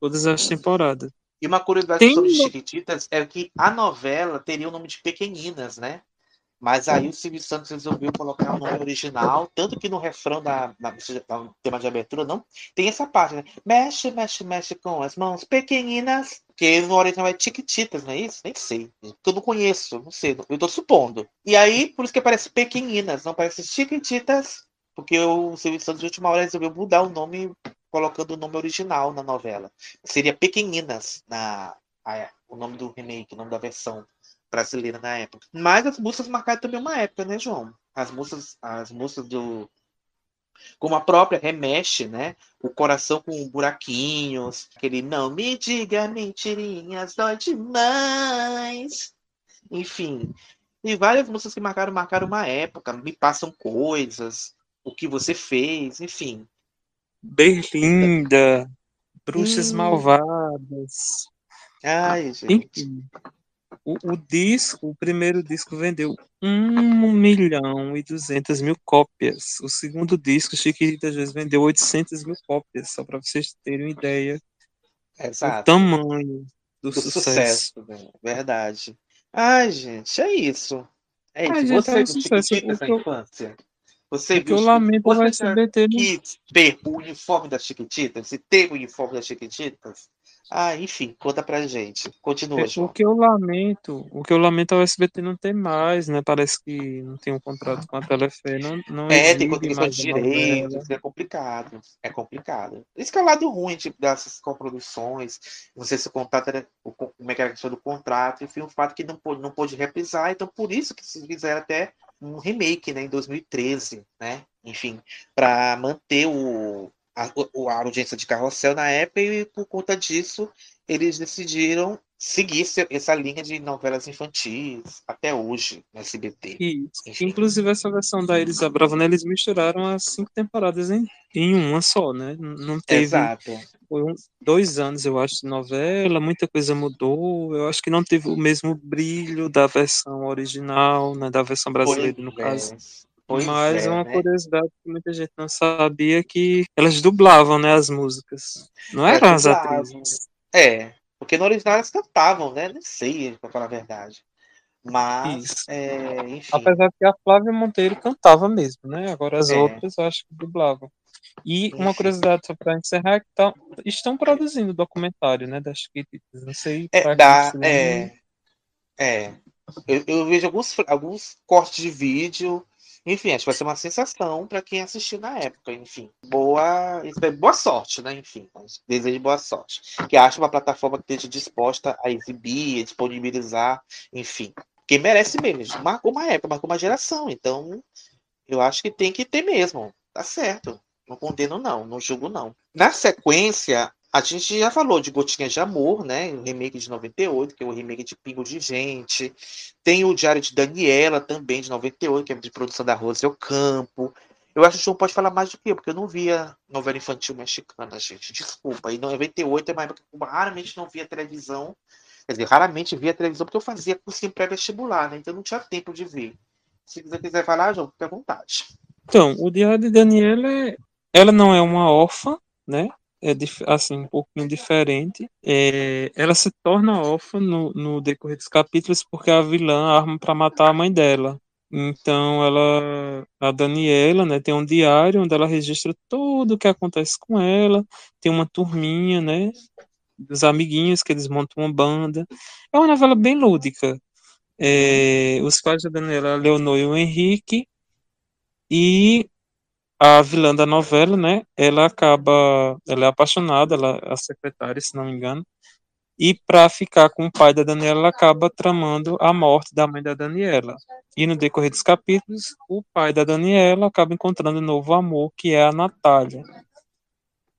todas as temporadas. E uma curiosidade Tem sobre Chiquititas é que a novela teria o nome de Pequeninas, né? Mas aí o Silvio Santos resolveu colocar o nome original, tanto que no refrão da, da, da tema de abertura não tem essa parte, né? Mexe, mexe, mexe com as mãos pequeninas. Que no original é Tiquititas, não é isso? Nem sei. Eu não conheço, não sei, eu tô supondo. E aí, por isso que aparece pequeninas, não aparece Chiquititas, porque o Silvio Santos, de última hora, resolveu mudar o nome, colocando o nome original na novela. Seria Pequeninas, na, o nome do remake, o nome da versão brasileira na época. Mas as músicas marcaram também uma época, né, João? As músicas, as músicas do. Como a própria remexe, né? O coração com buraquinhos. Aquele não me diga mentirinhas, dói demais. Enfim. E várias músicas que marcaram, marcaram uma época. Me passam coisas. O que você fez, enfim. Berlinda. Bruxas hum. Malvadas. Ai, gente. Enfim. O, o, disco, o primeiro disco vendeu 1 milhão e 200 mil cópias. O segundo disco, Chiquititas vezes, vendeu 800 mil cópias, só para vocês terem uma ideia Exato. do tamanho do, do sucesso. sucesso? Verdade. Ai, gente, é isso. É isso. Ai, gente, Você é um sucesso. Na infância? Você O que viu eu lamento o Você SBT não quis ver o uniforme das Chiquititas? Você teve o uniforme das Chiquititas? Ah, enfim, conta pra gente. Continua, É, O João. que eu lamento, o que eu lamento é o SBT não ter mais, né? Parece que não tem um contrato com a Telefé, não, não É, tem de direitos, é complicado. É complicado. Isso que é o lado ruim tipo, dessas coproduções. Não sei se o contrato era. o co- Como é que era a questão do contrato, enfim, o fato que não pôde, não pôde reprisar, então por isso que se fizeram até um remake, né, em 2013, né? Enfim, para manter o, a, a audiência de carrossel na época, e por conta disso, eles decidiram seguir essa linha de novelas infantis até hoje no SBT. Isso. Inclusive essa versão da Elisa Bravana, eles misturaram as cinco temporadas em, em uma só, né? Não teve Exato. foi um- dois anos, eu acho, de novela, muita coisa mudou. Eu acho que não teve o mesmo brilho da versão original, né? Da versão brasileira, no Pois caso. é. Pois Mas é, uma né? curiosidade que muita gente não sabia que elas dublavam, né, as músicas. Não eram as atrizes. É, porque no original elas cantavam, né? Nem sei, pra falar a verdade. Mas, é, enfim. Apesar que a Flávia Monteiro cantava mesmo, né? Agora as É. outras eu acho que dublavam. E uma Enfim. curiosidade só para encerrar é que tá- estão produzindo documentário, né, das Chiquititas. Não sei É, dá, lembra. é, é. Eu, eu vejo alguns, alguns cortes de vídeo. Enfim, acho que vai ser uma sensação para quem assistiu na época. Enfim, boa, é boa sorte, né? Enfim, desejo boa sorte. Que acho uma plataforma que esteja disposta a exibir, a disponibilizar, enfim. Quem merece mesmo. Marcou uma época, marcou uma geração. Então, eu acho que tem que ter mesmo. Tá certo. Não condeno, não. Não julgo, não. Na sequência, a gente já falou de Gotinhas de Amor, né? O remake de 98, que é o remake de Pingo de Gente. Tem o Diário de Daniela, também, de 98, que é de produção da Rosa Campo. Eu acho que o João pode falar mais do que eu, porque eu não via novela infantil mexicana, gente. Desculpa. E em 98 é uma época eu raramente não via televisão. Quer dizer, raramente via televisão, porque eu fazia cursinho pré-vestibular, né? Então não tinha tempo de ver. Se você quiser falar, João, fique à vontade. Então, o Diário de Daniela, é- ela não é uma órfã, né? É assim, um pouquinho diferente. É, ela se torna órfã no, no decorrer dos capítulos porque a vilã arma para matar a mãe dela. Então, ela, a Daniela, né, tem um diário onde ela registra tudo o que acontece com ela. Tem uma turminha, né, dos amiguinhos que eles montam uma banda. É uma novela bem lúdica. É, os pais da Daniela, Leonor e o Henrique, e a vilã da novela, né? Ela acaba, ela é apaixonada, ela é a secretária, se não me engano. E para ficar com o pai da Daniela, ela acaba tramando a morte da mãe da Daniela. E no decorrer dos capítulos, o pai da Daniela acaba encontrando um novo amor, que é a Natália.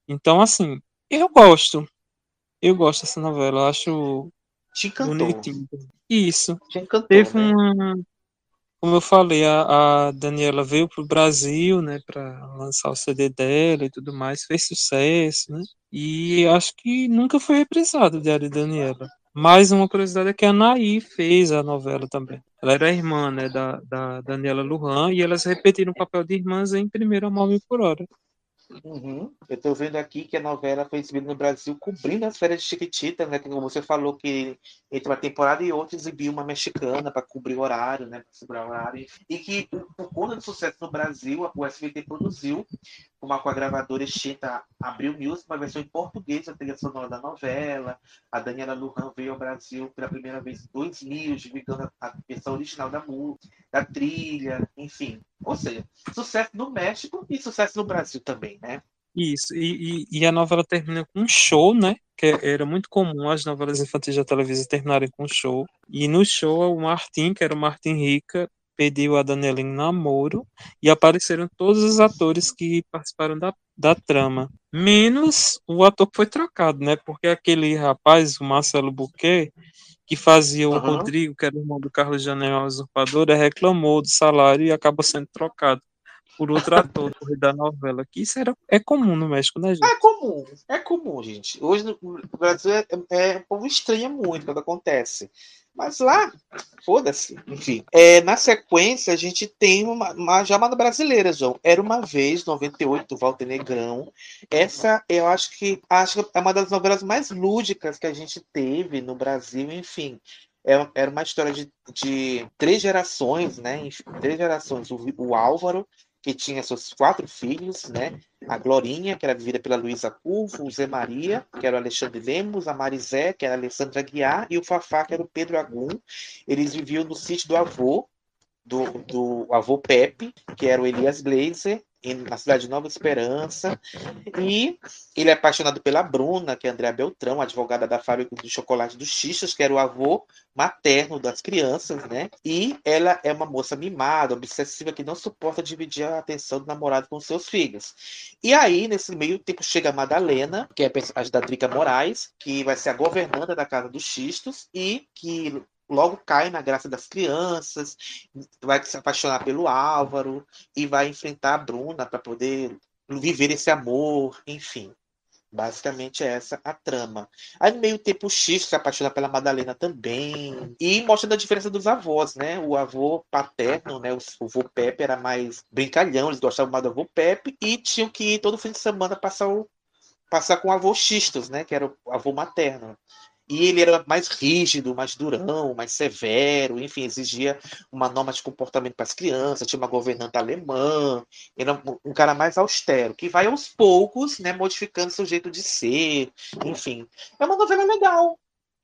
Então, assim, eu gosto. Eu gosto dessa novela, eu acho Te encantou. bonitinho. Isso. Te encantou, Teve né? uma, como eu falei, a, a Daniela veio pro Brasil, né, para lançar o CD dela e tudo mais, fez sucesso, né? E acho que nunca foi reprisado o Diário de Daniela. Mais uma curiosidade é que a Anaí fez a novela também. Ela era irmã, né, da, da Daniela Lujan e elas repetiram o papel de irmãs em Primeiro Amor por Hora. Uhum. Eu tô vendo aqui que a novela foi exibida no Brasil cobrindo as férias de Chiquitita, né? Como você falou que entre uma temporada e outra exibiu uma mexicana para cobrir o horário, né? Pra segurar o horário. E que, por conta do sucesso no Brasil, o SBT produziu uma com a gravadora extinta Abril Music, uma versão em português da trilha sonora da novela. A Daniela Lujan veio ao Brasil pela primeira vez em 2000, divulgando a versão original da música, da trilha, enfim. Ou seja, sucesso no México e sucesso no Brasil também, né? Isso, e, e, e, a novela termina com um show, né? Que era muito comum as novelas infantis da televisão terminarem com um show. E no show, o Martim, que era o Martim Rica, pediu a Daniela em namoro e apareceram todos os atores que participaram da, da trama. Menos o ator que foi trocado, né? Porque aquele rapaz, o Marcelo Buquet, que fazia o uhum. Rodrigo, que era o irmão do Carlos Janel Usurpadora, reclamou do salário e acabou sendo trocado por outro ator da novela. Que isso era, é comum no México, né, gente? É comum, é comum, gente. Hoje no Brasil é, é, o povo estranha muito quando acontece. Mas lá, foda-se. Enfim. É, na sequência, a gente tem uma, uma chamada brasileira, João. Era uma vez, 98, do Walter Negrão. Essa, eu acho que acho que é uma das novelas mais lúdicas que a gente teve no Brasil, enfim. É, era uma história de, de três gerações, né? Três gerações. O, o Álvaro, que tinha seus quatro filhos, né? A Glorinha, que era vivida pela Luísa Curvo, o Zé Maria, que era o Alexandre Lemos, a Marizé, que era a Alessandra Guiar, e o Fafá, que era o Pedro Agum. Eles viviam no sítio do avô, do, do avô Pepe, que era o Elias Glazer, na cidade de Nova Esperança. E ele é apaixonado pela Bruna, que é Andréa Beltrão, advogada da fábrica de chocolate dos Xixas, que era o avô materno das crianças, né? E ela é uma moça mimada, obsessiva, que não suporta dividir a atenção do namorado com seus filhos. E aí, nesse meio tempo, chega a Madalena, que é a personagem da Drica Moraes, que vai ser a governanta da Casa dos Xistos, e que logo cai na graça das crianças, vai se apaixonar pelo Álvaro e vai enfrentar a Bruna para poder viver esse amor, enfim. Basicamente é essa a trama. Aí no meio tempo o X se apaixona pela Madalena também. E mostra a diferença dos avós, né? O avô paterno, né? O avô Pepe era mais brincalhão, eles gostavam mais do avô Pepe e tinham que ir todo fim de semana passar, o, passar com o avô Xistos, né? Que era o avô materno. E ele era mais rígido, mais durão, mais severo, enfim, exigia uma norma de comportamento para as crianças, tinha uma governanta alemã, era um cara mais austero, que vai aos poucos, né, modificando seu jeito de ser, enfim. É uma novela legal,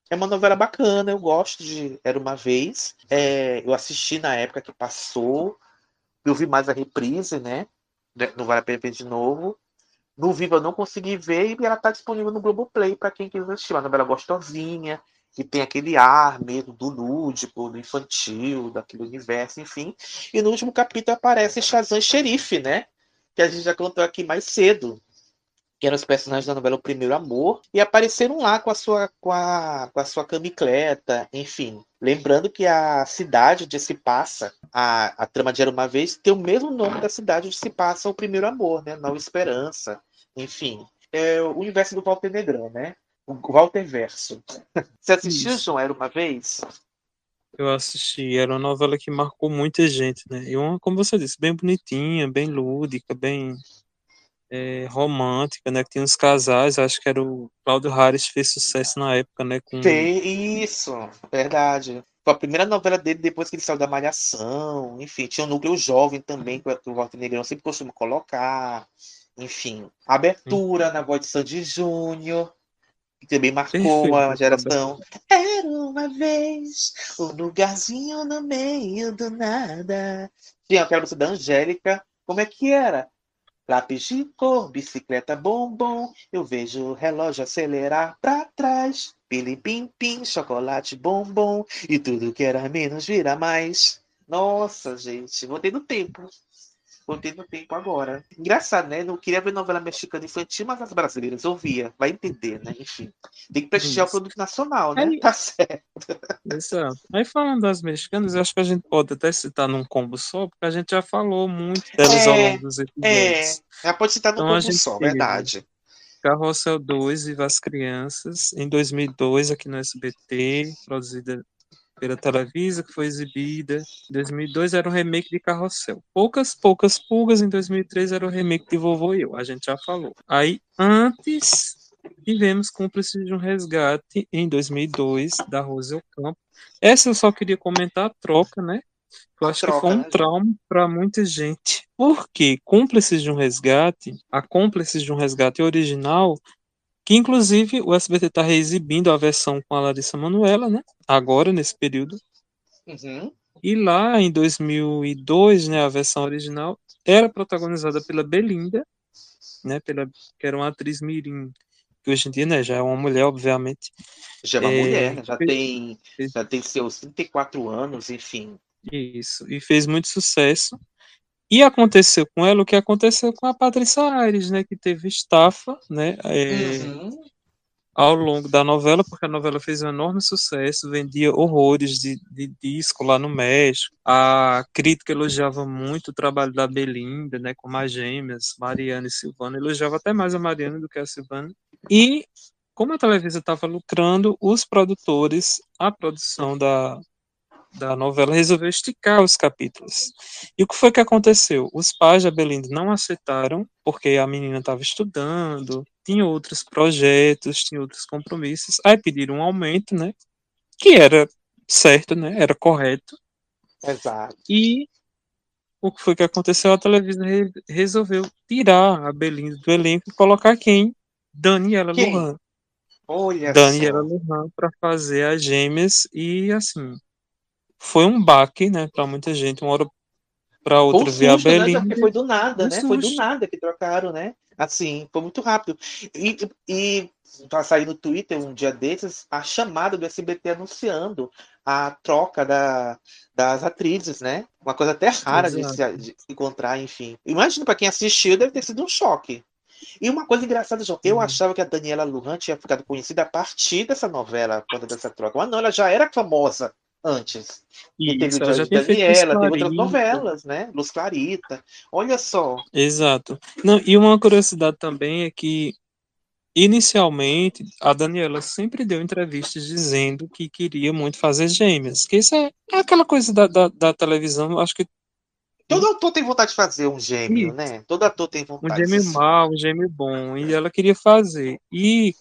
é uma novela bacana, eu gosto de Era Uma Vez. É, eu assisti na época que passou, eu vi mais a reprise, né? Não vale a pena ver de novo. No Vivo eu não consegui ver e ela está disponível no Globoplay para quem quiser assistir. Uma novela gostosinha, que tem aquele ar mesmo do lúdico, do infantil, daquele universo, enfim. E no último capítulo aparece Shazam Xerife, né? Que a gente já contou aqui mais cedo. Que eram os personagens da novela O Primeiro Amor, e apareceram lá com a sua, com a, com a sua camicleta, enfim. Lembrando que a cidade onde se passa a, a trama de Era Uma Vez tem o mesmo nome da cidade onde se passa o Primeiro Amor, né? Nova Esperança. Enfim, é o universo do Walter Negrão, né? O Walter Verso. [LAUGHS] Você assistiu, Isso. João, Era Uma Vez? Eu assisti, era uma novela que marcou muita gente, né? E uma, como você disse, bem bonitinha, bem lúdica, bem é, romântica, né? Que tinha uns casais, acho que era o Cláudio Harris fez sucesso na época, né? Com... Isso, verdade. Foi a primeira novela dele depois que ele saiu da Malhação. Enfim, tinha um núcleo jovem também que o Walter Negrão sempre costuma colocar. Enfim, abertura hum. na voz de Sandy Júnior, que também marcou a geração. Era uma vez um lugarzinho no meio do nada. Tinha aquela música da Angélica. Como é que era? Lápis de cor, bicicleta bombom, eu vejo o relógio acelerar para trás. Pili pim pim, chocolate bombom, e tudo que era menos vira mais. Nossa, gente, voltei no tempo. Voltei no tempo agora. Engraçado, né? Não queria ver novela mexicana infantil, mas as brasileiras ouvia. Vai entender, né? Enfim. Tem que prestigiar Isso. o produto nacional, né? Aí, tá certo. Exato. Aí falando das mexicanas, eu acho que a gente pode até citar num combo só, porque a gente já falou muito delas é, ao longo dos episódios. É, pode citar num então, combo só, verdade. Carrossel 2, Viva as Crianças, em 2002, aqui no SBT, produzida pela Televisa, que foi exibida. Em 2002 era um remake de Carrossel. Poucas, poucas pulgas. Em 2003 era o remake de Vovô e Eu. A gente já falou. Aí, antes, tivemos Cúmplices de um Resgate em 2002, da Rosel Campo. Essa eu só queria comentar a troca, né? Eu acho troca, que foi um né, trauma para muita gente. Porque Cúmplices de um Resgate, a Cúmplices de um Resgate original, que inclusive o SBT está reexibindo a versão com a Larissa Manoela, né? Agora, nesse período. Uhum. E lá em 2002, né, a versão original era protagonizada pela Belinda, né, pela, que era uma atriz mirim, que hoje em dia, né, já é uma mulher, obviamente. Já é uma É, mulher, né? já fez- tem, já tem seus 34 anos, enfim. Isso, e fez muito sucesso. E aconteceu com ela o que aconteceu com a Patrícia Aires, né, que teve estafa, né, é, Uhum. ao longo da novela, porque a novela fez um enorme sucesso, vendia horrores de, de disco lá no México. A crítica elogiava muito o trabalho da Belinda, né, como as gêmeas, Mariana e Silvana, elogiava até mais a Mariana do que a Silvana. E como a Televisa estava lucrando, os produtores, a produção da, da novela resolveu esticar os capítulos. E o que foi que aconteceu? Os pais da Belinda não aceitaram, porque a menina estava estudando, tinha outros projetos, tinha outros compromissos. Aí pediram um aumento, né? Que era certo, né? Era correto. Exato. E o que foi que aconteceu? A televisão re- resolveu tirar a Belinda do elenco e colocar quem? Daniela Quem? Lujan. Olha Daniela só. Lujan para fazer as gêmeas e assim foi um baque, né, para muita gente. Uma hora para Foi um outra ver a susto, né? Belinda. Porque foi do nada, Um né? Foi do susto. nada que trocaram, né? Assim, foi muito rápido. E, e tá saindo no Twitter um dia desses a chamada do SBT anunciando a troca da, das atrizes, né? Uma coisa até rara de se, de se encontrar, enfim. Imagina para quem assistiu, deve ter sido um choque. E uma coisa engraçada, João, eu Uhum. achava que a Daniela Lujan tinha ficado conhecida a partir dessa novela, quando dessa troca. Mas não, ela já era famosa antes. E teve o feito Daniela, teve outras novelas, né? Luz Clarita. Olha só. Exato. Não, e uma curiosidade também é que inicialmente a Daniela sempre deu entrevistas dizendo que queria muito fazer gêmeas, que isso é, é aquela coisa da, da, da televisão, acho que Todo ator tem vontade de fazer um gêmeo, né? Todo ator tem um vontade. gêmeo assim. mau, um gêmeo bom, e ela queria fazer. E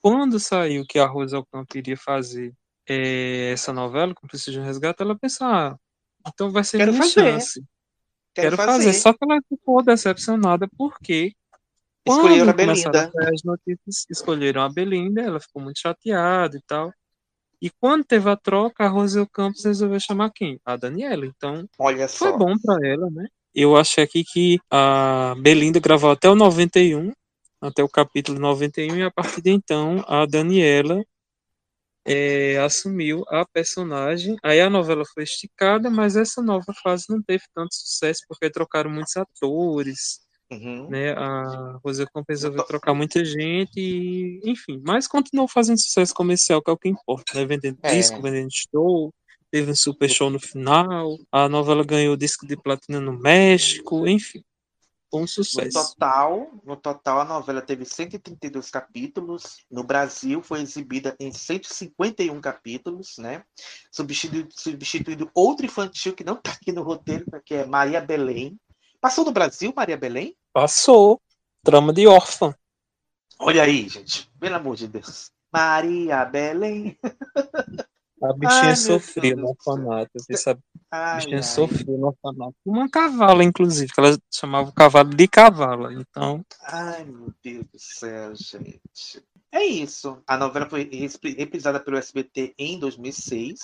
quando saiu que a Rosa Alcântara iria fazer eh, essa novela, com Preciso de um Resgate, ela pensou, ah, então vai ser Quero minha fazer. chance. Quero, fazer. Só que ela ficou decepcionada porque Escolheram a Belinda. a as notícias, escolheram a Belinda, ela ficou muito chateada e tal. E quando teve a troca, a Rosel Campos resolveu chamar quem? A Daniela. Então, Olha foi só. bom pra ela, né? Eu achei aqui que a Belinda gravou até o 91, até o capítulo 91, e a partir de então a Daniela eh, assumiu a personagem. Aí a novela foi esticada, mas essa nova fase não teve tanto sucesso porque trocaram muitos atores, Uhum. né? A Rosa Campos resolveu trocar muita gente, e, enfim, mas continuou fazendo sucesso comercial, que é o que importa, né? Vendendo É. disco, vendendo show, teve um super show no final, a novela ganhou disco de platina no México, enfim, um No sucesso. total, no total, a novela teve 132 capítulos. No Brasil, foi exibida em 151 capítulos, né? Substituído, substituído outro infantil que não está aqui no roteiro, que é Maria Belém. Passou no Brasil, Maria Belém? Passou, trama de órfã. Olha aí, gente. Pelo amor de Deus. Maria Belém. [LAUGHS] A bichinha Ai, no orfanato, viu, sabe? A Ai, bichinha ai. sofria no orfanato. Uma cavala, inclusive, que ela chamava o cavalo de cavala. Então, Ai, meu Deus do céu, gente. É isso. A novela foi repri- reprisada pelo SBT em 2006,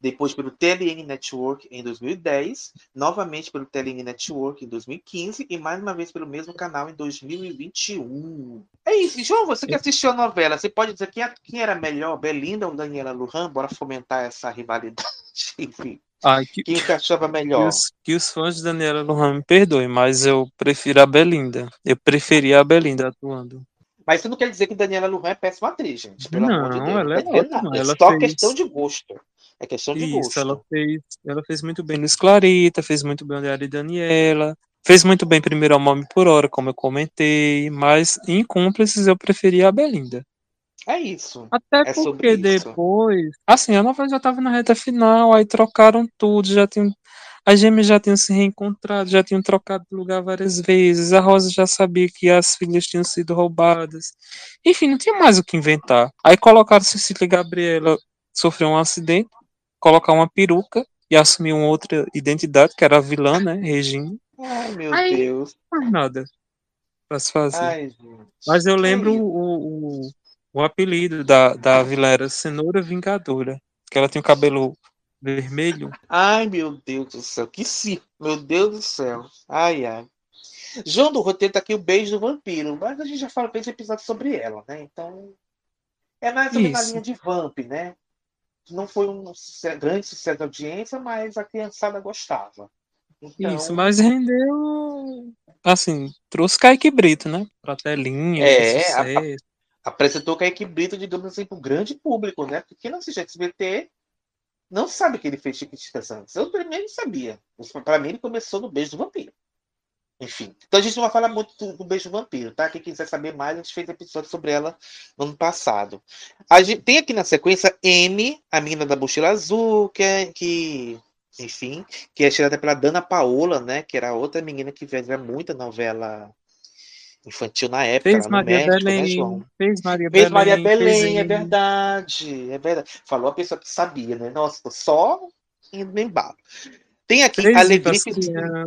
depois pelo TLN Network em 2010, novamente pelo TLN Network em 2015 e mais uma vez pelo mesmo canal em 2021. É isso. João, você que assistiu a novela, você pode dizer quem, é- era melhor, Belinda ou Daniela Lujan? Bora fomentar essa rivalidade. [LAUGHS] Enfim, ai, que, quem achava Que melhor? os, que os fãs de Daniela Lohan me perdoem, mas eu prefiro a Belinda. Eu preferia a Belinda atuando. Mas isso não quer dizer que Daniela Lujan é péssima atriz, gente. Pelo amor de Não, Deus. ela é ótima. É ela só fez- questão de gosto. É questão de Isso, gosto. ela fez, ela fez muito bem no Clarita, fez muito bem o Diário de Daniela, fez muito bem Primeiro Amor por Hora, como eu comentei, mas em Cúmplices eu preferia a Belinda. É isso. Até É porque sobre isso. depois. Assim, a novela já tava na reta final, aí trocaram tudo, já tinham. As gêmeas já tinham se reencontrado, já tinham trocado de lugar várias vezes. A Rosa já sabia que as filhas tinham sido roubadas. Enfim, não tinha mais o que inventar. Aí colocaram Cecília e Gabriela sofreu um acidente, colocar uma peruca e assumir uma outra identidade, que era a vilã, né? Regina. Ai, meu Aí- Deus. Não faz nada pra se fazer. Ai, gente. Mas eu lembro o, o, o apelido da, da vilã era Cenoura Vingadora, que ela tinha o cabelo vermelho. Ai, meu Deus do céu. Que sim. Meu Deus do céu. Ai, ai. João do roteiro tá aqui o beijo do vampiro, mas a gente já fala fez episódio sobre ela, né? Então é mais ou menos na Isso. linha de Vamp, né? Não foi um grande sucesso de audiência, mas a criançada gostava. Então, Isso, mas rendeu. Assim, trouxe Kaique Brito, né? Pra telinha, É, a- apresentou Kaique Brito, digamos assim, para o grande público, né? Porque não assiste SBT não sabe que ele fez Chiquititas antes. Eu primeiro sabia. Para mim, ele começou no Beijo do Vampiro. Enfim. Então a gente não vai falar muito do, do Beijo do Vampiro, tá? Quem quiser saber mais, a gente fez episódio sobre ela no ano passado. A gente tem aqui na sequência M, a menina da mochila azul, que é. Que, enfim, que é estrelada pela Dana Paola, né? Que era outra menina que fazia muita novela infantil na época, Fez Maria México, né, Belém, João? fez Maria Fez Belém. Maria fez Belém, é Amy. verdade. É verdade. Falou a pessoa que sabia, né? Nossa, tô só indo no embalo. Tem aqui Fez Alegria.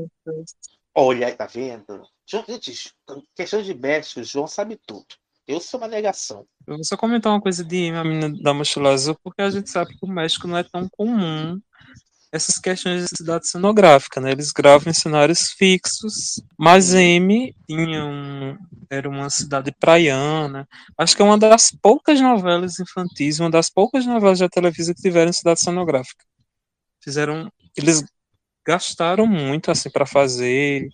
Olha, tá vendo? Gente, questão de México, o João sabe tudo. Eu sou uma negação. Eu vou só comentar uma coisa de A Menina da Mochila Azul, porque a gente sabe que o México não é tão comum essas questões de cidade cenográfica, né? Eles gravam em cenários fixos, mas M tinha um, era uma cidade praiana. Acho que é uma das poucas novelas infantis, uma das poucas novelas da televisão que tiveram cidade cenográfica. Fizeram, eles gastaram muito assim para fazer,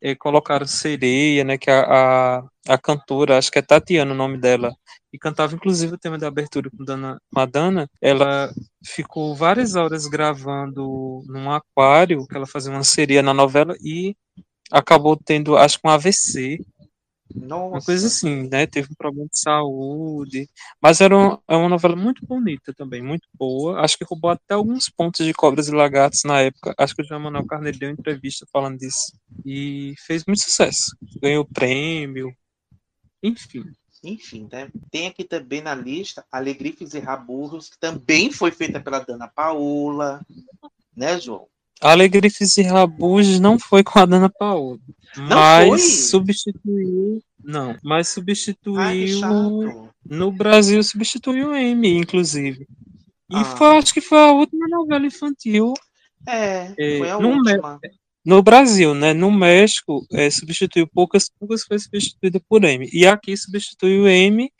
eh, colocaram sereia, né? Que a, a, a cantora, acho que é Tatiana o nome dela, e cantava inclusive o tema da abertura com Dana Madana, ela ficou várias horas gravando num aquário, que ela fazia uma sereia na novela e acabou tendo, acho que um AVC, Nossa. uma coisa assim, né? Teve um problema de saúde, mas era uma, é uma novela muito bonita também, muito boa. Acho que roubou até alguns pontos de Cobras e Lagartos na época. Acho que o João Manuel Carneiro deu uma entrevista falando disso e fez muito sucesso. Ganhou prêmio, enfim. Enfim, né? Tem aqui também na lista Alegrifes e Raburros, que também foi feita pela Dana Paola. Né, João? Alegrifes e Rabujos não foi com a Dana Paola, Não mas foi? substituiu, não, mas Ai, substituiu chato. no Brasil substituiu o M, inclusive. E Ah. foi, acho que foi a última novela infantil É, É, foi a última. No Brasil, né? No México, é, substituiu Poucas Pulgas, foi substituída por M. E aqui substituiu M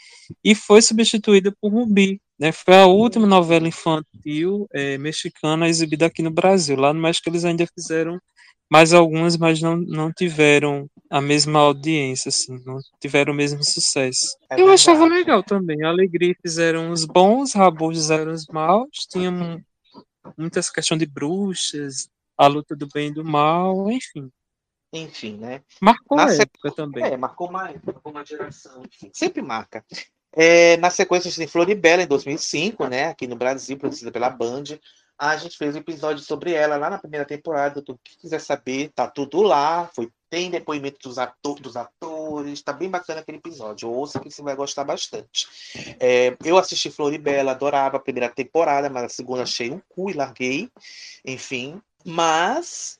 e foi substituída por Rubi. Né? Foi a última novela infantil é, mexicana exibida aqui no Brasil. Lá no México eles ainda fizeram mais algumas, mas não, não tiveram a mesma audiência, assim, não tiveram o mesmo sucesso. É Eu achava legal também. A Alegria fizeram os bons, Rabujos eram os maus, tinha mu- muitas questões de bruxas, a luta do bem e do mal, enfim. Enfim, né? Marcou Na época também. É, marcou uma, marcou uma geração. enfim, sempre marca. É, na sequência, a gente tem Floribela, em 2005, né? Aqui no Brasil, produzida pela Band. A gente fez um episódio sobre ela lá na primeira temporada. Tu que quiser saber, tá tudo lá. Foi, tem depoimento dos, ato- dos atores. Tá bem bacana aquele episódio. Ouça que você vai gostar bastante. É, eu assisti Floribela, adorava a primeira temporada, mas a segunda achei um cu e larguei. Enfim. Mas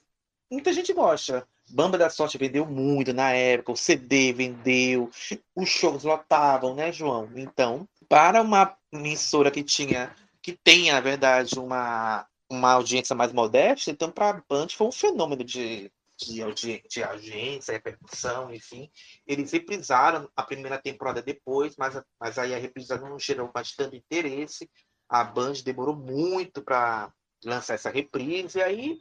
muita gente gosta. Bamba da Sorte vendeu muito na época, o CD vendeu, os shows lotavam, né, João? Então, para uma emissora que tinha, que tem, na verdade, uma, uma audiência mais modesta, então para a Band foi um fenômeno de, de, audi de audiência, repercussão, enfim. Eles reprisaram a primeira temporada depois, mas, mas aí a reprisação não gerou mais tanto interesse. A Band demorou muito para lançar essa reprise, e aí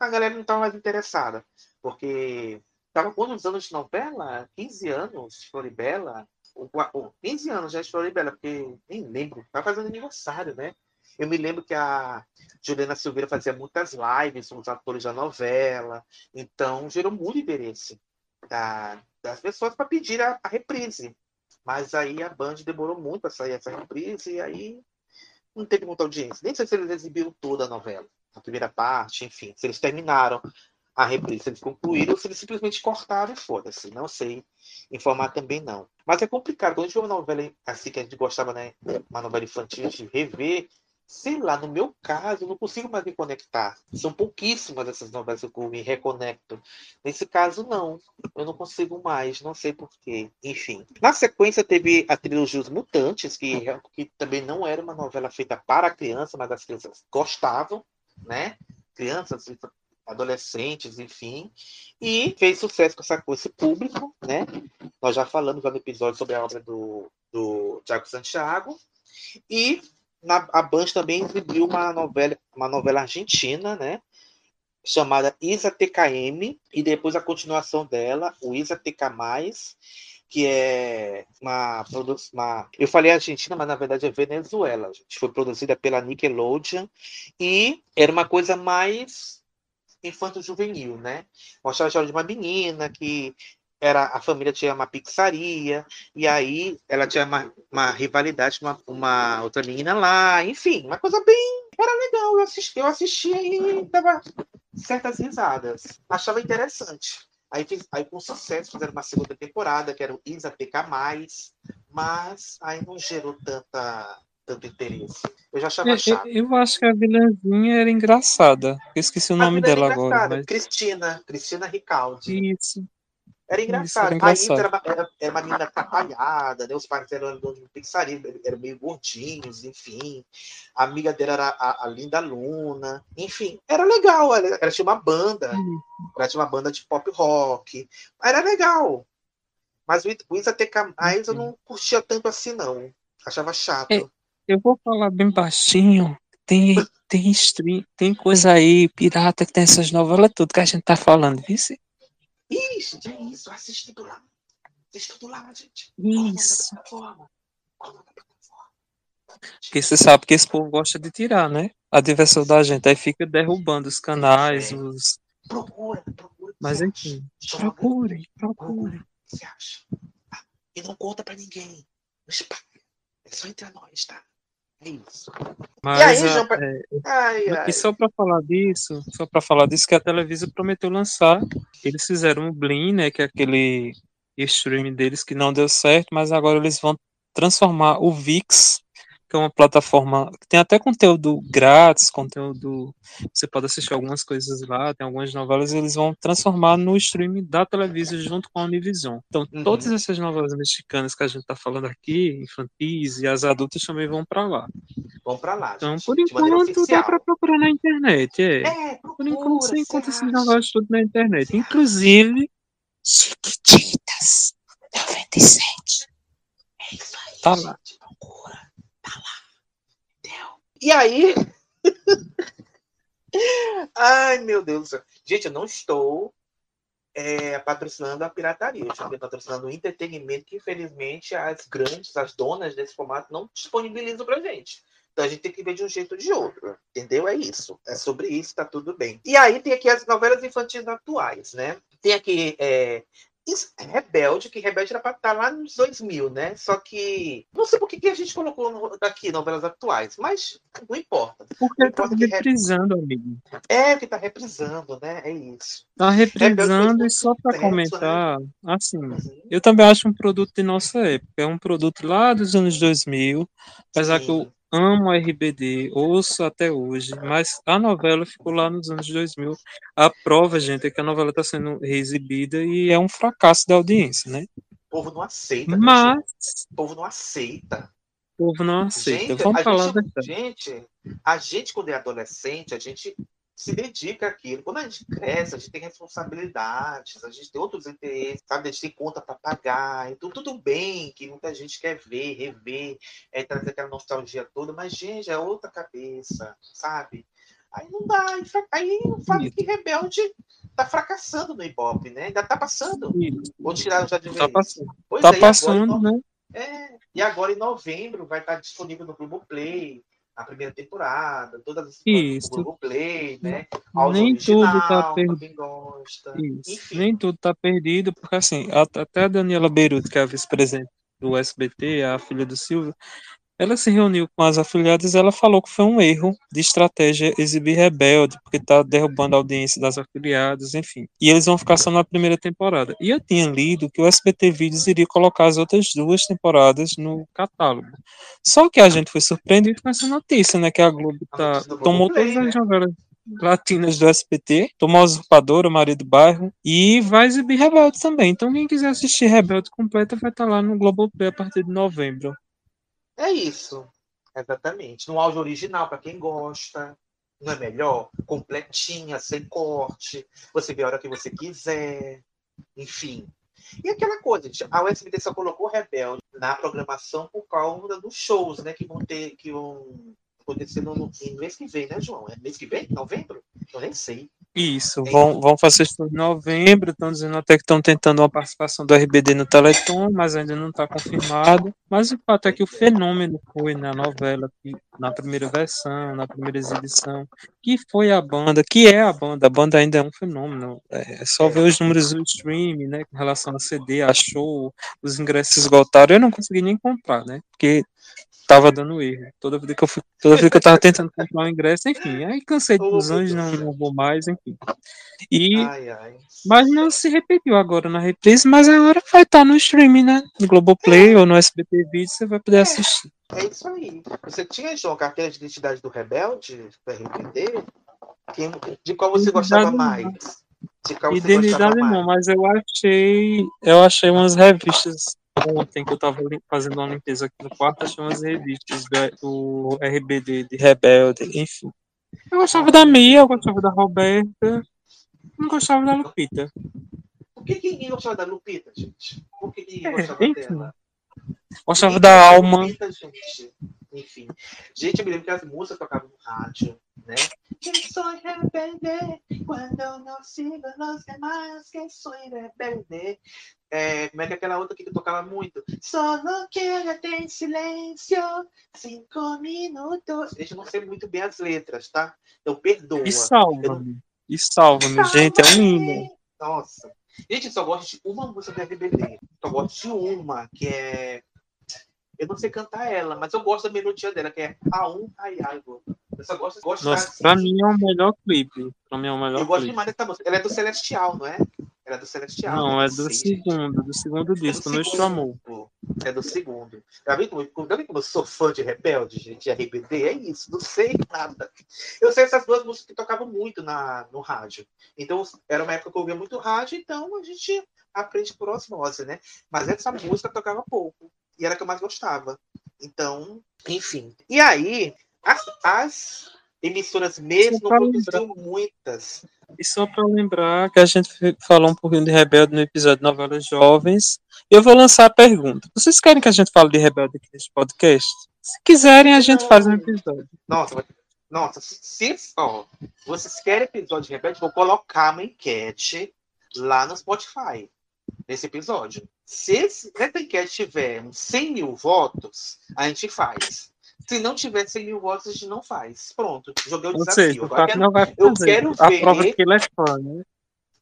a galera não estava mais interessada porque estava quantos anos de novela? 15 anos Floribela? Ou, ou 15 anos já de Floribela, porque nem lembro, tá fazendo aniversário, né? Eu me lembro que a Juliana Silveira fazia muitas lives com os atores da novela, então gerou muito interesse da- das pessoas para pedir a, a reprise. Mas aí a Band demorou muito para sair essa reprise e aí não teve muita audiência. Nem sei se eles exibiram toda a novela, a primeira parte, enfim, se eles terminaram a reprise, se eles concluíram ou se eles simplesmente cortaram e foda-se. Não sei informar também não. Mas é complicado. Quando a gente vê uma novela assim que a gente gostava, né? Uma novela infantil, de rever, sei lá, no meu caso, eu não consigo mais me conectar. São pouquíssimas essas novelas que eu me reconecto. Nesse caso, não. Eu não consigo mais, não sei porquê. Enfim. Na sequência, teve a trilogia Os Mutantes, que, que também não era uma novela feita para criança, mas as crianças gostavam, né? Crianças, adolescentes, enfim, e fez sucesso com, essa, com esse público, né? Nós já falamos no episódio sobre a obra do, do Tiago Santiago, e na, a Band também exibiu uma novela, uma novela argentina, né? Chamada Isa TKM, e depois a continuação dela, o Isa TK, que é uma, uma. Eu falei Argentina, mas na verdade é Venezuela. Gente. Foi produzida pela Nickelodeon e era uma coisa mais infanto-juvenil, né? Mostrava a história de uma menina que era a família tinha uma pizzaria e aí ela tinha uma, uma rivalidade com uma, uma, outra menina lá, enfim, uma coisa bem era legal, eu assisti, eu assisti e dava certas risadas, achava interessante. Aí, fiz, aí com sucesso fizeram uma segunda temporada que era o Isa PK+, mas aí não gerou tanta tanto interesse. Eu já achava Eu, chato. eu acho que a vilãzinha era engraçada. Eu esqueci o A nome dela agora. Mas... Cristina, Cristina Ricaldi. Isso. Era engraçado. era A engraçado. Isa era, uma- era, era uma menina atrapalhada, né? Os pais eram donos de pizzaria, eram meio gordinhos, enfim. A amiga dela era a, a Linda Luna. Enfim, era legal. Ela, ela tinha uma banda. Ela tinha uma banda de pop rock. Era legal. Mas o, o Isa TK mais eu não curtia tanto assim, não. Achava chato. É. Eu vou falar bem baixinho. Tem, tem stream, tem coisa aí, pirata, que tem essas novelas tudo que a gente tá falando, vice? Ixi, é isso. Assiste tudo lá. Assiste tudo lá, gente. Isso. plataforma? Plataforma? Porque você sabe que esse povo gosta de tirar, né? A diversão da gente. Aí fica derrubando os canais, É. os. Procura, procura. Mas enfim. acha. Deixa eu falar Procure, procure. Procura o que você acha. Ah, e não conta pra ninguém. Não espalha. É só entre nós, tá? É isso. Mas e aí, João? É, Ai, ai. E só para falar disso, só para falar disso que a Televisa prometeu lançar, eles fizeram o Blim, né, que é aquele streaming deles que não deu certo, mas agora eles vão transformar o VIX, que é uma plataforma que tem até conteúdo grátis, conteúdo, você pode assistir algumas coisas lá, tem algumas novelas, eles vão transformar no streaming da Televisa junto com a Univision. Então, Uhum. todas essas novelas mexicanas que a gente está falando aqui, infantis e as adultas também vão para lá. Vamos pra lá, Então, gente. por enquanto, dá pra procurar na internet, é. É, Por enquanto, procura, você encontra acha. negócios tudo na internet. Inclusive, Chiquititas 97. É isso aí, Tá lá. Procura. Tá lá. Entendeu? E aí... [LAUGHS] Ai, meu Deus do céu. Gente, eu não estou é, patrocinando a pirataria. Eu estou patrocinando o entretenimento que, infelizmente, as grandes, as donas desse formato não disponibilizam pra gente. Então a gente tem que ver de um jeito ou de outro. Entendeu? É isso. É sobre isso, tá tudo bem. E aí tem aqui as novelas infantis atuais, né? Tem aqui é, Rebelde, que Rebelde era pra estar lá nos 2000, né? Só que. Não sei por que que a gente colocou aqui novelas atuais, mas não importa. Porque tá Importa que re- reprisando, amigo. É o que tá reprisando, né? É isso. Tá reprisando e só né? comentar, assim, Uhum. eu também acho um produto de nossa época. É um produto lá dos anos 2000, apesar que eu Sim. Amo RBD, ouço até hoje, mas a novela ficou lá nos anos 2000. A prova, gente, é que a novela está sendo reexibida e é um fracasso da audiência, né? O povo não aceita. Mas? O povo não aceita. o povo não aceita. Gente, Vamos falar gente, gente, a gente, quando é adolescente, a gente se dedica àquilo. Quando a gente cresce, a gente tem responsabilidades, a gente tem outros interesses, sabe? A gente tem conta para pagar. Então, tudo bem que muita gente quer ver, rever, é, trazer aquela nostalgia toda, mas, gente, é outra cabeça, sabe? Aí não dá. Aí fala que Rebelde tá fracassando no Ibope, né? Ainda tá passando. Isso. Ou tiraram já de vez. Tá passando, Pois tá é, e agora, passando, em né? é, e agora em novembro vai estar disponível no Globoplay a primeira temporada, todas as Isso. no Globoplay, né? Áudio Nem tudo tá perdido. Nem tudo tá perdido, porque assim, até a Daniela Beirut, que é a vice-presidente do SBT, a filha do Silvio, ela se reuniu com as afiliadas e ela falou que foi um erro de estratégia exibir Rebelde, porque está derrubando a audiência das afiliadas, enfim. E eles vão ficar só na primeira temporada. E eu tinha lido que o SBT Vídeos iria colocar as outras duas temporadas no catálogo. Só que a gente foi surpreendido com essa notícia, né? Que a Globo tá, tomou todas as novelas latinas do SBT, tomou a Usurpadora, Maria do Bairro, e vai exibir Rebelde também. Então quem quiser assistir Rebelde completa vai estar lá no Globoplay a partir de novembro. É isso. Exatamente. No áudio original, para quem gosta. Não é melhor? Completinha, sem corte. Você vê a hora que você quiser. Enfim. E aquela coisa, gente, a USBT só colocou Rebelde na programação por causa dos shows, né? Que vão ter, que vão acontecer no, no mês que vem, né, João? É mês que vem? Novembro? Eu nem sei. Isso, vão, vão fazer isso em novembro, estão dizendo até que estão tentando uma participação do RBD no Teleton, mas ainda não está confirmado. Mas o fato é que o fenômeno foi na novela, na primeira versão, na primeira exibição, que foi a banda, que é a banda, a banda ainda é um fenômeno. É, é só ver os números do stream, né, com relação a CD, a show, os ingressos esgotaram, eu não consegui nem comprar, né, porque tava dando erro. Toda vida que eu fui, toda vida que eu tava tentando comprar um ingresso, enfim. Aí cansei dos anjos, não, não vou mais, enfim. E, ai, ai. Mas não se repetiu agora na reprise, mas agora vai estar tá no streaming, né? No Globoplay é. ou no SBT Vídeo, você vai poder é. assistir. É isso aí. Você tinha, João, carteira de identidade do Rebelde, do RBD? De qual você gostava mais? De qual Identidade não, mais? mas eu achei. Eu achei umas revistas ontem que eu tava fazendo uma limpeza aqui no quarto, achei umas revistas do, RBD, de Rebelde, enfim. Eu gostava da Mia, eu gostava da Roberta, não gostava da Lupita. Por que, ninguém gostava da Lupita, gente? Por que ninguém é, gostava enfim. dela? Gostava da Alma. Lupita, gente. Enfim. Gente, eu me lembro que as músicas tocavam no rádio, né? Que soy rebelde quando não sigo los demás, que soy rebelde. É, como é que é aquela outra que tocava muito? Só não quero ter silêncio, cinco minutos. Deixa eu não sei muito bem as letras, tá? Então perdoa. E salva-me. Não... E salva-me, gente, é um hino. Nossa. Gente, só gosto de uma música do RBD. Só gosto de uma, que é eu não sei cantar ela, mas eu gosto da melodia dela, que é A um Ai Algo. Eu só gosto, gosto Nossa, assim. pra mim é o melhor clipe. Pra mim é o melhor Eu gosto demais dessa música. Ela é do Celestial, não é? Ela é do Celestial. Não, é do segundo, do segundo disco, é do segundo, Amor. É do segundo. Vi, como, já vi como eu sou fã de Rebelde, gente, de RBD? É isso, não sei nada. Eu sei essas duas músicas que tocavam muito na, no rádio. Então, era uma época que eu ouvia muito rádio, então a gente aprende por osmose, né? Mas essa música tocava pouco e era a que eu mais gostava. Então, enfim. E aí, as, as emissoras mesmo não produziram muitas. E só para lembrar que a gente falou um pouquinho de Rebelde no episódio de Novelas Jovens, eu vou lançar a pergunta. Vocês querem que a gente fale de Rebelde aqui nesse podcast? Se quiserem, a gente faz um episódio. Nossa, nossa, se ó, vocês querem episódio de Rebelde, vou colocar uma enquete lá no Spotify nesse episódio. Se essa enquete tiver 100 mil votos, a gente faz. Se não tiver 100 mil votos, a gente não faz. Pronto, joguei o Ou desafio. Seja, Agora, quero, não vai fazer. Eu quero a ver. Prova que ele é fã, né?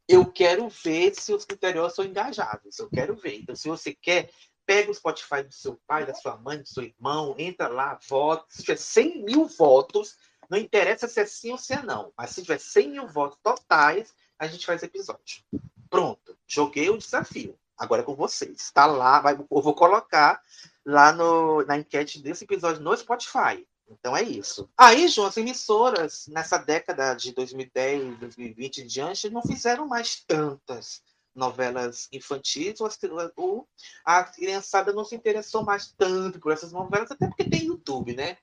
Eu quero ver se os critérios são engajados. Eu quero ver. Então, se você quer, pega o Spotify do seu pai, da sua mãe, do seu irmão, entra lá, vota. Se tiver 100 mil votos, não interessa se é sim ou se é não. Mas se tiver 100 mil votos totais, a gente faz episódio. Pronto, joguei o desafio. Agora é com vocês. Está lá, vai, eu vou colocar lá no, na enquete desse episódio no Spotify. Então é isso. Aí, João, as emissoras nessa década de 2010, 2020 em diante não fizeram mais tantas novelas infantis, ou a criançada não se interessou mais tanto por essas novelas, até porque tem YouTube, né?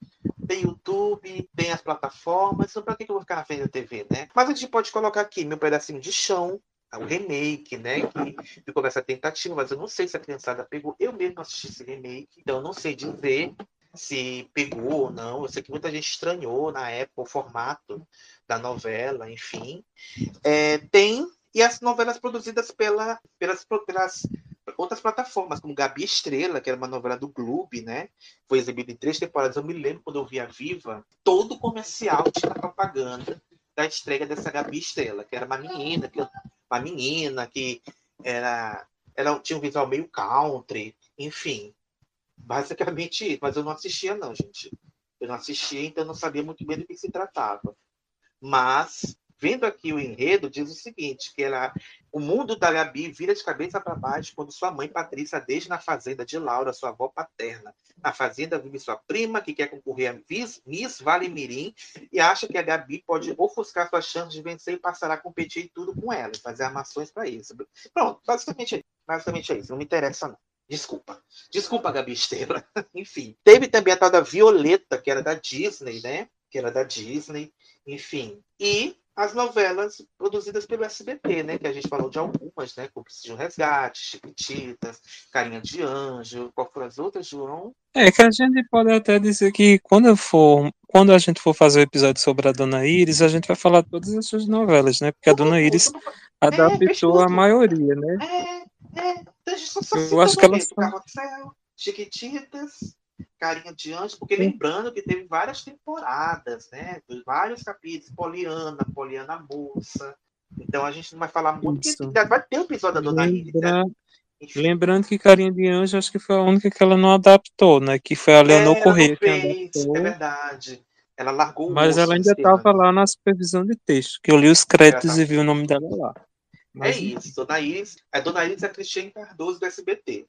Tem YouTube, tem as plataformas, então para que eu vou ficar na frente da TV, né? Mas a gente pode colocar aqui meu pedacinho de chão, o remake, né? Que ficou nessa tentativa, mas eu não sei se a criançada pegou. Eu mesmo assisti esse remake, então não sei dizer se pegou ou não. Eu sei que muita gente estranhou na época o formato da novela, enfim. É, tem e as novelas produzidas pela, pelas, pelas outras plataformas, como Gabi Estrela, que era uma novela do Globo, né? Foi exibida em três temporadas. Eu me lembro quando eu vi a Viva, todo comercial tinha propaganda da estreia dessa Gabi Estrela, que era uma menina, que, uma menina que era, ela tinha um visual meio country, enfim. Basicamente isso, mas eu não assistia, não, gente. Eu não assistia, então eu não sabia muito bem do que se tratava. Mas, vendo aqui o enredo, diz o seguinte: que ela, o mundo da Gabi vira de cabeça para baixo quando sua mãe Patrícia deixa na fazenda de Laura, sua avó paterna. Na fazenda vive sua prima, que quer concorrer a Miss, Miss Vale Mirim, e acha que a Gabi pode ofuscar suas chances de vencer e passará a competir tudo com ela, fazer armações para isso. Pronto, basicamente é. Basicamente é isso. Não me interessa, não. Desculpa. Desculpa, Gabi Estrela. [LAUGHS] Enfim. Teve também a tal da Violeta, que era da Disney, né? Que era da Disney. Enfim. E as novelas produzidas pelo SBT, né? Que a gente falou de algumas, né? Como de um Resgate, Chiquititas, Carinha de Anjo, qual foram as outras, João? É que a gente pode até dizer que quando for, quando a gente for fazer o episódio sobre a Dona Iris, a gente vai falar todas as suas novelas, né? Porque a Dona Iris adaptou a maioria, né? É, é. Então, só, só Eu acho que ela. Carrossel, Chiquititas, Carinha de Anjo, porque lembrando que teve várias temporadas, né? Vários capítulos, Poliana, Poliana Moça. Então a gente não vai falar muito, Isso. porque vai ter um episódio da Dona né? Lembra-. Lembrando que Carinha de Anjo acho que foi a única que ela não adaptou, né? Que foi a Leonor É, Corrêa fez. É verdade. Ela largou Mas ela ainda estava lá na supervisão de texto, que eu li os créditos e vi o nome dela lá. Mas, É isso, Dona Iris. A Dona Iris é a Cristiane Cardoso do SBT.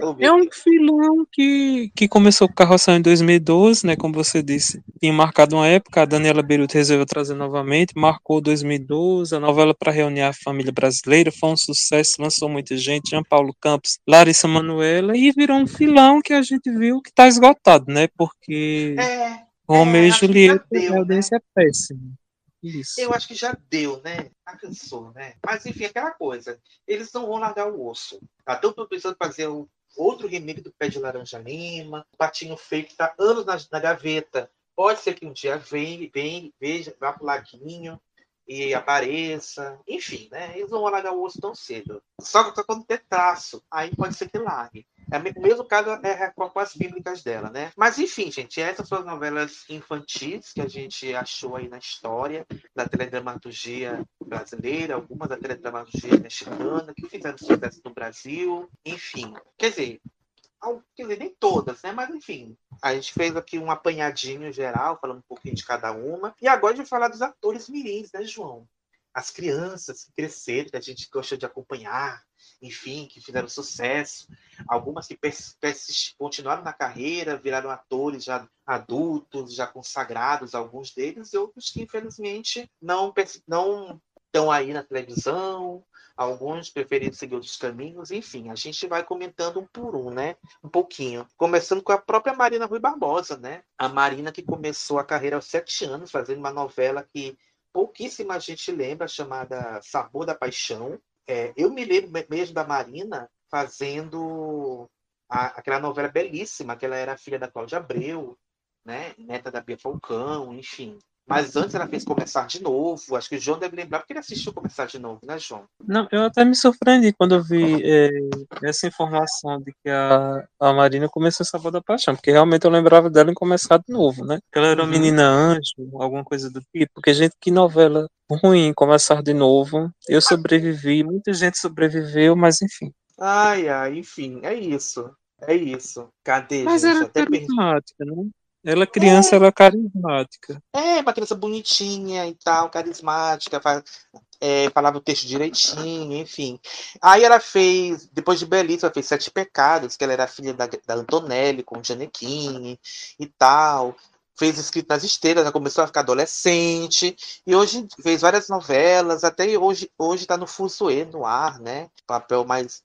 Eu vi É um filão que, que começou com Carroção em 2012, né? Como você disse. Tinha marcado uma época, a Daniela Beruto resolveu trazer novamente, marcou 2012, a novela para reunir a família brasileira, foi um sucesso, lançou muita gente, Jean Paulo Campos, Larissa Manoela, e virou um filão que a gente viu que está esgotado, né? Porque É, Romeu é, e Julieta, deu, a audiência é péssima. Isso. eu acho que já deu, né? Já cansou, né? Mas enfim, aquela coisa. Eles não vão largar o osso. Tá? Estão precisando fazer o outro remake do Pé de Laranja Lima, o Patinho Feio, que está anos na, na gaveta. Pode ser que um dia venha, venha veja, vá pro Laguinho e apareça. Enfim, né? Eles não vão largar o osso tão cedo. Só que quando ter traço, aí pode ser que largue. É o mesmo caso é com as bíblicas dela, né? Mas enfim, gente, essas são as novelas infantis que a gente achou aí na história da teledramaturgia brasileira, algumas da teledramaturgia mexicana, que fizeram sucesso no Brasil, enfim. Quer dizer, quer dizer, nem todas, né? Mas enfim, a gente fez aqui um apanhadinho geral, falando um pouquinho de cada uma. E agora a gente vai falar dos atores mirins, né, João? As crianças que cresceram, que a gente gosta de acompanhar, enfim, que fizeram sucesso. Algumas que continuaram na carreira, viraram atores já adultos, já consagrados, alguns deles, e outros que, infelizmente, não não estão aí na televisão, alguns preferiram seguir outros caminhos, enfim, a gente vai comentando um por um, né? Um pouquinho. Começando com a própria Marina Rui Barbosa, né? A Marina que começou a carreira aos sete anos, fazendo uma novela que pouquíssima gente lembra, chamada Sabor da Paixão. É, eu me lembro me- mesmo da Marina fazendo a- aquela novela belíssima, que ela era filha da Cláudia Abreu, né? Neta da Bia Falcão, enfim. Mas antes ela fez Começar de Novo. Acho que o João deve lembrar, porque ele assistiu Começar de Novo, né, João? Não, eu até me surpreendi quando eu vi é, essa informação de que a, a Marina começou Sabor da Paixão, porque realmente eu lembrava dela em Começar de Novo, né? Que ela era uma Uhum. menina anjo, alguma coisa do tipo, porque, gente, que novela ruim, Começar de Novo. Eu sobrevivi, muita gente sobreviveu, mas enfim. Ai, ai, enfim, é isso. É isso. Cadê, Mas gente? era Até carismática, né? Ela criança, era carismática. É, uma criança bonitinha e tal, carismática, fa- é, falava o texto direitinho, enfim. Aí ela fez, depois de Belíssima, ela fez Sete Pecados, que ela era filha da, da Antonelli com Gianecchini e tal. Fez Escrito nas Esteiras, ela começou a ficar adolescente, e hoje fez várias novelas, até hoje hoje está no Fuzuê, no ar, né? Papel mais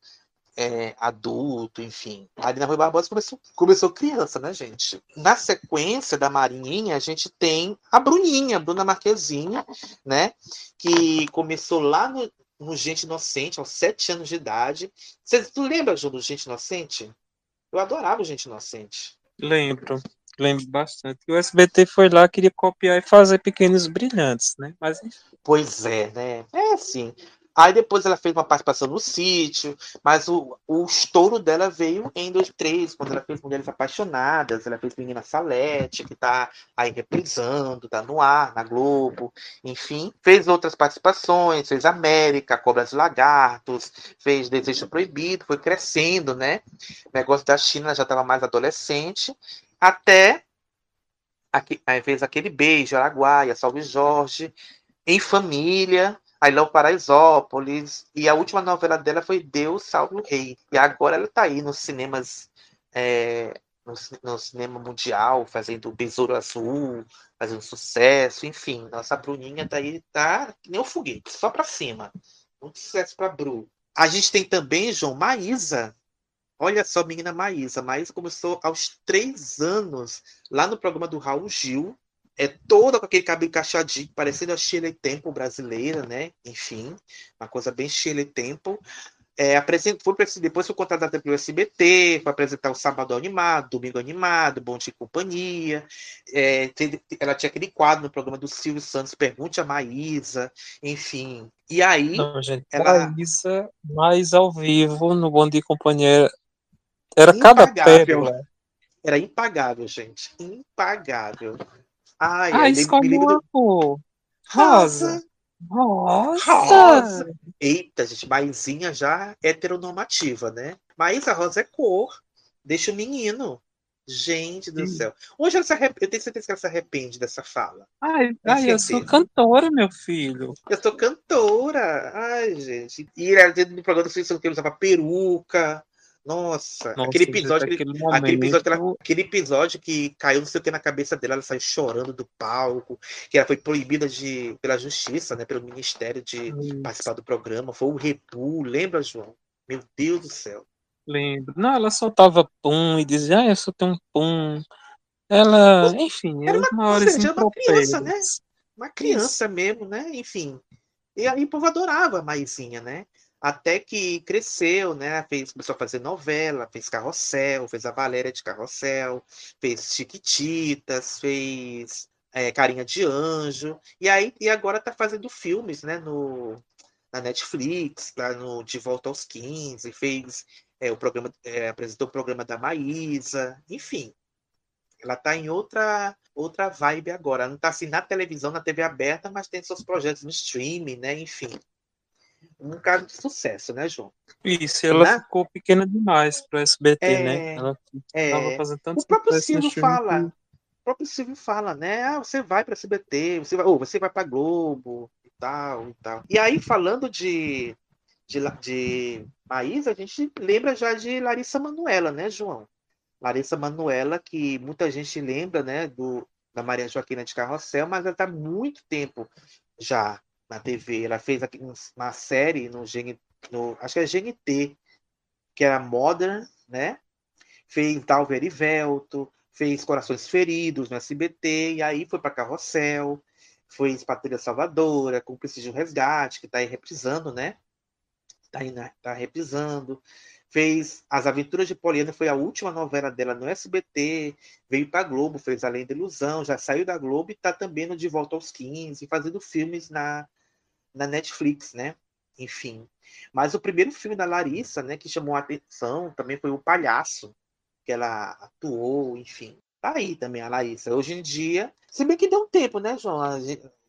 é, adulto, enfim. A Marina Rui Barbosa começou, começou criança, né, gente? Na sequência da Marinha, a gente tem a Bruninha, a Bruna Marquezine, né? Que começou lá no, no Gente Inocente, aos sete anos de idade. Você tu lembra, Ju, do Gente Inocente? Eu adorava o Gente Inocente. Lembro, lembro bastante. O SBT foi lá, queria copiar e fazer pequenos brilhantes, né? Mas. Pois é, né? É assim. Aí depois ela fez uma participação no sítio, mas o, o estouro dela veio em 2003, quando ela fez Mulheres Apaixonadas, ela fez Menina Salete, que está aí reprisando, está no ar, na Globo, enfim. Fez outras participações, fez América, Cobras e Lagartos, fez Desejo Proibido, foi crescendo, né? O negócio da China já estava mais adolescente, até aqui, aí fez aquele beijo, Araguaia, Salve Jorge, em família, Aí Léo Paraisópolis. E a última novela dela foi Deus Salve o Rei. E agora ela está aí nos cinemas. É, no, no, cinema mundial, fazendo Besouro Azul, fazendo sucesso, enfim. Nossa Bruninha tá aí, tá que nem um foguete, só para cima. Muito sucesso para Bru. A gente tem também, João, Maísa. Olha só, menina Maísa. Maísa começou aos três anos, lá no programa do Raul Gil, é toda com aquele cabelo cacheadinho, parecendo a Shirley Temple brasileira, né? Enfim, uma coisa bem Shirley Temple. É, apresent... foi, depois foi contratada pelo SBT, foi apresentar o Sábado Animado, Domingo Animado, Bom de Companhia. É, ela tinha aquele quadro no programa do Silvio Santos, Pergunte a Maísa, enfim. E aí. Não, gente, ela... Maísa, mais ao vivo, no Bom de Companhia, era impagável. cada pérola. Era impagável, gente. Impagável. Ai, ah, escolhe cor. Rosa. Rosa. Rosa. Eita, gente, Maisinha já heteronormativa, né? Maísa Rosa é cor. Deixa o menino. Gente do céu. Hoje ela se arrepende, eu tenho certeza que ela se arrepende dessa fala. Ai, ai eu sou cantora, meu filho. Eu sou cantora. Ai, gente. E ela dentro do programa do que usava peruca. Nossa, Nossa aquele episódio, aquele, momento... aquele, episódio que ela, aquele episódio que caiu não sei o que na cabeça dela, ela saiu chorando do palco, que ela foi proibida de, pela justiça, né, pelo Ministério de Isso. participar do programa. Foi o Repu, lembra, João? Meu Deus do céu. Lembro. Não, ela soltava pum e dizia, ah, eu só tenho um pum. Ela, enfim, era uma, maiores seja, uma criança, né? Uma criança Isso. mesmo, né? Enfim. E aí o povo adorava a Maisinha, né? Até que cresceu, né? Fez, começou a fazer novela, fez Carrossel, fez a Valéria de Carrossel, fez Chiquititas, fez é, Carinha de Anjo, e aí e agora tá fazendo filmes, né? No, na Netflix, lá no De Volta aos 15, fez é, o programa, é, apresentou o programa da Maísa, enfim. Ela tá em outra outra vibe agora. Ela não tá assim na televisão, na TV aberta, mas tem seus projetos no streaming, né? Enfim um caso de sucesso, né, João? Isso, ela né? ficou pequena demais para SBT, né? é, né? Ela é, fazendo tanto O próprio Silvio fala, que... o próprio Silvio fala, né? Ah, você vai para SBT, você vai, ou você vai para Globo e tal, e tal. E aí falando de de, de Maísa, a gente lembra já de Larissa Manuela, né, João? Larissa Manuela, que muita gente lembra, né, do, da Maria Joaquina de Carrossel, mas ela está muito tempo já na TV. Ela fez uma série no, no acho que é GNT, que era Modern, né? Fez Dalver e Velto, fez Corações Feridos no SBT, e aí foi para Carrossel, foi Patrulha Salvadora, Cúmplice de um Resgate, que está aí reprisando, né? Está aí, tá reprisando. Fez As Aventuras de Poliana, foi a última novela dela no SBT, veio para Globo, fez Além da Ilusão, já saiu da Globo e está também no De Volta aos 15, fazendo filmes na, na Netflix, né? Enfim. Mas o primeiro filme da Larissa, né, que chamou a atenção também foi O Palhaço, que ela atuou, enfim. Tá aí também a Larissa. Hoje em dia, se bem que deu um tempo, né, João?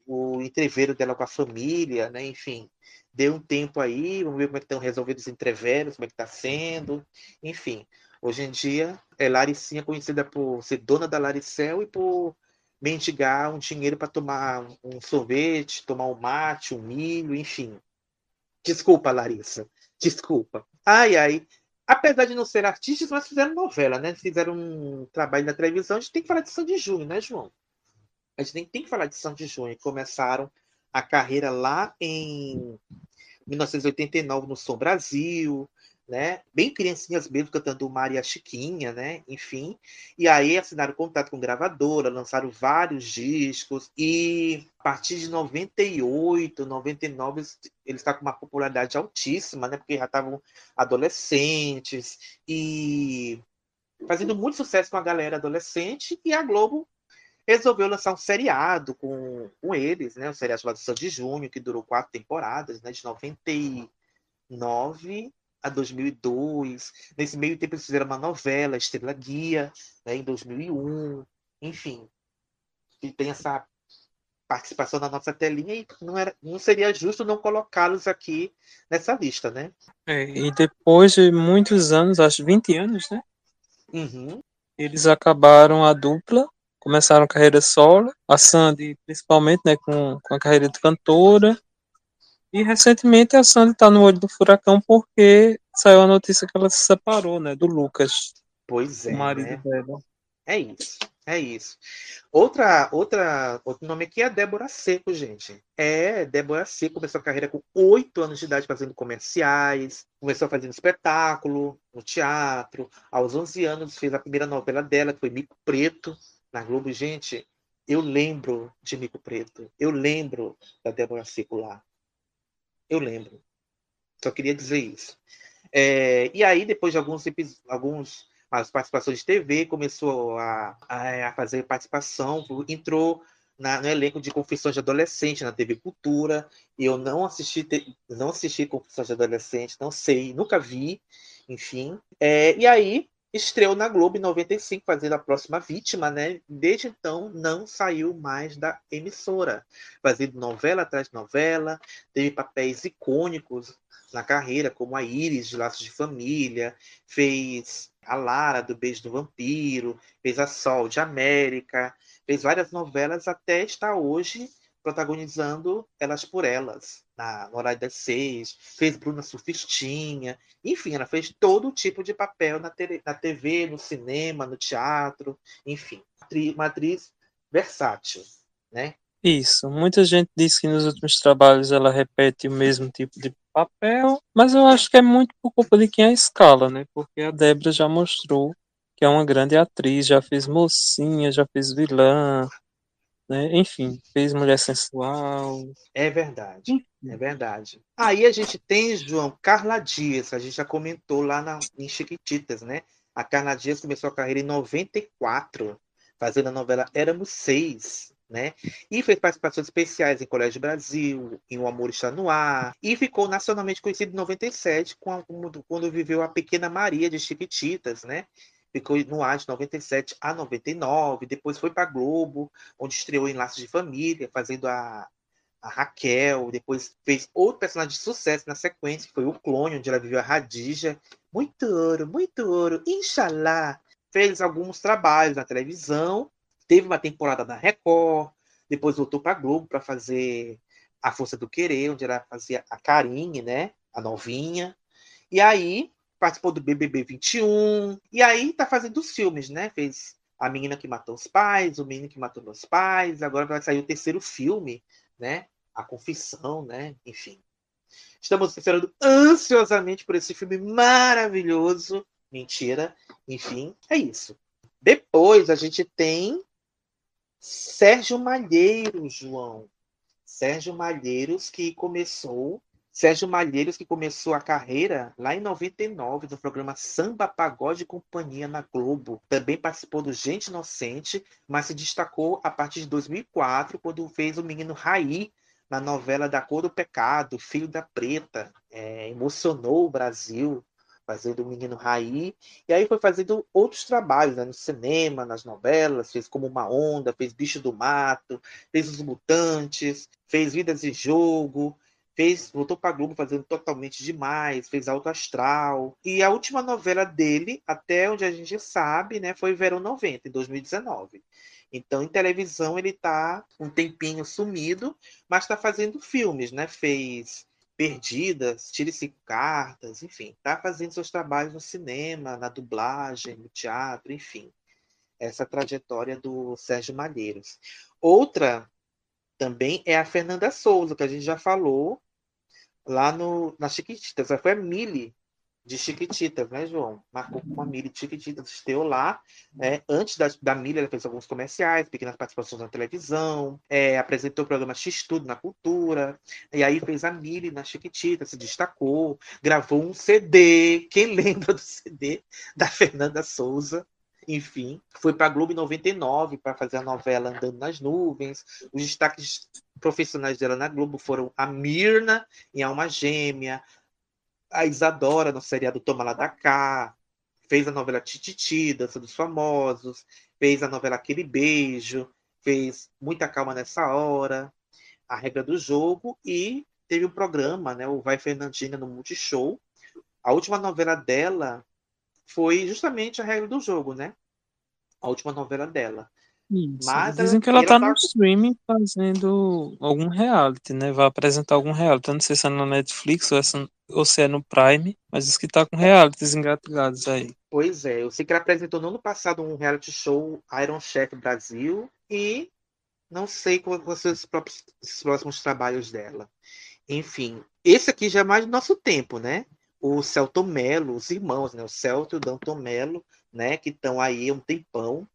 O entreveiro dela com a família, né? Enfim, deu um tempo aí, vamos ver como é que estão resolvidos os entreveros, como é que está sendo, enfim. Hoje em dia, é Laricinha conhecida por ser dona da Laricel e por mendigar um dinheiro para tomar um sorvete, tomar um mate, um milho, enfim. Desculpa, Larissa. Desculpa. Ai, ai. Apesar de não ser artistas, mas fizeram novela, né? Fizeram um trabalho na televisão. A gente tem que falar de São de Junho, né, João? A gente tem, tem que falar de São de Junho. Começaram a carreira lá em 1989 no Som Brasil, né? Bem criancinhas mesmo cantando Maria Chiquinha, né? Enfim. E aí assinaram contato com gravadora, lançaram vários discos e a partir de 98, 99 eles estão com uma popularidade altíssima, né? Porque já estavam adolescentes e fazendo muito sucesso com a galera adolescente e a Globo resolveu lançar um seriado com, com eles, né? Um seriado chamado Sandy Júnior, que durou quatro temporadas, né? De 99 a 2002. Nesse meio tempo eles fizeram uma novela, Estrela Guia, né? Em 2001. Enfim, e tem essa participação na nossa telinha e não, era, não seria justo não colocá-los aqui nessa lista, né? É, e depois de muitos anos, acho 20 anos, né? Uhum. Eles acabaram a dupla, começaram a carreira solo, a Sandy principalmente, né, com, com a carreira de cantora. E recentemente a Sandy está no olho do furacão porque saiu a notícia que ela se separou, né, do Lucas. Pois é. O marido né? dela. É isso. É isso. Outra, outra, outro nome aqui é Débora Seco, gente. É, Débora Seco começou a carreira com oito anos de idade fazendo comerciais, começou fazendo espetáculo no teatro. Aos 11 anos fez a primeira novela dela, que foi Mico Preto, na Globo. Gente, eu lembro de Mico Preto. Eu lembro da Débora Seco lá. Eu lembro. Só queria dizer isso. É, e aí, depois de alguns, alguns as participações de TV, começou a, a, a fazer participação, entrou na, no elenco de Confissões de Adolescente na TV Cultura. Eu não assisti, não assisti Confissões de Adolescente, não sei, nunca vi, enfim. É, e aí estreou na Globo em 95, fazendo a próxima vítima, né? Desde então não saiu mais da emissora, fazendo novela atrás de novela, teve papéis icônicos na carreira, como a Iris de Laços de Família, fez a Lara do Beijo do Vampiro, fez a Sol de América, fez várias novelas até estar hoje protagonizando Elas por Elas, na, Horário das Seis, fez Bruna Surfistinha, enfim, ela fez todo tipo de papel na, na TV, no cinema, no teatro, enfim, uma atriz versátil, né? Isso. Muita gente diz que nos últimos trabalhos ela repete o mesmo tipo de papel, mas eu acho que é muito por culpa de quem a escala, né? Porque a Débora já mostrou que é uma grande atriz, já fez mocinha, já fez vilã, né? Enfim, fez mulher sensual. É verdade, é verdade. Aí a gente tem, João, Carla Dias, a gente já comentou lá na, em Chiquititas, né? A Carla Dias começou a carreira em 94, fazendo a novela Éramos Seis, né? E fez participações especiais em Colégio Brasil, em O Amor Está no Ar, e ficou nacionalmente conhecido em 97, quando, quando viveu a Pequena Maria de Chiquititas, né? Ficou no ar de 97 a 99, depois foi para Globo, onde estreou em Laços de Família, fazendo a, a Raquel, depois fez outro personagem de sucesso na sequência, que foi o Clone, onde ela viveu a Radija. Muito ouro, muito ouro, inshallah. Fez alguns trabalhos na televisão, teve uma temporada na Record, depois voltou para Globo para fazer A Força do Querer, onde ela fazia a Karine, né, a novinha. E aí participou do BBB 21, e aí tá fazendo os filmes, né? Fez A Menina que Matou os Pais, O Menino que Matou Meus Pais, agora vai sair o terceiro filme, né? A Confissão, né? Enfim. Estamos esperando ansiosamente por esse filme maravilhoso. Mentira. Enfim, é isso. Depois a gente tem Sérgio Malheiros, João. Sérgio Malheiros que começou Sérgio Malheiros, que começou a carreira lá em 99 no programa Samba Pagode e Companhia na Globo. Também participou do Gente Inocente, mas se destacou a partir de 2004, quando fez o menino Raí na novela Da Cor do Pecado, Filho da Preta. É, emocionou o Brasil fazendo o menino Raí. E aí foi fazendo outros trabalhos né, no cinema, nas novelas, fez Como uma Onda, fez Bicho do Mato, fez Os Mutantes, fez Vidas de Jogo, fez, voltou para Globo fazendo totalmente demais, fez Alto Astral. E a última novela dele, até onde a gente sabe, né, foi Verão 90, em 2019. Então, em televisão, ele está um tempinho sumido, mas está fazendo filmes, né? Fez Perdidas, Tire Cinco Cartas, enfim, está fazendo seus trabalhos no cinema, na dublagem, no teatro, enfim. Essa trajetória do Sérgio Malheiros. Outra também é a Fernanda Souza, que a gente já falou, lá no, na Chiquititas. Foi a Mili de Chiquititas, né, João? Marcou com a Mili de Chiquititas, esteu lá. Né? Antes da, da Mili, ela fez alguns comerciais, pequenas participações na televisão, é, apresentou o programa X-Tudo na Cultura, e aí fez a Mili na Chiquititas, se destacou, gravou um CD. Quem lembra do CD da Fernanda Souza? Enfim. Foi para a Globo em 99 para fazer a novela Andando nas Nuvens. Os destaques profissionais dela na Globo foram a Mirna em Alma Gêmea, a Isadora no seriado Toma Lá da Cá, fez a novela Tititi, Dança dos Famosos, fez a novela Aquele Beijo, fez Muita Calma Nessa Hora, A Regra do Jogo e teve um programa, né, o Vai Fernandinha no Multishow. A última novela dela foi justamente A Regra do Jogo, né? A última novela dela. Isso. Mas Dizem que ela tá tá no streaming fazendo algum reality, né? Vai apresentar algum reality. Eu não sei se é na Netflix ou, essa- ou se é no Prime, mas diz que tá com realities engatilhados aí. Pois é, eu sei que ela apresentou no ano passado um reality show Iron Chef Brasil e não sei quais vão ser os, próprios- os próximos trabalhos dela. Enfim, esse aqui já é mais do nosso tempo, né? O Celto Melo, os irmãos, né? O Celto e o Danton Melo, né? Que estão aí há um tempão.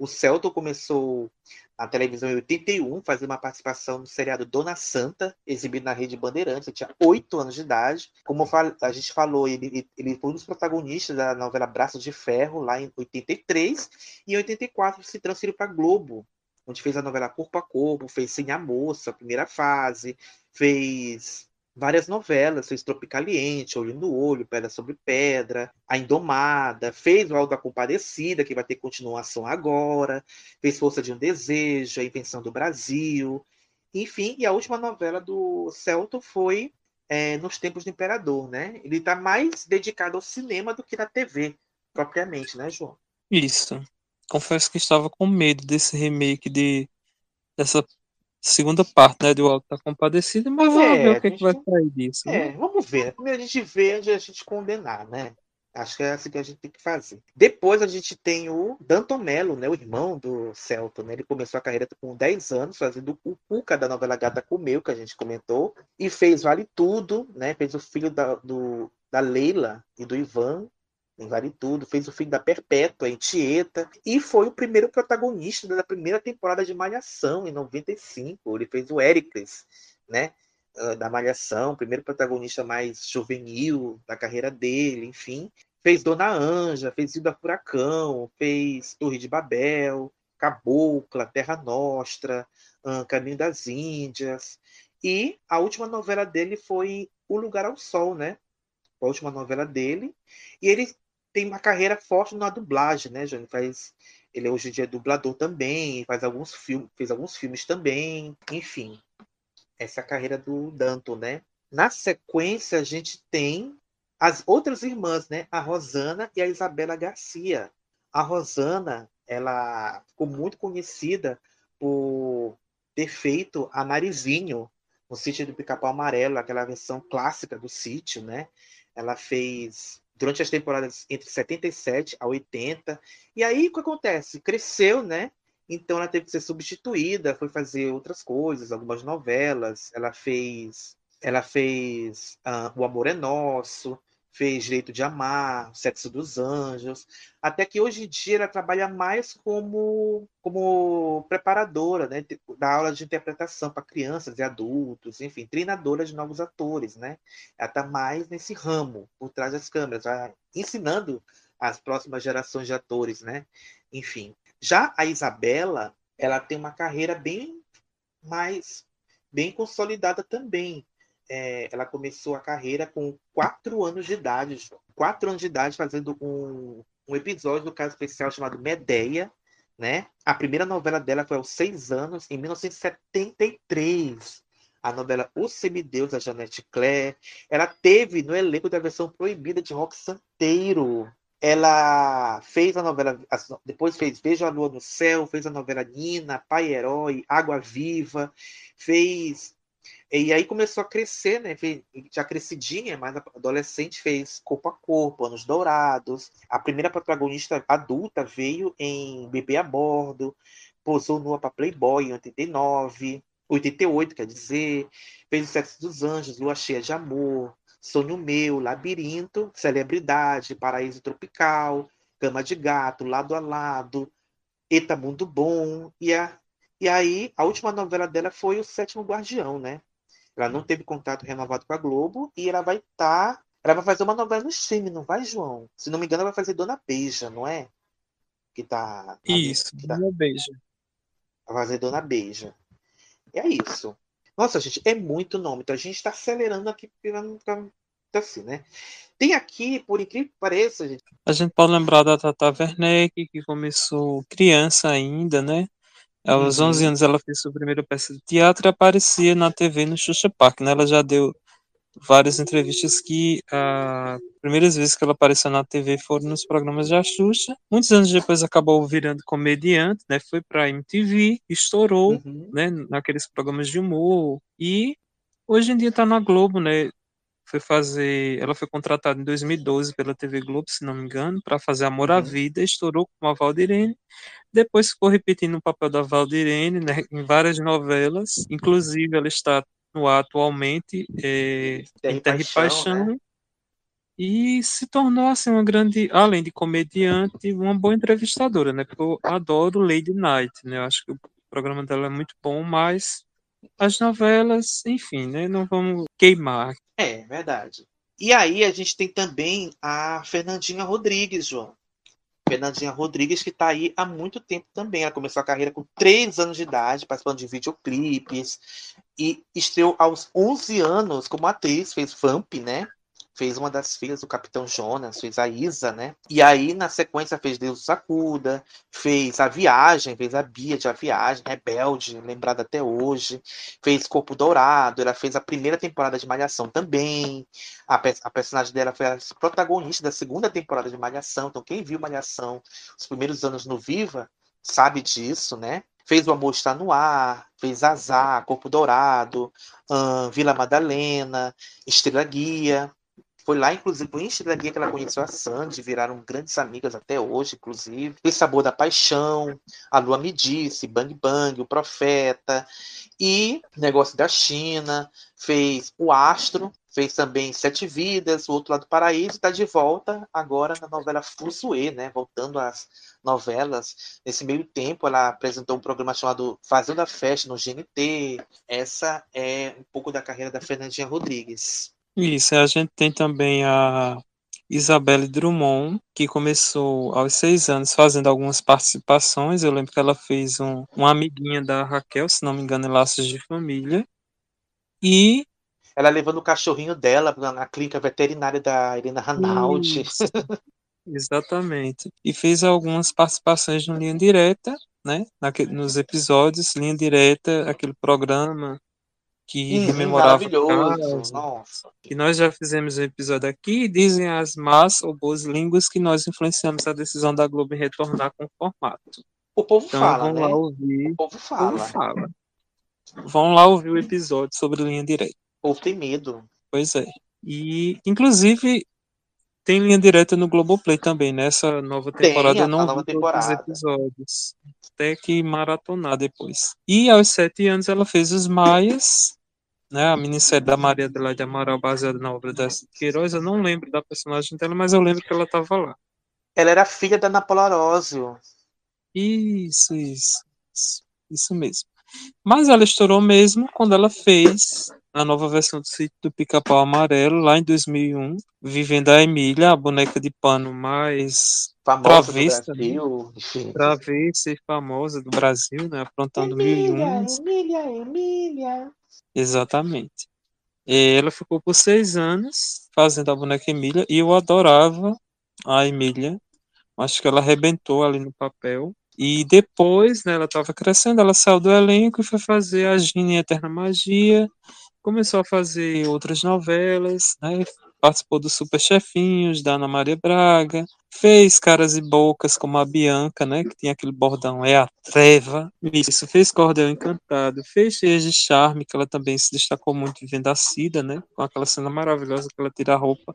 O Celto começou na televisão em 81, fazendo uma participação no seriado Dona Santa, exibido na Rede Bandeirantes. Ele tinha oito anos de idade. Como a gente falou, ele, ele foi um dos protagonistas da novela Braços de Ferro, lá em 83. E em 84 se transferiu para Globo, onde fez a novela Corpo a Corpo, fez Sem a Moça, a primeira fase, fez várias novelas, fez Tropicaliente, Olho no Olho, Pedra sobre Pedra, A Indomada, fez o Alto da Compadecida, que vai ter continuação agora, fez Força de um Desejo, A Invenção do Brasil, enfim, e a última novela do Celto foi é, Nos Tempos do Imperador, né? Ele está mais dedicado ao cinema do que na TV, propriamente, né, João? Isso. Confesso que estava com medo desse remake de dessa segunda parte, né, do Alto da Compadecida, mas vamos É, ver o que, é que vai sair disso. né? É, vamos ver. né? Primeiro a gente vê antes de a gente condenar, né? Acho que é assim que a gente tem que fazer. Depois a gente tem o Danton Mello, né? O irmão do Celto, né? Ele começou a carreira com 10 anos, fazendo o Cuca da novela Gata Comeu, que a gente comentou, e fez Vale Tudo, né? Fez o filho da, do, da Leila e do Ivan, em Vale Tudo, fez o filho da Perpétua, em Tieta, e foi o primeiro protagonista da primeira temporada de Malhação, em 95. Ele fez o Éricles, né? ah, da Malhação, primeiro protagonista mais juvenil da carreira dele, enfim. Fez Dona Anja, fez Ilha Furacão, fez Torre de Babel, Cabocla, Terra Nostra, ah, Caminho das Índias. E a última novela dele foi O Lugar ao Sol, né? A última novela dele. E ele tem uma carreira forte na dublagem, né, Jânio? Faz ele hoje em dia é dublador também, faz alguns filmes, fez alguns filmes também, enfim essa carreira do Danton, né? Na sequência, a gente tem as outras irmãs, né? A Rosana e a Isabela Garcia. A Rosana, ela ficou muito conhecida por ter feito a Narizinho no sítio do Pica-Pau Amarelo, aquela versão clássica do sítio, né? Ela fez durante as temporadas entre 77 a 80. E aí o que acontece? Cresceu, né? Então ela teve que ser substituída, foi fazer outras coisas, algumas novelas. Ela fez, ela fez ah, O Amor é Nosso, fez Direito de Amar, Sexo dos Anjos, até que hoje em dia ela trabalha mais como como preparadora, né, da aula de interpretação para crianças e adultos, enfim, treinadora de novos atores, né? Ela está mais nesse ramo, por trás das câmeras, ensinando as próximas gerações de atores, né? Enfim, já a Isabela, ela tem uma carreira bem mais bem consolidada também. É, ela começou a carreira com quatro anos de idade, quatro anos de idade fazendo um, um episódio do caso especial chamado Medeia, né? A primeira novela dela foi aos seis anos, em 1973. A novela O Semideus, da Janete Claire. Ela teve no elenco da versão proibida de Rock Santeiro, ela fez a novela, depois fez Veja a Lua no Céu, fez a novela Nina, Pai Herói, Água Viva, fez. E aí começou a crescer, né? Já crescidinha, mas adolescente fez Corpo a Corpo, Anos Dourados. A primeira protagonista adulta veio em Bebê a Bordo, posou nua para Playboy em 89, 88, quer dizer, fez o Sexo dos Anjos, Lua Cheia de Amor, Sonho Meu, Labirinto, Celebridade, Paraíso Tropical, Cama de Gato, Lado a Lado, Eta Mundo Bom. E, a, e aí, a última novela dela foi O Sétimo Guardião, né? Ela não teve contato renovado com a Globo e ela vai estar. Tá, ela vai fazer uma novela no streaming, não vai, João? Se não me engano, ela vai fazer Dona Beija, não é? que tá. Isso, que tá, Dona Beija. a fazer Dona Beija. É isso. Nossa, gente, é muito nome. Então a gente está acelerando aqui pra, pra, assim, né? Tem aqui, por incrível que pareça, gente. A gente pode lembrar da Tata Werneck, que começou criança ainda, né? Aos Uhum. 11 anos ela fez sua primeira peça de teatro e aparecia na TV no Xuxa Park, né? Ela já deu várias entrevistas que as primeiras vezes que ela apareceu na TV foram nos programas da Xuxa. Muitos anos depois acabou virando comediante, né? Foi pra MTV, estourou, Uhum. né? Naqueles programas de humor e hoje em dia tá na Globo, né? Foi fazer, ela foi contratada em 2012 pela TV Globo, se não me engano, para fazer Amor à Uhum. Vida, estourou com a Valdirene. Depois ficou repetindo o papel da Valdirene, né, em várias novelas, inclusive ela está no ar atualmente é, Terra em e Terra e Paixão, Paixão, né? e se tornou assim uma grande, além de comediante, uma boa entrevistadora, né? Porque eu adoro Lady Night, né? Eu acho que o programa dela é muito bom, mas as novelas, enfim, né? Não vamos queimar. É, verdade. E aí a gente tem também a Fernandinha Rodrigues, João. Fernandinha Rodrigues, que está aí há muito tempo também. Ela começou a carreira com 3 anos de idade, participando de videoclipes. E estreou aos 11 anos como atriz, fez Vamp, né? Fez uma das filhas do Capitão Jonas, fez a Isa, né? E aí, na sequência, fez Deus Sacuda, fez A Viagem, fez a Bia de A Viagem, Rebelde, lembrada até hoje. Fez Corpo Dourado, ela fez a primeira temporada de Malhação também. A, pe- a personagem dela foi a protagonista da segunda temporada de Malhação. Então, quem viu Malhação os primeiros anos no Viva sabe disso, né? Fez O Amor Está no Ar, fez Azar, Corpo Dourado, Vila Madalena, Estrela Guia. Foi lá, inclusive, em Estrela Guia que ela conheceu a Sandy, viraram grandes amigas até hoje, inclusive. Fez Sabor da Paixão, A Lua Me Disse, Bang Bang, O Profeta, e Negócio da China, fez O Astro, fez também Sete Vidas, O Outro Lado do Paraíso, está de volta agora na novela Fusue, né? Voltando às novelas. Nesse meio tempo, ela apresentou um programa chamado Fazendo a Festa no GNT. Essa é um pouco da carreira da Fernandinha Rodrigues. Isso, a gente tem também a Isabelle Drummond, que começou aos seis anos fazendo algumas participações. Eu lembro que ela fez um, uma amiguinha da Raquel, se não me engano, em Laços de Família. E Ela levando o cachorrinho dela na clínica veterinária da Irina Ranaldi. Exatamente. E fez algumas participações no Linha Direta, né? Naque- nos episódios Linha Direta, aquele programa que Uhum, rememorava maravilhoso. casos. Nossa. E nós já fizemos um episódio aqui, dizem as más ou boas línguas que nós influenciamos a decisão da Globo em retornar com o formato. O povo Então fala, vão né? lá O ouvir, povo o povo fala. fala. Vão lá ouvir o episódio sobre linha direta. O povo tem medo. Pois é. E, inclusive, tem linha direta no Globoplay também, nessa nova Tem temporada. Eu não nova vi temporada. episódios. Até que maratonar depois. E aos sete anos ela fez Os Maias, né? A minissérie da Maria Adelaide Amaral, baseada na obra da Queiroz. Eu não lembro da personagem dela, mas eu lembro que ela estava lá. Ela era filha da Ana Paula Arósio. Isso, isso, isso, isso mesmo. Mas ela estourou mesmo quando ela fez a nova versão do Sítio do Pica-Pau Amarelo, lá em 2001, vivendo a Emília, a boneca de pano mais Famosa Travesta, do Brasil. Enfim. travessa e famosa do Brasil, né? Aprontando mil e Emília, uns. Emília, Emília. Exatamente. Ela ficou por seis anos fazendo a boneca Emília e eu adorava a Emília. Acho que ela arrebentou ali no papel. E depois, né, ela estava crescendo, ela saiu do elenco e foi fazer a Gina em Eterna Magia. Começou a fazer outras novelas, né? Participou dos Super Chefinhos, da Ana Maria Braga. Fez Caras e Bocas, como a Bianca, né? Que tinha aquele bordão, é a treva. Isso, fez Cordel Encantado. Fez Cheias de Charme, que ela também se destacou muito vivendo a Cida, né? Com aquela cena maravilhosa que ela tira a roupa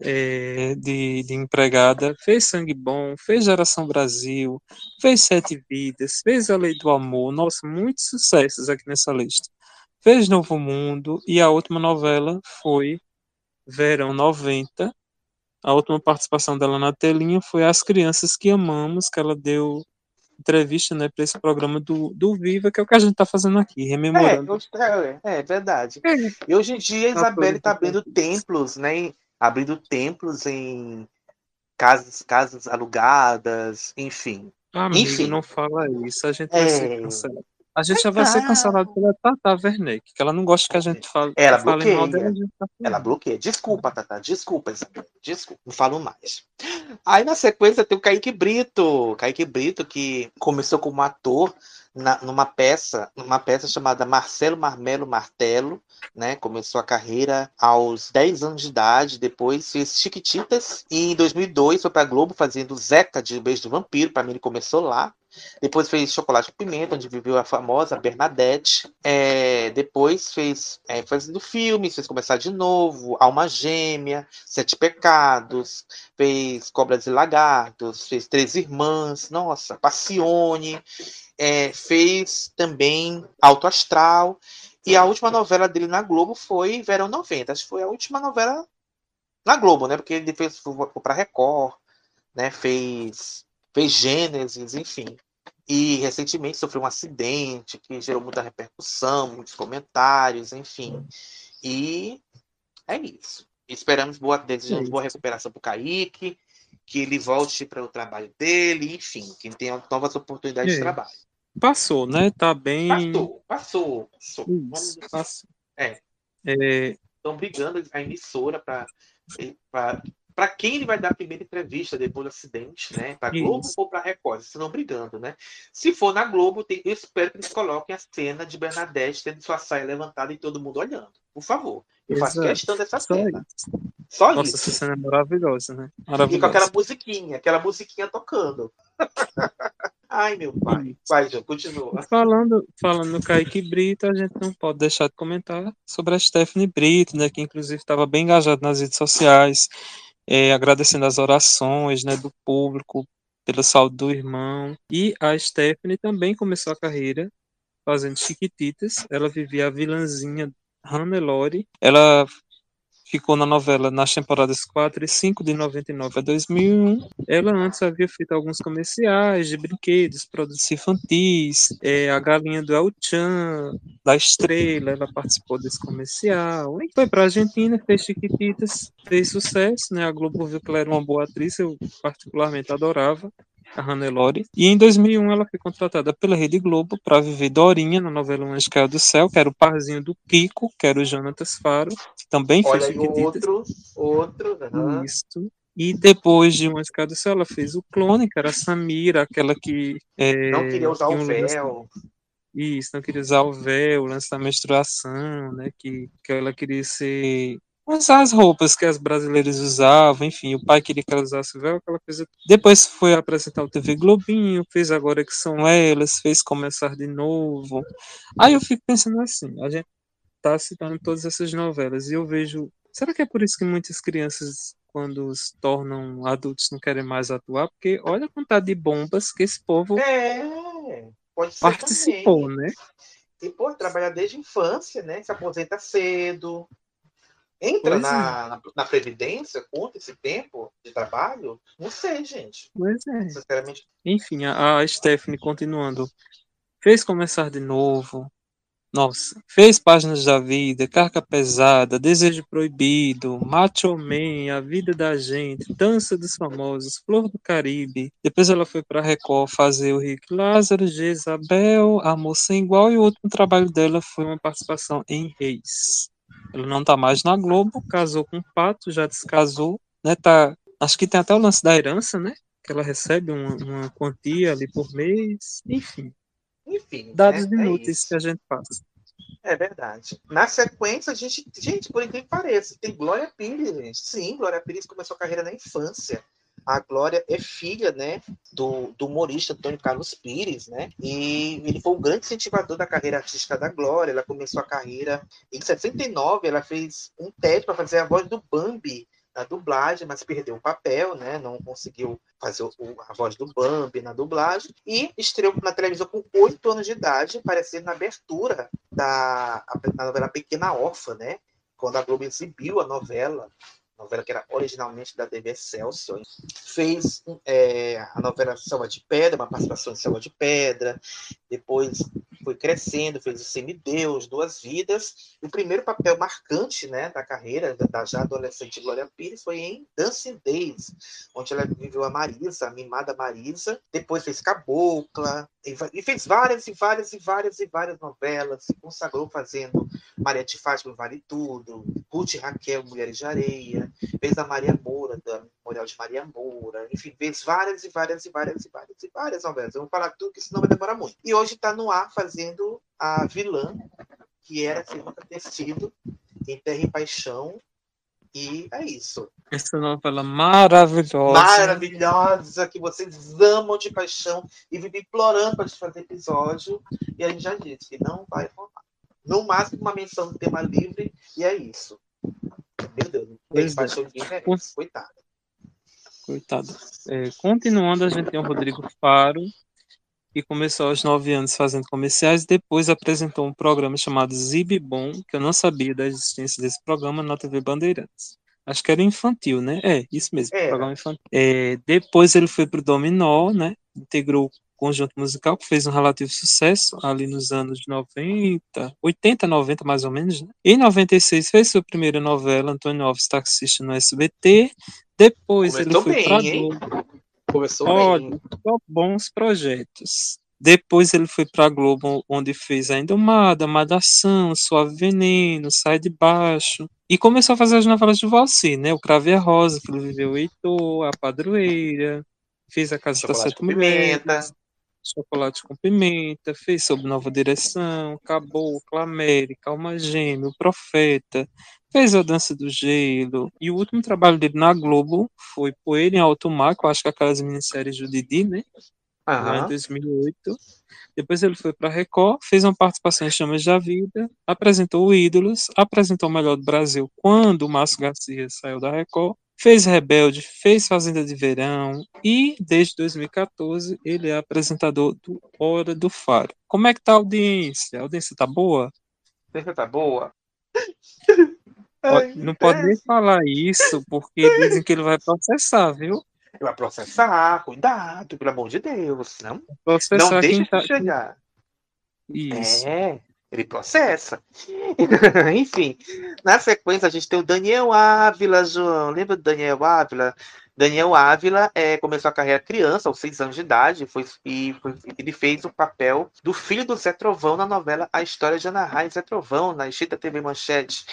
é, de, de empregada, fez Sangue Bom, fez Geração Brasil, fez Sete Vidas, fez A Lei do Amor, nossa, muitos sucessos aqui nessa lista. Fez Novo Mundo e a última novela foi Verão 90. A última participação dela na telinha foi As Crianças que Amamos, que ela deu entrevista né, para esse programa do, do Viva, que é o que a gente está fazendo aqui, É, rememorando. hoje- é, é verdade. É. E hoje em dia a Tá Isabelle está bem. abrindo templos, né? Abrindo templos em casas, casas alugadas, enfim. Amigo, Enfim. não fala isso, a gente vai ser É. cancelado. A gente já vai ser cancelado pela Tata Werneck, que ela não gosta que a gente fale, Ela fale mal bloqueia. dela. tá Ela bloqueia. Desculpa, Tata. Desculpa, Isabel. Desculpa. Não falo mais. Aí na sequência tem o Kaique Brito. Kaique Brito, que começou como ator na- numa peça, numa peça chamada Marcelo Marmelo Martelo, né? Começou a carreira aos 10 anos de idade, depois fez Chiquititas e em 2002 foi para Globo fazendo Zeca de Beijo do Vampiro, para mim ele começou lá. Depois fez Chocolate com Pimenta, onde viveu a famosa Bernadette. É, depois fez é, fazendo filmes, fez Começar de Novo, Alma Gêmea, Sete Pecados, fez Cobras e Lagartos, fez Três Irmãs, nossa, Passione, é, fez também Alto Astral. E a última novela dele na Globo foi Verão 90. Acho que foi a última novela na Globo, né? Porque ele fez para Record, né? Fez fez Gênesis, enfim. E recentemente sofreu um acidente que gerou muita repercussão, muitos comentários, enfim. E é isso. Esperamos boa, desejamos É boa recuperação para o Kaique, que ele volte para o trabalho dele, enfim, que tenha novas oportunidades de É. trabalho. Passou, né? Tá bem. Passou, passou, passou. Isso, passou. É. É, Estão brigando a emissora para para quem ele vai dar a primeira entrevista depois do acidente, né? Para Globo Isso. ou para Record? Vocês estão brigando, né? Se for na Globo, tem- eu espero que eles coloquem a cena de Bernadette tendo sua saia levantada e todo mundo olhando. Por favor. Eu faço Exato. questão dessa só cena. isso. Só Nossa, isso. essa cena é maravilhosa, né? E com Maravilhosa. aquela musiquinha, aquela musiquinha tocando. [LAUGHS] Ai, meu pai. Vai, João, continua. Falando, falando no Kaique Brito, a gente não pode deixar de comentar sobre a Stephanie Brito, né, que inclusive estava bem engajada nas redes sociais, eh, agradecendo as orações, né, do público pela saúde do irmão. E a Stephanie também começou a carreira fazendo Chiquititas. Ela vivia a vilãzinha Hannelore. Ela ficou na novela nas temporadas 4 e 5 de 99 a 2001. Ela antes havia feito alguns comerciais de brinquedos, produtos infantis, é, a galinha do El Chan, da Estrela, ela participou desse comercial. E foi para a Argentina, fez Chiquititas, fez sucesso, né? A Globo viu que ela era uma boa atriz, eu particularmente adorava a Hannelore. E em 2001 ela foi contratada pela Rede Globo para viver Dorinha na novela Um Anjo Caiu do Céu, que era o parzinho do Kiko, que era o Jonatas Faro, que também fez Olha aí Chiquititas. outro, outro. aham. Isso. E depois de uma escada do céu, ela fez o clone, que era a Samira, aquela que. é, Não queria usar tinha o um véu. Isso, não queria usar o véu, o lance da menstruação, né? Que, que ela queria ser. Usar as roupas que as brasileiras usavam, enfim, o pai queria que ela usasse o véu, aquela coisa. Depois foi apresentar o TV Globinho, fez Agora Que São Elas, fez Começar de Novo. Aí eu fico pensando assim, a gente tá citando todas essas novelas e eu vejo. Será que é por isso que muitas crianças, quando se tornam adultos, não querem mais atuar? Porque olha a quantidade de bombas que esse povo É, pode ser participou, também. né? E, pô, trabalha desde a infância, né? Se aposenta cedo. Entra Pois na, na, na Previdência, conta esse tempo de trabalho? Não sei, gente. Pois é. Sinceramente, Enfim, a, a Stephanie continuando. Fez começar de novo. Nossa, fez Páginas da Vida, Carga Pesada, Desejo Proibido, Macho Man, A Vida da Gente, Dança dos Famosos, Flor do Caribe. Depois ela foi para Record fazer o Rick Lázaro, Jezabel, Amor Sem Igual, e o último trabalho dela foi uma participação em Reis. Ela não tá mais na Globo, casou com o Pato, já descasou, né? Tá, acho que tem até o lance da herança, né? Que ela recebe uma, uma quantia ali por mês, enfim, enfim. dados né? É inúteis isso. que a gente passa. É verdade. Na sequência, a gente, gente, por incrível que pareça, tem Glória Pires, gente. Sim, Glória Pires começou a carreira na infância. A Glória é filha, né, do, do humorista Antônio Carlos Pires, né? E ele foi um grande incentivador da carreira artística da Glória. Ela começou a carreira em 69, ela fez um teste para fazer a voz do Bambi na dublagem, mas perdeu o papel, né? Não conseguiu fazer o, a voz do Bambi na dublagem e estreou na televisão com oito anos de idade, aparecendo na abertura da a, a novela Pequena Órfã, né? Quando a Globo exibiu a novela novela que era originalmente da TV Excelsior. Fez é, a novela Selva de Pedra, uma participação em Selva de Pedra. Depois foi crescendo, fez o Semideus, Duas Vidas. O primeiro papel marcante né, da carreira da já adolescente Glória Pires foi em Dancing Days, onde ela viveu a Marisa, a mimada Marisa. Depois fez Cabocla, e fez várias e várias e várias e várias novelas. Se consagrou fazendo Maria de Fátima Vale Tudo, Ruth e Raquel, Mulheres de Areia. Fez a Maria Moura, da Memorial de Maria Moura. Enfim, fez várias e várias e várias e várias e várias novelas. Eu vou falar tudo, que senão vai demorar muito. E hoje está no ar fazendo a vilã, que era sem nunca ter sido, em Terra e Paixão. E é isso. Essa novela maravilhosa. Maravilhosa, que vocês amam de paixão e vivem implorando para fazer episódio. E a gente já disse que não vai rolar. No máximo, uma menção do tema livre, e é isso. Meu Deus, Pois é. paixão ninguém merece. Coitado. Coitado. É, continuando, a gente tem o Rodrigo Faro, que começou aos nove anos fazendo comerciais, depois apresentou um programa chamado Zibibom, que eu não sabia da existência desse programa na TV Bandeirantes. Acho que era infantil, né? É, isso mesmo, Era. programa infantil. É, depois ele foi pro Dominó, né? Integrou o conjunto musical, que fez um relativo sucesso ali nos anos 90, 80, 90 mais ou menos, né? Em 96 fez sua primeira novela, Antônio Alves Taxista no SBT. Depois Começou ele foi hein? Globo. Começou Olha, bem. só bons projetos. Depois ele foi para a Globo, onde fez A Indomada, Malhação, Suave Veneno, Sai de Baixo. E começou a fazer as novelas de Valci, né? O Crave a Rosa, que ele viveu o Heitor, A Padroeira, fez A Casa Chocolate Sete com Pimenta. Mulheres, Chocolate com Pimenta, fez Sob Nova Direção, Caboclo, América, Alma Gêmea, O Profeta, fez A Dança do Gelo. E o último trabalho dele na Globo foi Poeira em Alto Mar, que eu acho que é aquelas minisséries do Didi, né? lá em Aham. 2008. Depois ele foi para Record, fez uma participação em Chamas da Vida, apresentou o Ídolos, apresentou o Melhor do Brasil quando o Márcio Garcia saiu da Record, fez Rebelde, fez Fazenda de Verão e desde 2014 ele é apresentador do Hora do Faro. Como é que tá a audiência? A audiência tá boa? Você tá boa? [LAUGHS] Ai, Não pode nem falar isso porque dizem que ele vai processar, viu? Vai processar, cuidado, pelo amor de Deus. Não, Processar não deixa tá... de chegar. Isso. É, ele processa. [LAUGHS] Enfim, na sequência a gente tem o Daniel Ávila, João. Lembra do Daniel Ávila? Daniel Ávila é, começou a carreira criança, aos seis anos de idade, foi, e foi- ele fez o papel do filho do Zé Trovão na novela A História de Ana Raia e Zé Trovão, na extinta TV Manchete.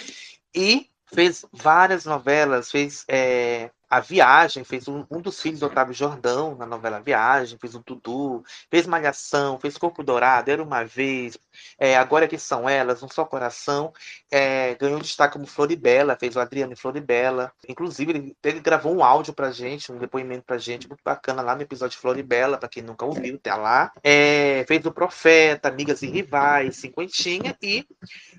E fez várias novelas, fez é, A Viagem, fez um, um dos filhos do Otávio Jordão na novela Viagem, fez o Dudu, fez Malhação, fez Corpo Dourado, Era Uma Vez, é, Agora Que São Elas, Um Só Coração, é, ganhou destaque como Floribela, fez o Adriano em Floribela. Inclusive, ele, ele gravou um áudio pra gente, um depoimento pra gente, muito bacana lá no episódio Floribela, pra quem nunca ouviu, tá lá. É, fez o Profeta, Amigas e Rivais, Cinquentinha, e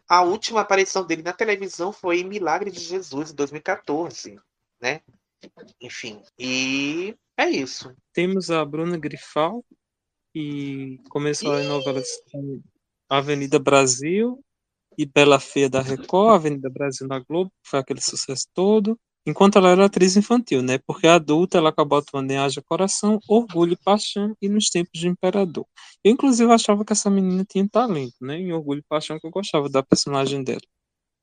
a última aparição dele na televisão foi em Milagre de Jesus, em 2014, né? Enfim, e é isso. Temos a Bruna Grifal, que começou em novelas como Avenida Brasil e Bela Feia da Record, Avenida Brasil na Globo, foi aquele sucesso todo, enquanto ela era atriz infantil, né? Porque adulta ela acabou atuando em Haja Coração, Orgulho e Paixão e nos Tempos de Imperador. Eu, inclusive, achava que essa menina tinha talento, né? Em Orgulho e Paixão, que eu gostava da personagem dela.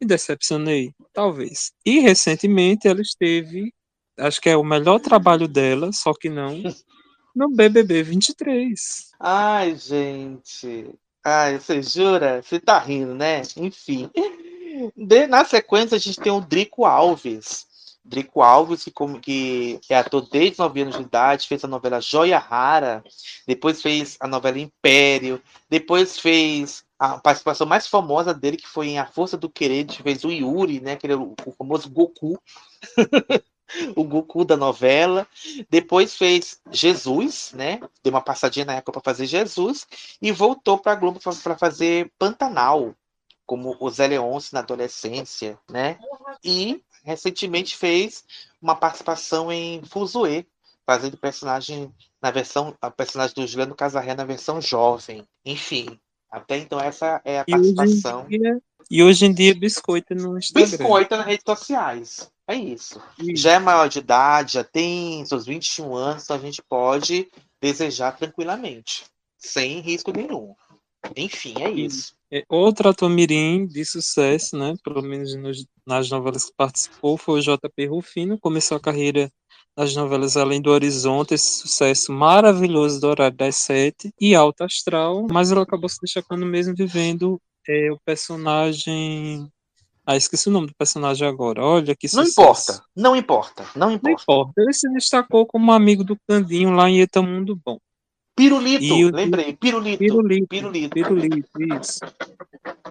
Me decepcionei? Talvez. E, recentemente, ela esteve, acho que é o melhor trabalho dela, só que não, [LAUGHS] no BBB 23. Ai, gente. Ai, você jura? Você tá rindo, né? Enfim. De- na sequência, a gente tem o Drico Alves. Drico Alves, que, como, que, é ator desde 9 anos de idade, fez a novela Joia Rara, depois fez a novela Império, depois fez a participação mais famosa dele, que foi em A Força do Querer, que fez o Yuri, né? Que ele é o, o famoso Goku. [LAUGHS] [LAUGHS] o Goku da novela. Depois fez Jesus, né? Deu uma passadinha na época para fazer Jesus e voltou para a Globo para fazer Pantanal, como o Zé Leonce na adolescência, né? E recentemente fez uma participação em Fuzue, fazendo personagem na versão, a personagem do Juliano Casarré na versão jovem. Enfim, até então essa é a E hoje, participação. em dia, e hoje em dia biscoita no Instagram. Biscoita nas redes sociais. É isso. E- Já é maior de idade, já tem seus 21 anos, então a gente pode desejar tranquilamente, sem risco nenhum. Enfim, é isso. É, outro ator mirim de sucesso, né? Pelo menos nos- nas novelas que participou, foi o JP Rufino. Começou a carreira nas novelas Além do Horizonte, esse sucesso maravilhoso do horário das sete e Alto Astral, mas ele acabou se destacando mesmo vivendo é, o personagem. Ah, esqueci o nome do personagem agora. Olha que Não importa, não importa, não Não importa. importa. Ele se destacou como amigo do Candinho lá em Etamundo Bom. Pirulito, o- lembrei, pirulito. Pirulito. Pirulito. Pirulito, isso.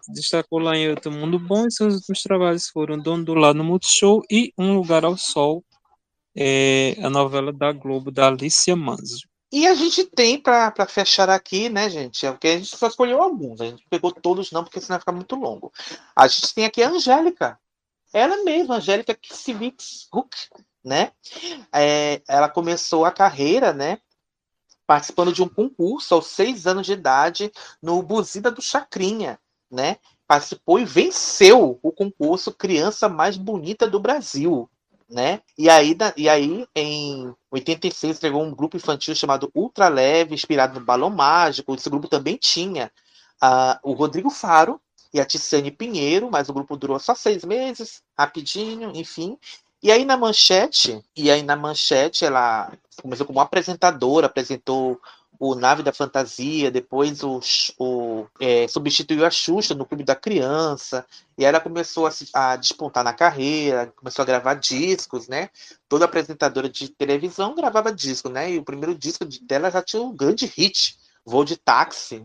Se destacou lá em Outro Mundo Bom e seus últimos trabalhos foram Dono do Lar no Multishow e Um Lugar ao Sol, é, a novela da Globo da Alicia Manso. E a gente tem para fechar aqui, né, gente? É porque a gente só escolheu alguns, a gente pegou todos não, porque senão vai ficar muito longo. A gente tem aqui a Angélica. Ela mesma, Angélica Kissivix Hook, né? É, ela começou a carreira, né? Participando de um concurso aos seis anos de idade no Buzida do Chacrinha, né? Participou e venceu o concurso Criança Mais Bonita do Brasil, né? E aí, e aí em 86 entregou um grupo infantil chamado Ultra Leve, inspirado no Balão Mágico. Esse grupo também tinha ah, o Rodrigo Faro e a Ticiane Pinheiro, mas o grupo durou só seis meses, rapidinho, enfim. E aí na manchete, e aí na manchete ela começou como apresentadora, apresentou o Nave da Fantasia, depois o, o, é, substituiu a Xuxa no Clube da Criança, e ela começou a, a despontar na carreira, começou a gravar discos, né? Toda apresentadora de televisão gravava disco, né? E o primeiro disco de- dela já tinha um grande hit, Voo de Táxi,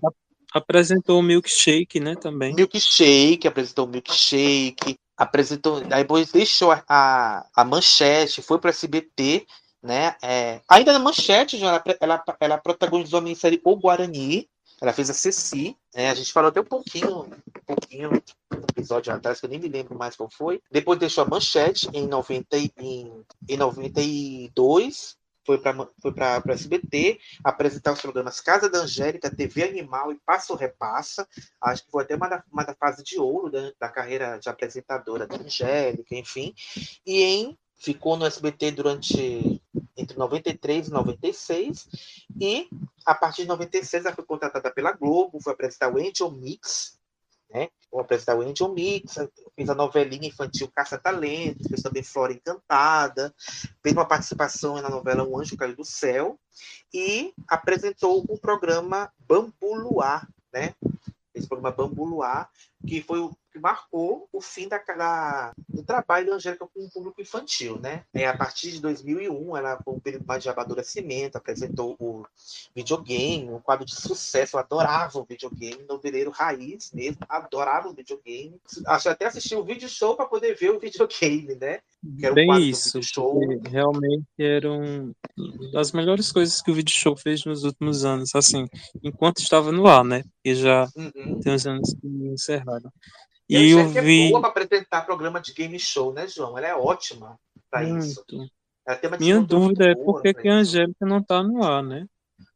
Apresentou o Milkshake, né, também. Milkshake, apresentou o Milkshake, apresentou, aí depois deixou a, a, a manchete, foi para SBT, né? É, ainda na manchete, ela, ela, ela protagonizou a minissérie O Guarani, ela fez a Ceci, né? A gente falou até um pouquinho, um pouquinho episódio atrás, que eu nem me lembro mais qual foi. Depois deixou a manchete em, 90, e- em, em 92, foi para foi para SBT apresentar os programas Casa da Angélica, TV Animal e Passa ou Repassa. Acho que foi até uma da, uma da fase de ouro da, da carreira de apresentadora da Angélica, enfim. E em ficou no SBT durante entre 93 e 96 e a partir de 96 ela foi contratada pela Globo, foi apresentar o Angel Mix, né? Foi apresentar o Angel Mix, fez a novelinha infantil Caça Talento, fez também Flora Encantada, fez uma participação na novela Um Anjo Caiu do Céu e apresentou o programa Bambu Luar, né? Esse programa Bambu Luar, que foi o que marcou o fim da, da- do trabalho da Angélica com o público infantil, né? É, a partir de 2001, ela foi um período mais de amadurecimento, apresentou o videogame, um quadro de sucesso, eu adorava o videogame, noveleiro raiz mesmo, adorava o videogame. Acho até assisti o vídeo show para poder ver o videogame, né? Que era o Bem isso. show. Realmente era um das melhores coisas que o Vídeo Show fez nos últimos anos, assim, enquanto estava no ar, né? Porque já Uhum. tem uns anos que encerraram. E a eu Angélica vi é boa para apresentar programa de game show, né, João? Ela é ótima para isso. Ela tem uma Minha dúvida é por que a. Angélica não tá no ar, né?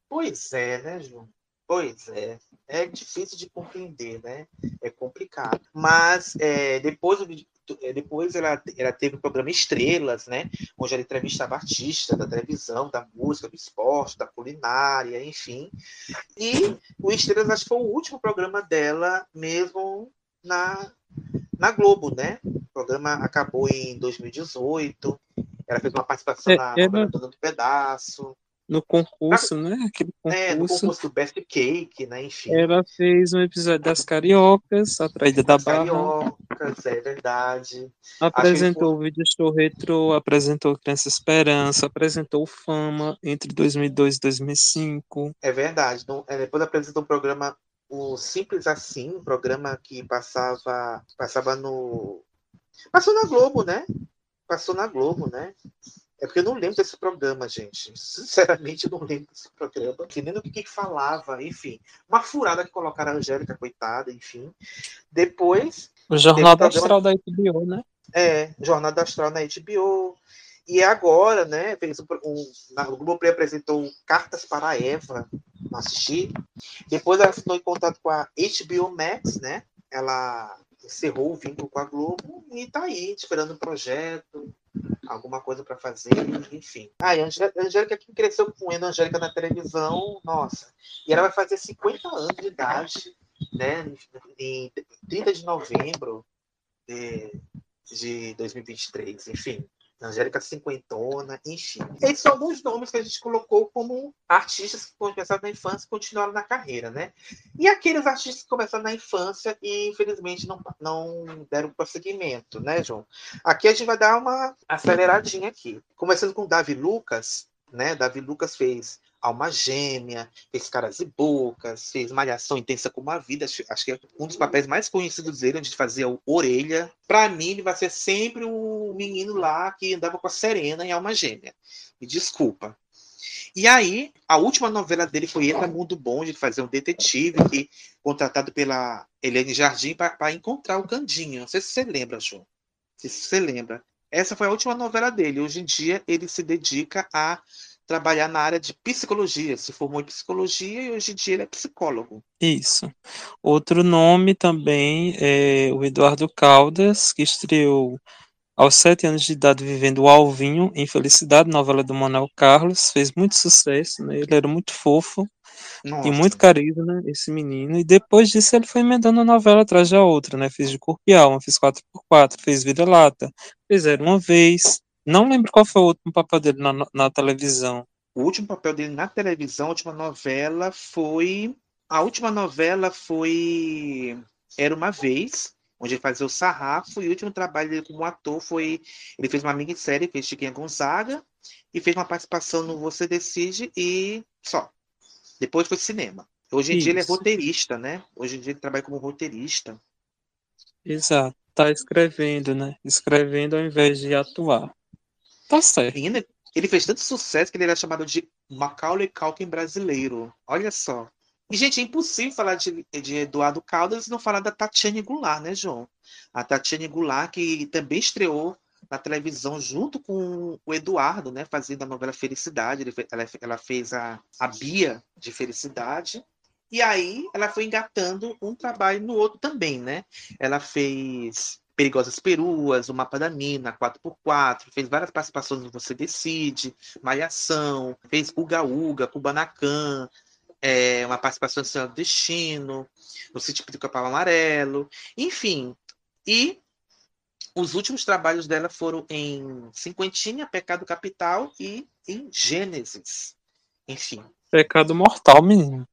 Pois é, né, João? Pois é. É difícil de compreender, né? É complicado. Mas é, depois, é, depois ela, ela teve o programa Estrelas, né? Onde ela entrevistava artistas da televisão, da música, do esporte, da culinária, enfim. E o Estrelas acho que foi o último programa dela mesmo na, na Globo, né? O programa acabou em 2018. Ela fez uma participação É, na novela Dona do Pedaço. No concurso, né? Aquele É, no concurso. concurso do Best Cake, né? Enfim. Ela fez um episódio das Cariocas, a Traída da Barra, Cariocas, é verdade. apresentou o vídeo show retrô, apresentou Criança Esperança, apresentou Fama entre 2002 e 2005. É verdade. Não- é, depois apresentou um programa, o Simples Assim, um programa que passava, passava no. Passou na Globo, né? Passou na Globo, né? É porque eu não lembro desse programa, gente. Sinceramente, eu não lembro desse programa. Que nem do que, que falava, enfim. Uma furada que colocaram a Angélica, coitada, enfim. Depois, O Jornal Teve programa- Astral da HBO, né? É, Jornada Astral na HBO. E agora, né, fez um, um, na, o Globoplay apresentou Cartas para Eva, assisti. Depois ela ficou em contato com a HBO Max, né? Ela encerrou o vínculo com a Globo e tá aí, esperando o projeto. alguma coisa para fazer, enfim. Ah, e a Angélica que cresceu com a Angélica na televisão, nossa. E ela vai fazer 50 anos de idade, né? Em 30 de novembro de, de 2023, enfim. Angélica Cinquentona, enfim. Esses são alguns nomes que a gente colocou como artistas que começaram na infância e continuaram na carreira, né? E aqueles artistas que começaram na infância e, infelizmente, não, não deram prosseguimento, né, João? Aqui a gente vai dar uma aceleradinha aqui. Começando com Davi Lucas, né? Davi Lucas fez Alma Gêmea, fez Caras e Bocas, fez Malhação Intensa como a Vida. Acho que é um dos papéis mais conhecidos dele, onde fazia o Orelha. Para mim, ele vai ser sempre o menino lá que andava com a Serena em Alma Gêmea. Me desculpa. E aí, a última novela dele foi Entra Mundo Bom, de fazer um detetive que contratado pela Helene Jardim para encontrar o Candinho. Não sei se você lembra, João. Não sei se você lembra. Essa foi a última novela dele. Hoje em dia, ele se dedica a trabalhar na área de psicologia, se formou em psicologia e hoje em dia ele é psicólogo. Isso. Outro nome também é o Eduardo Caldas, que estreou aos sete anos de idade vivendo o Alvinho em Felicidade, novela do Manuel Carlos, fez muito sucesso, né? ele era muito fofo Nossa. e muito carisma, né? esse menino, e depois disso ele foi emendando uma novela atrás da outra, né? fez de Corpo e Alma, fez 4x4, fez Vida Lata, fez Era Uma Vez, não lembro qual foi o último papel dele na, na televisão. O último papel dele na televisão, a última novela foi. A última novela foi Era uma Vez, onde ele fazia o sarrafo, e o último trabalho dele como ator foi. Ele fez uma minissérie, fez Chiquinha Gonzaga, e fez uma participação no Você Decide e só. Depois foi cinema. Hoje em Isso. dia ele é roteirista, né? Hoje em dia ele trabalha como roteirista. Exato. Tá escrevendo, né? Escrevendo ao invés de atuar. Tá certo. Menina, ele fez tanto sucesso que ele era chamado de Macaulay Culkin brasileiro. Olha só. E, gente, é impossível falar de, de Eduardo Caldas e não falar da Tatiane Goulart, né, João? A Tatiane Goulart, que também estreou na televisão junto com o Eduardo, né, fazendo a novela Felicidade. Ele, ela, ela fez a, a Bia de Felicidade. E aí ela foi engatando um trabalho no outro também, né? Ela fez Perigosas Peruas, O Mapa da Mina, 4x4, fez várias participações no Você Decide, Malhação, fez Uga Uga, Kubanacan, é, uma participação no Senhor do Destino, no Sítio do Capão Amarelo, enfim. E os últimos trabalhos dela foram em Cinquentinha, Pecado Capital e em Gênesis. Enfim. Pecado Mortal, menino.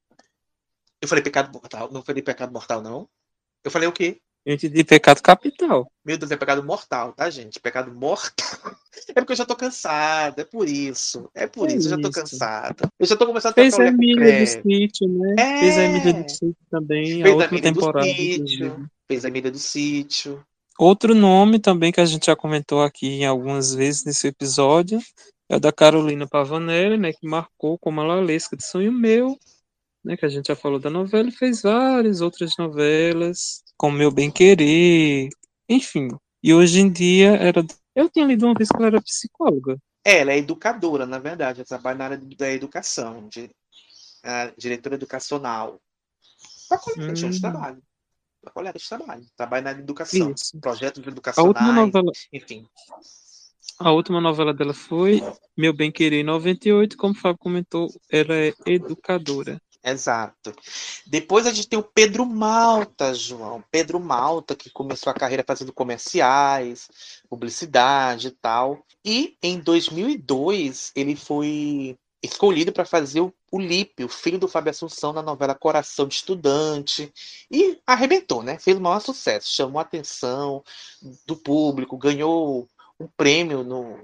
Eu falei Pecado Mortal, não falei Pecado Mortal, não. Eu falei o quê? Gente de pecado capital. Meu Deus, é pecado mortal, tá, gente? Pecado mortal. [LAUGHS] É porque eu já tô cansada, é por isso. É por é isso, isso, eu já tô cansada. Eu já tô começando a Fez a Emília do Sítio, né? É. Fez a Emília do Sítio também, Fez a última temporada. Do Fez a Emília do Sítio. Outro nome também que a gente já comentou aqui algumas vezes nesse episódio é o da Carolina Pavanelli, né? Que marcou como a Lalesca de Sonho Meu, né? Que a gente já falou da novela e fez várias outras novelas com meu bem querer, enfim. E hoje em dia era. Eu tinha lido uma vez que ela era psicóloga. É, ela é educadora, na verdade. Ela trabalha na área da educação, de, diretora educacional. Para colega hum. de trabalho. Para colega de trabalho. Trabalha na área de educação. Isso. Projetos educacionais. A última novela... Enfim. A última novela dela foi Meu Bem Querer 98, como o Fábio comentou, ela é educadora. Exato. Depois a gente tem o Pedro Malta, João. Pedro Malta, que começou a carreira fazendo comerciais, publicidade e tal. E em 2002 ele foi escolhido para fazer o, Lipe, o filho do Fábio Assunção, na novela Coração de Estudante. E arrebentou, né? Fez o maior sucesso, chamou a atenção do público, ganhou um prêmio no,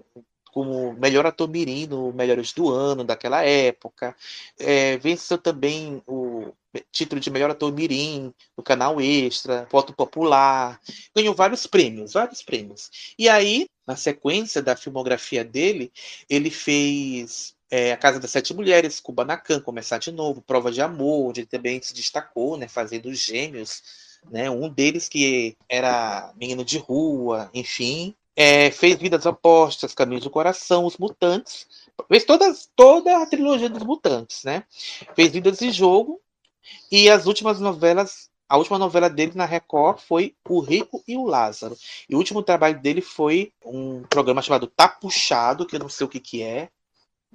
como melhor ator mirim no Melhores do Ano daquela época. É, venceu também o título de melhor ator mirim no canal Extra, Voto Popular. Ganhou vários prêmios, vários prêmios. E aí, na sequência da filmografia dele, ele fez é, A Casa das Sete Mulheres, Kubanacan, Começar de Novo, Prova de Amor, onde ele também se destacou, né, fazendo gêmeos, né, um deles que era menino de rua, enfim, é, fez Vidas Opostas, Caminhos do Coração, Os Mutantes. Fez todas, toda a trilogia dos Mutantes, né? Fez Vidas de Jogo. E as últimas novelas A última novela dele na Record foi O Rico e o Lázaro. E o último trabalho dele foi um programa chamado Tá Puxado, que eu não sei o que, que é.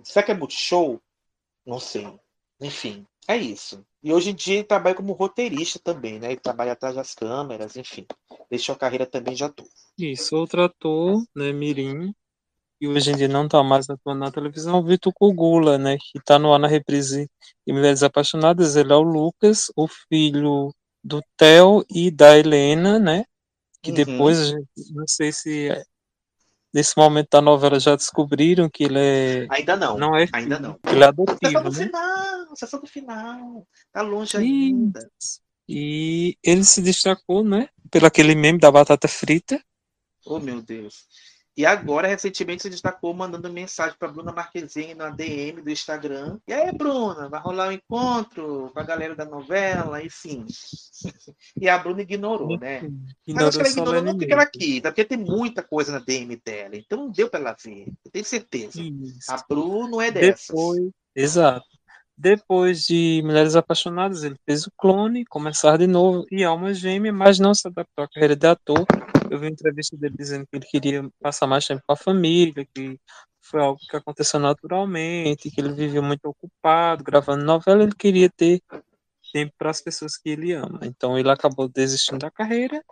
Será que é Multishow? Não sei. Enfim, é isso. E hoje em dia ele trabalha como roteirista também, né? Ele trabalha atrás das câmeras, enfim. Deixou a carreira também de ator. Isso, outro ator, né, Mirim, e hoje em dia não está mais atuando na televisão, o Vitor Kugula, né, que está no ar na reprise de Mulheres Apaixonadas, ele é o Lucas, o filho do Theo e da Helena, né, que Uhum. depois, não sei se é, nesse momento da novela já descobriram que ele é, Ainda não. não é Ainda filho, não. que ele é adotivo, do né, final, sessão do final. Tá longe ainda. e ele se destacou, né, pelo aquele meme da batata frita, Oh, meu Deus. E agora, recentemente, se destacou mandando mensagem para Bruna Marquezine na DM do Instagram. E aí, Bruna, vai rolar um encontro com a galera da novela, enfim. [LAUGHS] E a Bruna ignorou, né? Mas acho que ela ignorou não porque ela quis, é porque tem muita coisa na DM dela. Então não deu para ela ver. Eu tenho certeza. Isso. A Bruna é dessas. Depois, exato. Depois de Mulheres Apaixonadas, ele fez o clone, Começar de Novo e Alma Gêmea, mas não se adaptou à carreira de ator. Eu vi uma entrevista dele dizendo que ele queria passar mais tempo com a família, que foi algo que aconteceu naturalmente, que ele vivia muito ocupado, gravando novela, ele queria ter tempo para as pessoas que ele ama. Então ele acabou desistindo da carreira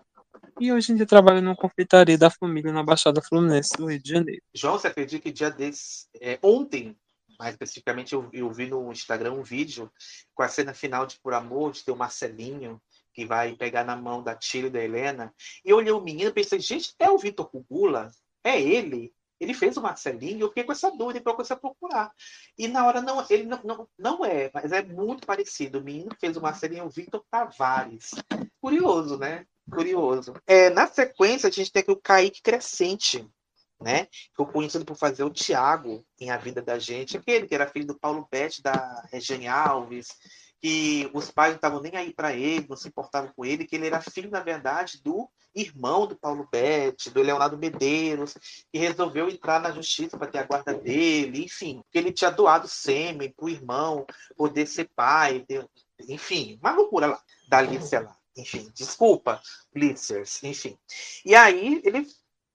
e hoje em dia trabalha numa confeitaria da família na Baixada Fluminense do Rio de Janeiro. João, você acredita que dia desses, é, ontem, mais especificamente, eu, eu vi no Instagram um vídeo com a cena final de Por Amor, de ter o Marcelinho, que vai pegar na mão da Tia e da Helena. E eu olhei o menino e pensei, gente, é o Vitor Cugula? É ele? Ele fez o Marcelinho? Eu fiquei com essa dúvida e comecei a procurar. E na hora, não, ele não, não, não é, mas é muito parecido. O menino que fez o Marcelinho é o Vitor Tavares. Curioso, né? Curioso. É, na sequência, a gente tem aqui o Kaique Crescente, né? eu conhecido por fazer o Tiago em A Vida da Gente, aquele que era filho do Paulo Betti, da Regiane Alves, que os pais não estavam nem aí para ele, não se importavam com ele, que ele era filho, na verdade, do irmão do Paulo Betti, do Leonardo Medeiros, que resolveu entrar na justiça para ter a guarda dele, enfim, que ele tinha doado sêmen para o irmão poder ser pai, enfim, uma loucura lá, da Lícia lá. Enfim, desculpa, Blitzers, enfim. E aí ele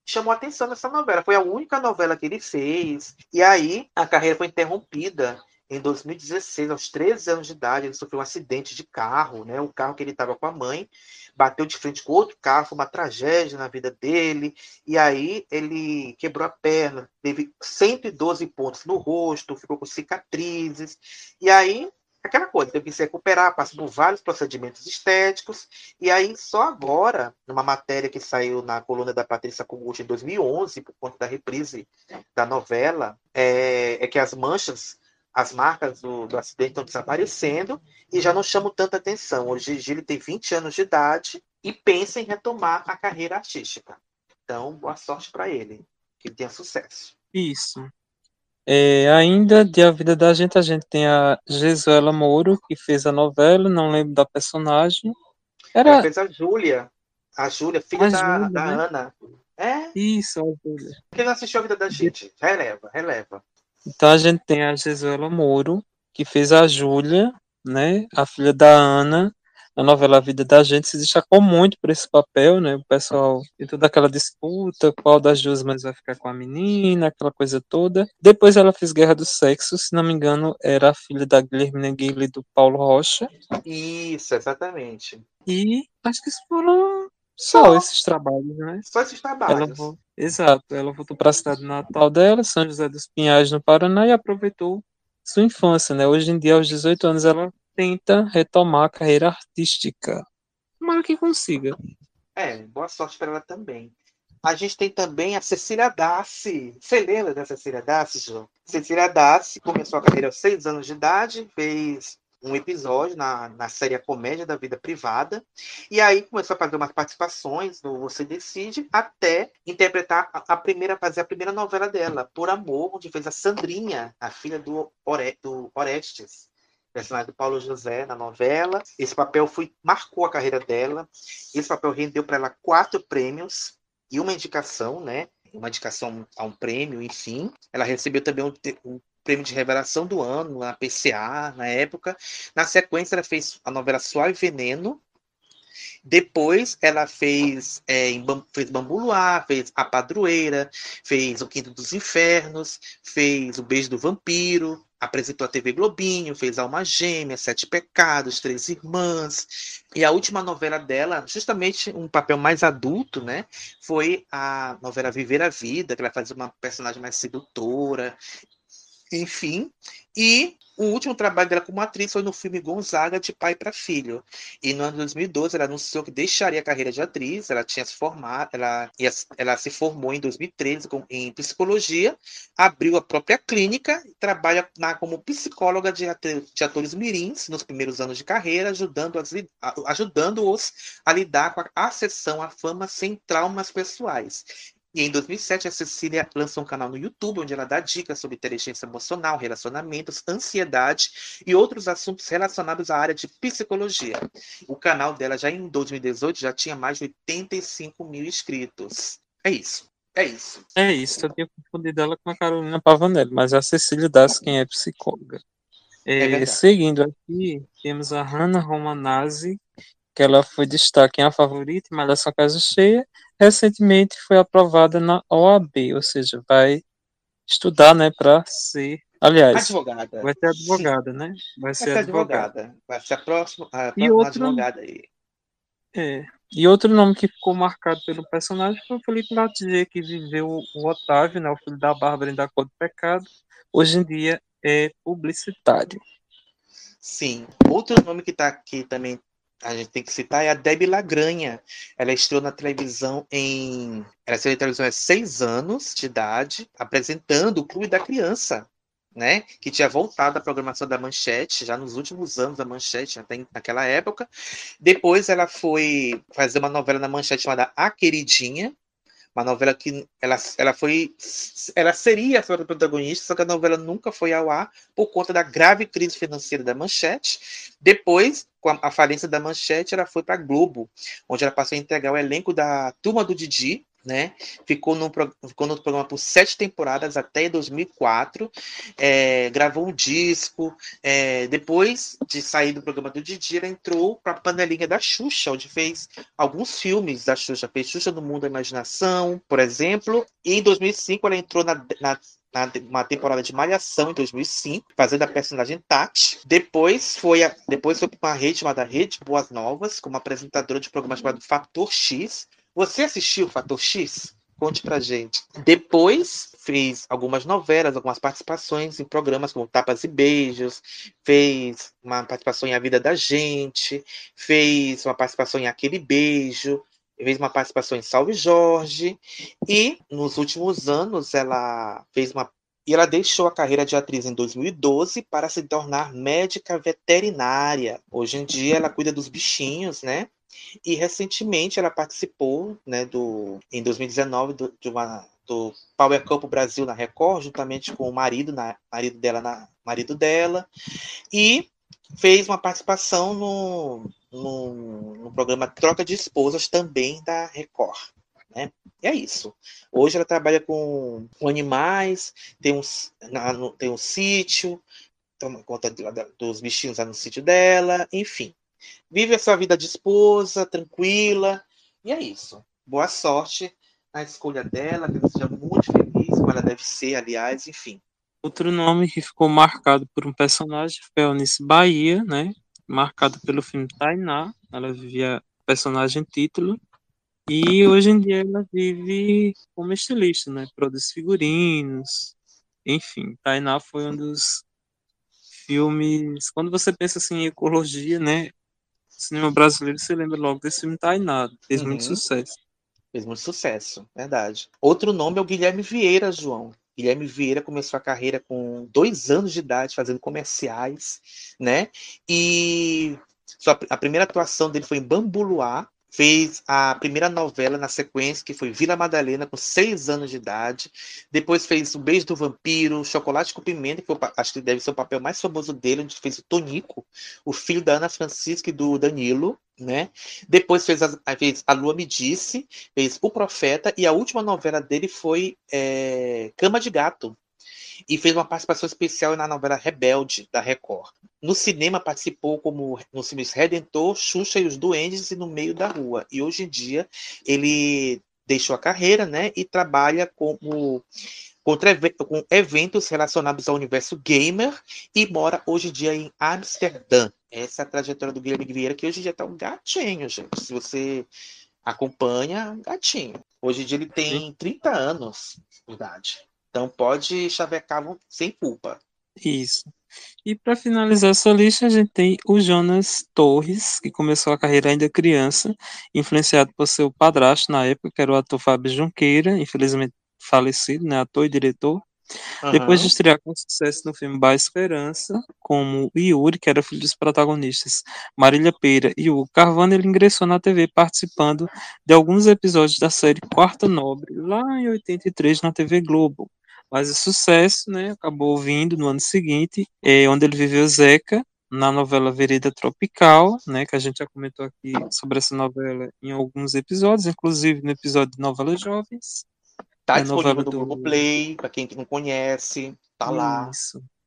chamou atenção nessa novela. Foi a única novela que ele fez. E aí a carreira foi interrompida em 2016, aos 13 anos de idade. Ele sofreu um acidente de carro, né? O carro que ele estava com a mãe bateu de frente com outro carro, foi uma tragédia na vida dele. E aí ele quebrou a perna, teve 112 pontos no rosto, ficou com cicatrizes. E aí aquela coisa, teve que se recuperar, passou por vários procedimentos estéticos, e aí só agora, numa matéria que saiu na coluna da Patrícia Kogut em 2011, por conta da reprise da novela, é, é que as manchas, as marcas do, do acidente estão desaparecendo e já não chamam tanta atenção. Hoje ele tem 20 anos de idade e pensa em retomar a carreira artística. Então, boa sorte para ele, que tenha sucesso. Isso. É, ainda de A Vida da Gente, a gente tem a Jesuela Moro, que fez a novela, não lembro da personagem. Ela Era fez a Júlia, a Júlia, filha A da, Júlia, da né? Ana. É, isso, a Júlia. quem não assistiu a vida da gente? Releva, releva. Então a gente tem a Jesuela Moro, que fez a Júlia, né, a filha da Ana, na novela A Vida da Gente, se destacou muito por esse papel, né, o pessoal tem toda aquela disputa, qual das duas mais vai ficar com a menina, aquela coisa toda. Depois ela fez Guerra do Sexo, se não me engano, era a filha da Guilhermina Guilherme e do Paulo Rocha, Isso, exatamente. e acho que isso foram só Só. esses trabalhos, né? Só esses Ela trabalhos. vo- Exato, ela voltou para a cidade natal dela, São José dos Pinhais, no Paraná, e aproveitou sua infância, né? Hoje em dia, aos 18 anos, ela tenta retomar a carreira artística. Tomara que consiga. É, boa sorte para ela também. A gente tem também a Cecília Dassi. Você lembra da Cecília Dassi, João? Cecília Dassi começou a carreira aos seis anos de idade, fez um episódio na, na série A Comédia da Vida Privada, e aí começou a fazer umas participações no Você Decide, até interpretar a, primeira, fazer a primeira novela dela, Por Amor, onde fez a Sandrinha, a filha do, Ore, do Orestes personagem do Paulo José na novela. Esse papel foi, marcou a carreira dela. Esse papel rendeu para ela quatro prêmios e uma indicação, né? Uma indicação a um prêmio, enfim. Ela recebeu também um, um prêmio de revelação do ano na PCA, na época. Na sequência, ela fez a novela Suave Veneno, Depois ela fez, é, em, fez Bambu Luar, fez A Padroeira, fez O Quinto dos Infernos, fez O Beijo do Vampiro, apresentou a TV Globinho, fez Alma Gêmea, Sete Pecados, Três Irmãs. E a última novela dela, justamente um papel mais adulto, né? Foi a novela Viver a Vida, que ela fazia uma personagem mais sedutora. Enfim, e o último trabalho dela como atriz foi no filme Gonzaga, de pai para filho. E no ano de 2012 ela anunciou que deixaria a carreira de atriz. Ela tinha se formado, ela, ela se formou em 2013 com, em psicologia, abriu a própria clínica e trabalha na, como psicóloga de, de atores mirins nos primeiros anos de carreira, ajudando-os ajudando a lidar com a acessão à fama sem traumas pessoais. E em 2007, a Cecília lançou um canal no YouTube onde ela dá dicas sobre inteligência emocional, relacionamentos, ansiedade e outros assuntos relacionados à área de psicologia. O canal dela já em 2018 já tinha mais de 85 mil inscritos. É isso. É isso. É isso. Eu tinha confundido ela com a Carolina Pavanelli, mas é a Cecília Das, quem é psicóloga. É, é seguindo aqui, temos a Hannah Romanazzi, que ela foi destaque em A Favorita em Malhação Casa Cheia, recentemente foi aprovada na OAB, ou seja, vai estudar, né, para ser, aliás, advogada. Vai ser advogada, né? Vai, vai ser, advogada. advogada. Vai ser a próxima, a próxima e outro, advogada aí. É. E outro nome que ficou marcado pelo personagem foi o Felipe Latier, que viveu o Otávio, né, o filho da Bárbara em Da Cor do Pecado. Hoje em dia é publicitário. Sim. Outro nome que está aqui também a gente tem que citar é a Debbie Lagranha. Ela estreou na televisão em. Ela estreou na televisão há seis anos de idade, apresentando o Clube da Criança, né? Que tinha voltado à programação da Manchete, já nos últimos anos da Manchete, até naquela época. Depois ela foi fazer uma novela na Manchete chamada A Queridinha, uma novela que ela, ela foi. Ela seria a sua protagonista, só que a novela nunca foi ao ar por conta da grave crise financeira da Manchete. Depois, com a, a falência da Manchete, ela foi para Globo, onde ela passou a integrar o elenco da Turma do Didi, né? Ficou no, ficou no programa por sete temporadas até 2004, é, gravou um disco. É, depois de sair do programa do Didi, ela entrou para a panelinha da Xuxa, onde fez alguns filmes da Xuxa. Fez Xuxa no Mundo da Imaginação, por exemplo. E em 2005 ela entrou na, na uma temporada de Malhação em 2005, fazendo a personagem Tati. Depois foi a, depois foi para uma rede chamada Rede Boas Novas, como apresentadora de programa chamado Fator X, você assistiu Fator X? Conte pra gente. Depois fez algumas novelas, algumas participações em programas como Tapas e Beijos, fez uma participação em A Vida da Gente, fez uma participação em Aquele Beijo, fez uma participação em Salve Jorge, e nos últimos anos ela fez uma. E ela deixou a carreira de atriz em 2012 para se tornar médica veterinária. Hoje em dia ela cuida dos bichinhos, né? E recentemente ela participou, né, do, em 2019, do, de uma, do Power Cup Brasil na Record, juntamente com o marido, na, marido dela, na, marido dela, e fez uma participação no, no, no programa Troca de Esposas também da Record. Né? E é isso. Hoje ela trabalha com, com animais, tem um, na, no, tem um sítio, toma conta de, dos bichinhos lá no sítio dela, enfim. Vive a sua vida de esposa, tranquila. E é isso. Boa sorte na escolha dela, que ela seja muito feliz, como ela deve ser, aliás, enfim. Outro nome que ficou marcado por um personagem foi a Eunice Bahia, né? Marcado pelo filme Tainá. Ela vivia personagem título. E hoje em dia ela vive como estilista, né? Produz figurinos. Enfim, Tainá foi um dos filmes. Quando você pensa assim, em ecologia, né? Cinema brasileiro, você lembra logo desse filme Tainá, fez uhum. muito sucesso. Fez muito sucesso, verdade. Outro nome é o Guilherme Vieira, João. Guilherme Vieira começou a carreira com dois anos de idade, fazendo comerciais, né? E a primeira atuação dele foi em Bambuluá, fez a primeira novela na sequência, que foi Vila Madalena, com seis anos de idade. Depois fez O Beijo do Vampiro, Chocolate com Pimenta, que foi, acho que deve ser o papel mais famoso dele, onde fez o Tonico, o filho da Ana Francisca e do Danilo. Né? Depois fez a, fez a Lua Me Disse, fez O Profeta, e a última novela dele foi é, Cama de Gato. E fez uma participação especial na novela Rebelde, da Record. No cinema participou como nos filmes Redentor, Xuxa e os Duendes e No Meio da Rua. E hoje em dia ele deixou a carreira né, e trabalha como contra com eventos relacionados ao universo gamer e mora hoje em dia em Amsterdã. Essa é a trajetória do Guilherme Vieira, que hoje em dia está um gatinho, gente. Se você acompanha, um gatinho. Hoje em dia ele tem 30 anos de idade. Então pode chavecar sem culpa. Isso. E para finalizar essa lista, a gente tem o Jonas Torres, que começou a carreira ainda criança, influenciado por seu padrasto na época, que era o ator Fábio Junqueira, infelizmente falecido, né, ator e diretor. Uhum. Depois de estrear com sucesso no filme Ba Esperança, como Yuri, que era filho dos protagonistas Marília Peira e Hugo Carvana, ele ingressou na TV participando de alguns episódios da série Quarta Nobre, lá em 83 na TV Globo. Mas o sucesso né, acabou vindo no ano seguinte, é, onde ele viveu Zeca, na novela Vereda Tropical, né, que a gente já comentou aqui sobre essa novela em alguns episódios, inclusive no episódio de Novelas Jovens. Tá é disponível no do... Globoplay, para quem não conhece, tá Isso. lá.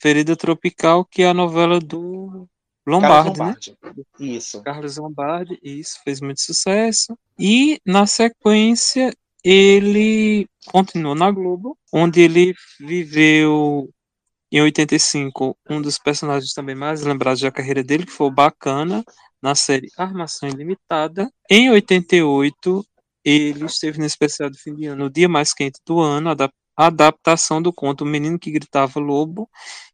Ferida Tropical, que é a novela do Lombardi, Lombardi, né? Isso. Carlos Lombardi, isso, fez muito sucesso. E, na sequência, ele continuou na Globo, onde ele viveu em 85 um dos personagens também mais lembrados da carreira dele, que foi o Bacana, na série Armação Ilimitada. Em 88, ele esteve no especial de fim de ano, o dia mais quente do ano, a adaptação do conto O Menino que Gritava Lobo.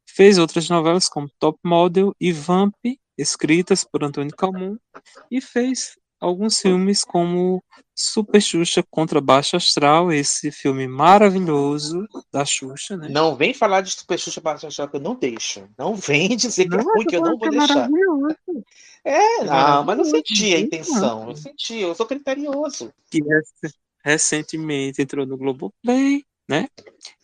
Fez outras novelas como Top Model e Vamp, escritas por Antônio Calmon, e fez alguns filmes como Super Xuxa contra Baixo Astral, esse filme maravilhoso da Xuxa, né? Não vem falar de Super Xuxa Baixo Astral que eu não deixo. Não vem [LAUGHS] dizer que é ruim que eu não vou é deixar. É, não, mas eu senti a intenção. Eu senti, eu sou criterioso. Que recentemente entrou no Globoplay, né?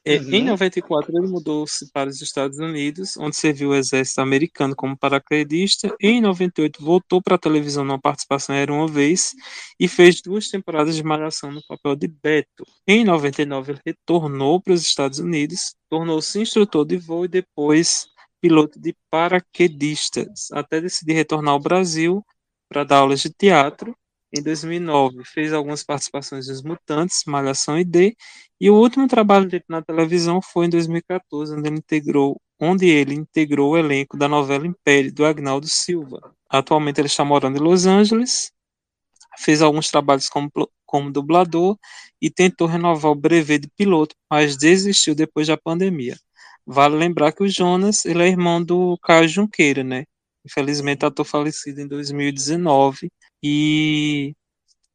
Uhum. Em 94 ele mudou-se para os Estados Unidos, onde serviu o exército americano como paraquedista. Em 98 voltou para a televisão numa participação era uma vez e fez duas temporadas de malhação no papel de Beto. Em 99 ele retornou para os Estados Unidos, tornou-se instrutor de voo e depois piloto de paraquedistas, até decidir retornar ao Brasil para dar aulas de teatro. Em 2009, fez algumas participações nos Mutantes, Malhação e D, e o último trabalho dele na televisão foi em 2014, onde ele integrou, onde ele integrou o elenco da novela Império, do Agnaldo Silva. Atualmente ele está morando em Los Angeles, fez alguns trabalhos como, como dublador e tentou renovar o brevet de piloto, mas desistiu depois da pandemia. Vale lembrar que o Jonas, ele é irmão do Caio Junqueira, né? Infelizmente, ator falecido em 2019. E,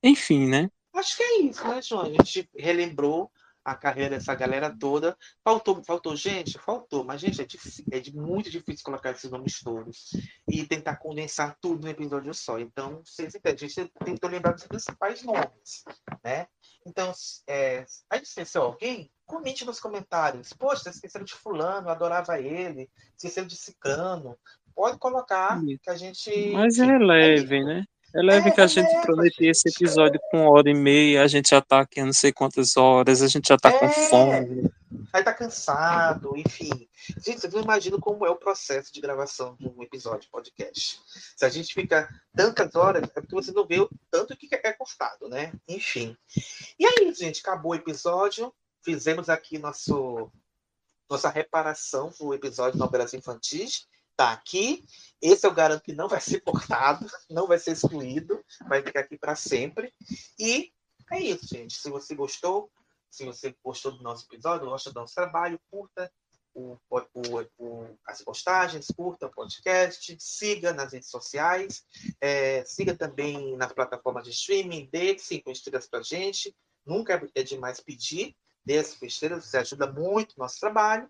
enfim, né? Acho que é isso, né, João? A gente relembrou a carreira dessa galera toda. Faltou, faltou gente? Faltou, mas, gente, é, difícil, é de, muito difícil colocar esses nomes todos e tentar condensar tudo no episódio só. Então, vocês entendem, a gente tentou lembrar dos principais nomes, né? Então, é, a gente esqueceu alguém? Comente nos comentários. Poxa, esqueceram de fulano, adorava ele, esqueceram de ciclano. Pode colocar que a gente. Mas releve, é né? Releve é, que a gente é, prometeu esse episódio com hora e meia, a gente já tá aqui não sei quantas horas, a gente já tá é, com fome. Aí tá cansado, enfim. Gente, vocês não imaginam como é o processo de gravação de um episódio de podcast. Se a gente fica tantas horas, é porque você não vê o tanto que é cortado, né? Enfim. E aí, gente, acabou o episódio fizemos aqui nosso, nossa reparação do episódio de novelas infantis. Tá aqui. Esse eu garanto que não vai ser cortado, [LAUGHS] não vai ser excluído, vai ficar aqui para sempre. E é isso, gente. Se você gostou, se você gostou do nosso episódio, gosta do nosso trabalho, curta o, o, o, as postagens, curta o podcast, siga nas redes sociais, é, siga também nas plataformas de streaming, dê cinco estrelas para gente. Nunca é demais pedir desse besteira, você ajuda muito o nosso trabalho.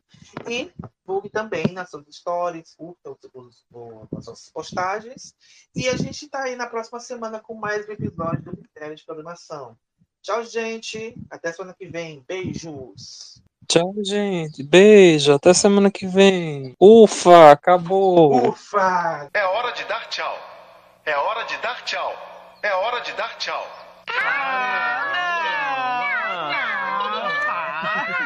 E divulgue também nas suas stories, curta os, os, os, as nossas postagens. E a gente está aí na próxima semana com mais um episódio do Mistério de Programação. Tchau, gente. Até semana que vem. Beijos. Tchau, gente. Beijo. Até semana que vem. Ufa, acabou. Ufa. É hora de dar tchau. É hora de dar tchau. É hora de dar tchau. Ah, Ah! [LAUGHS]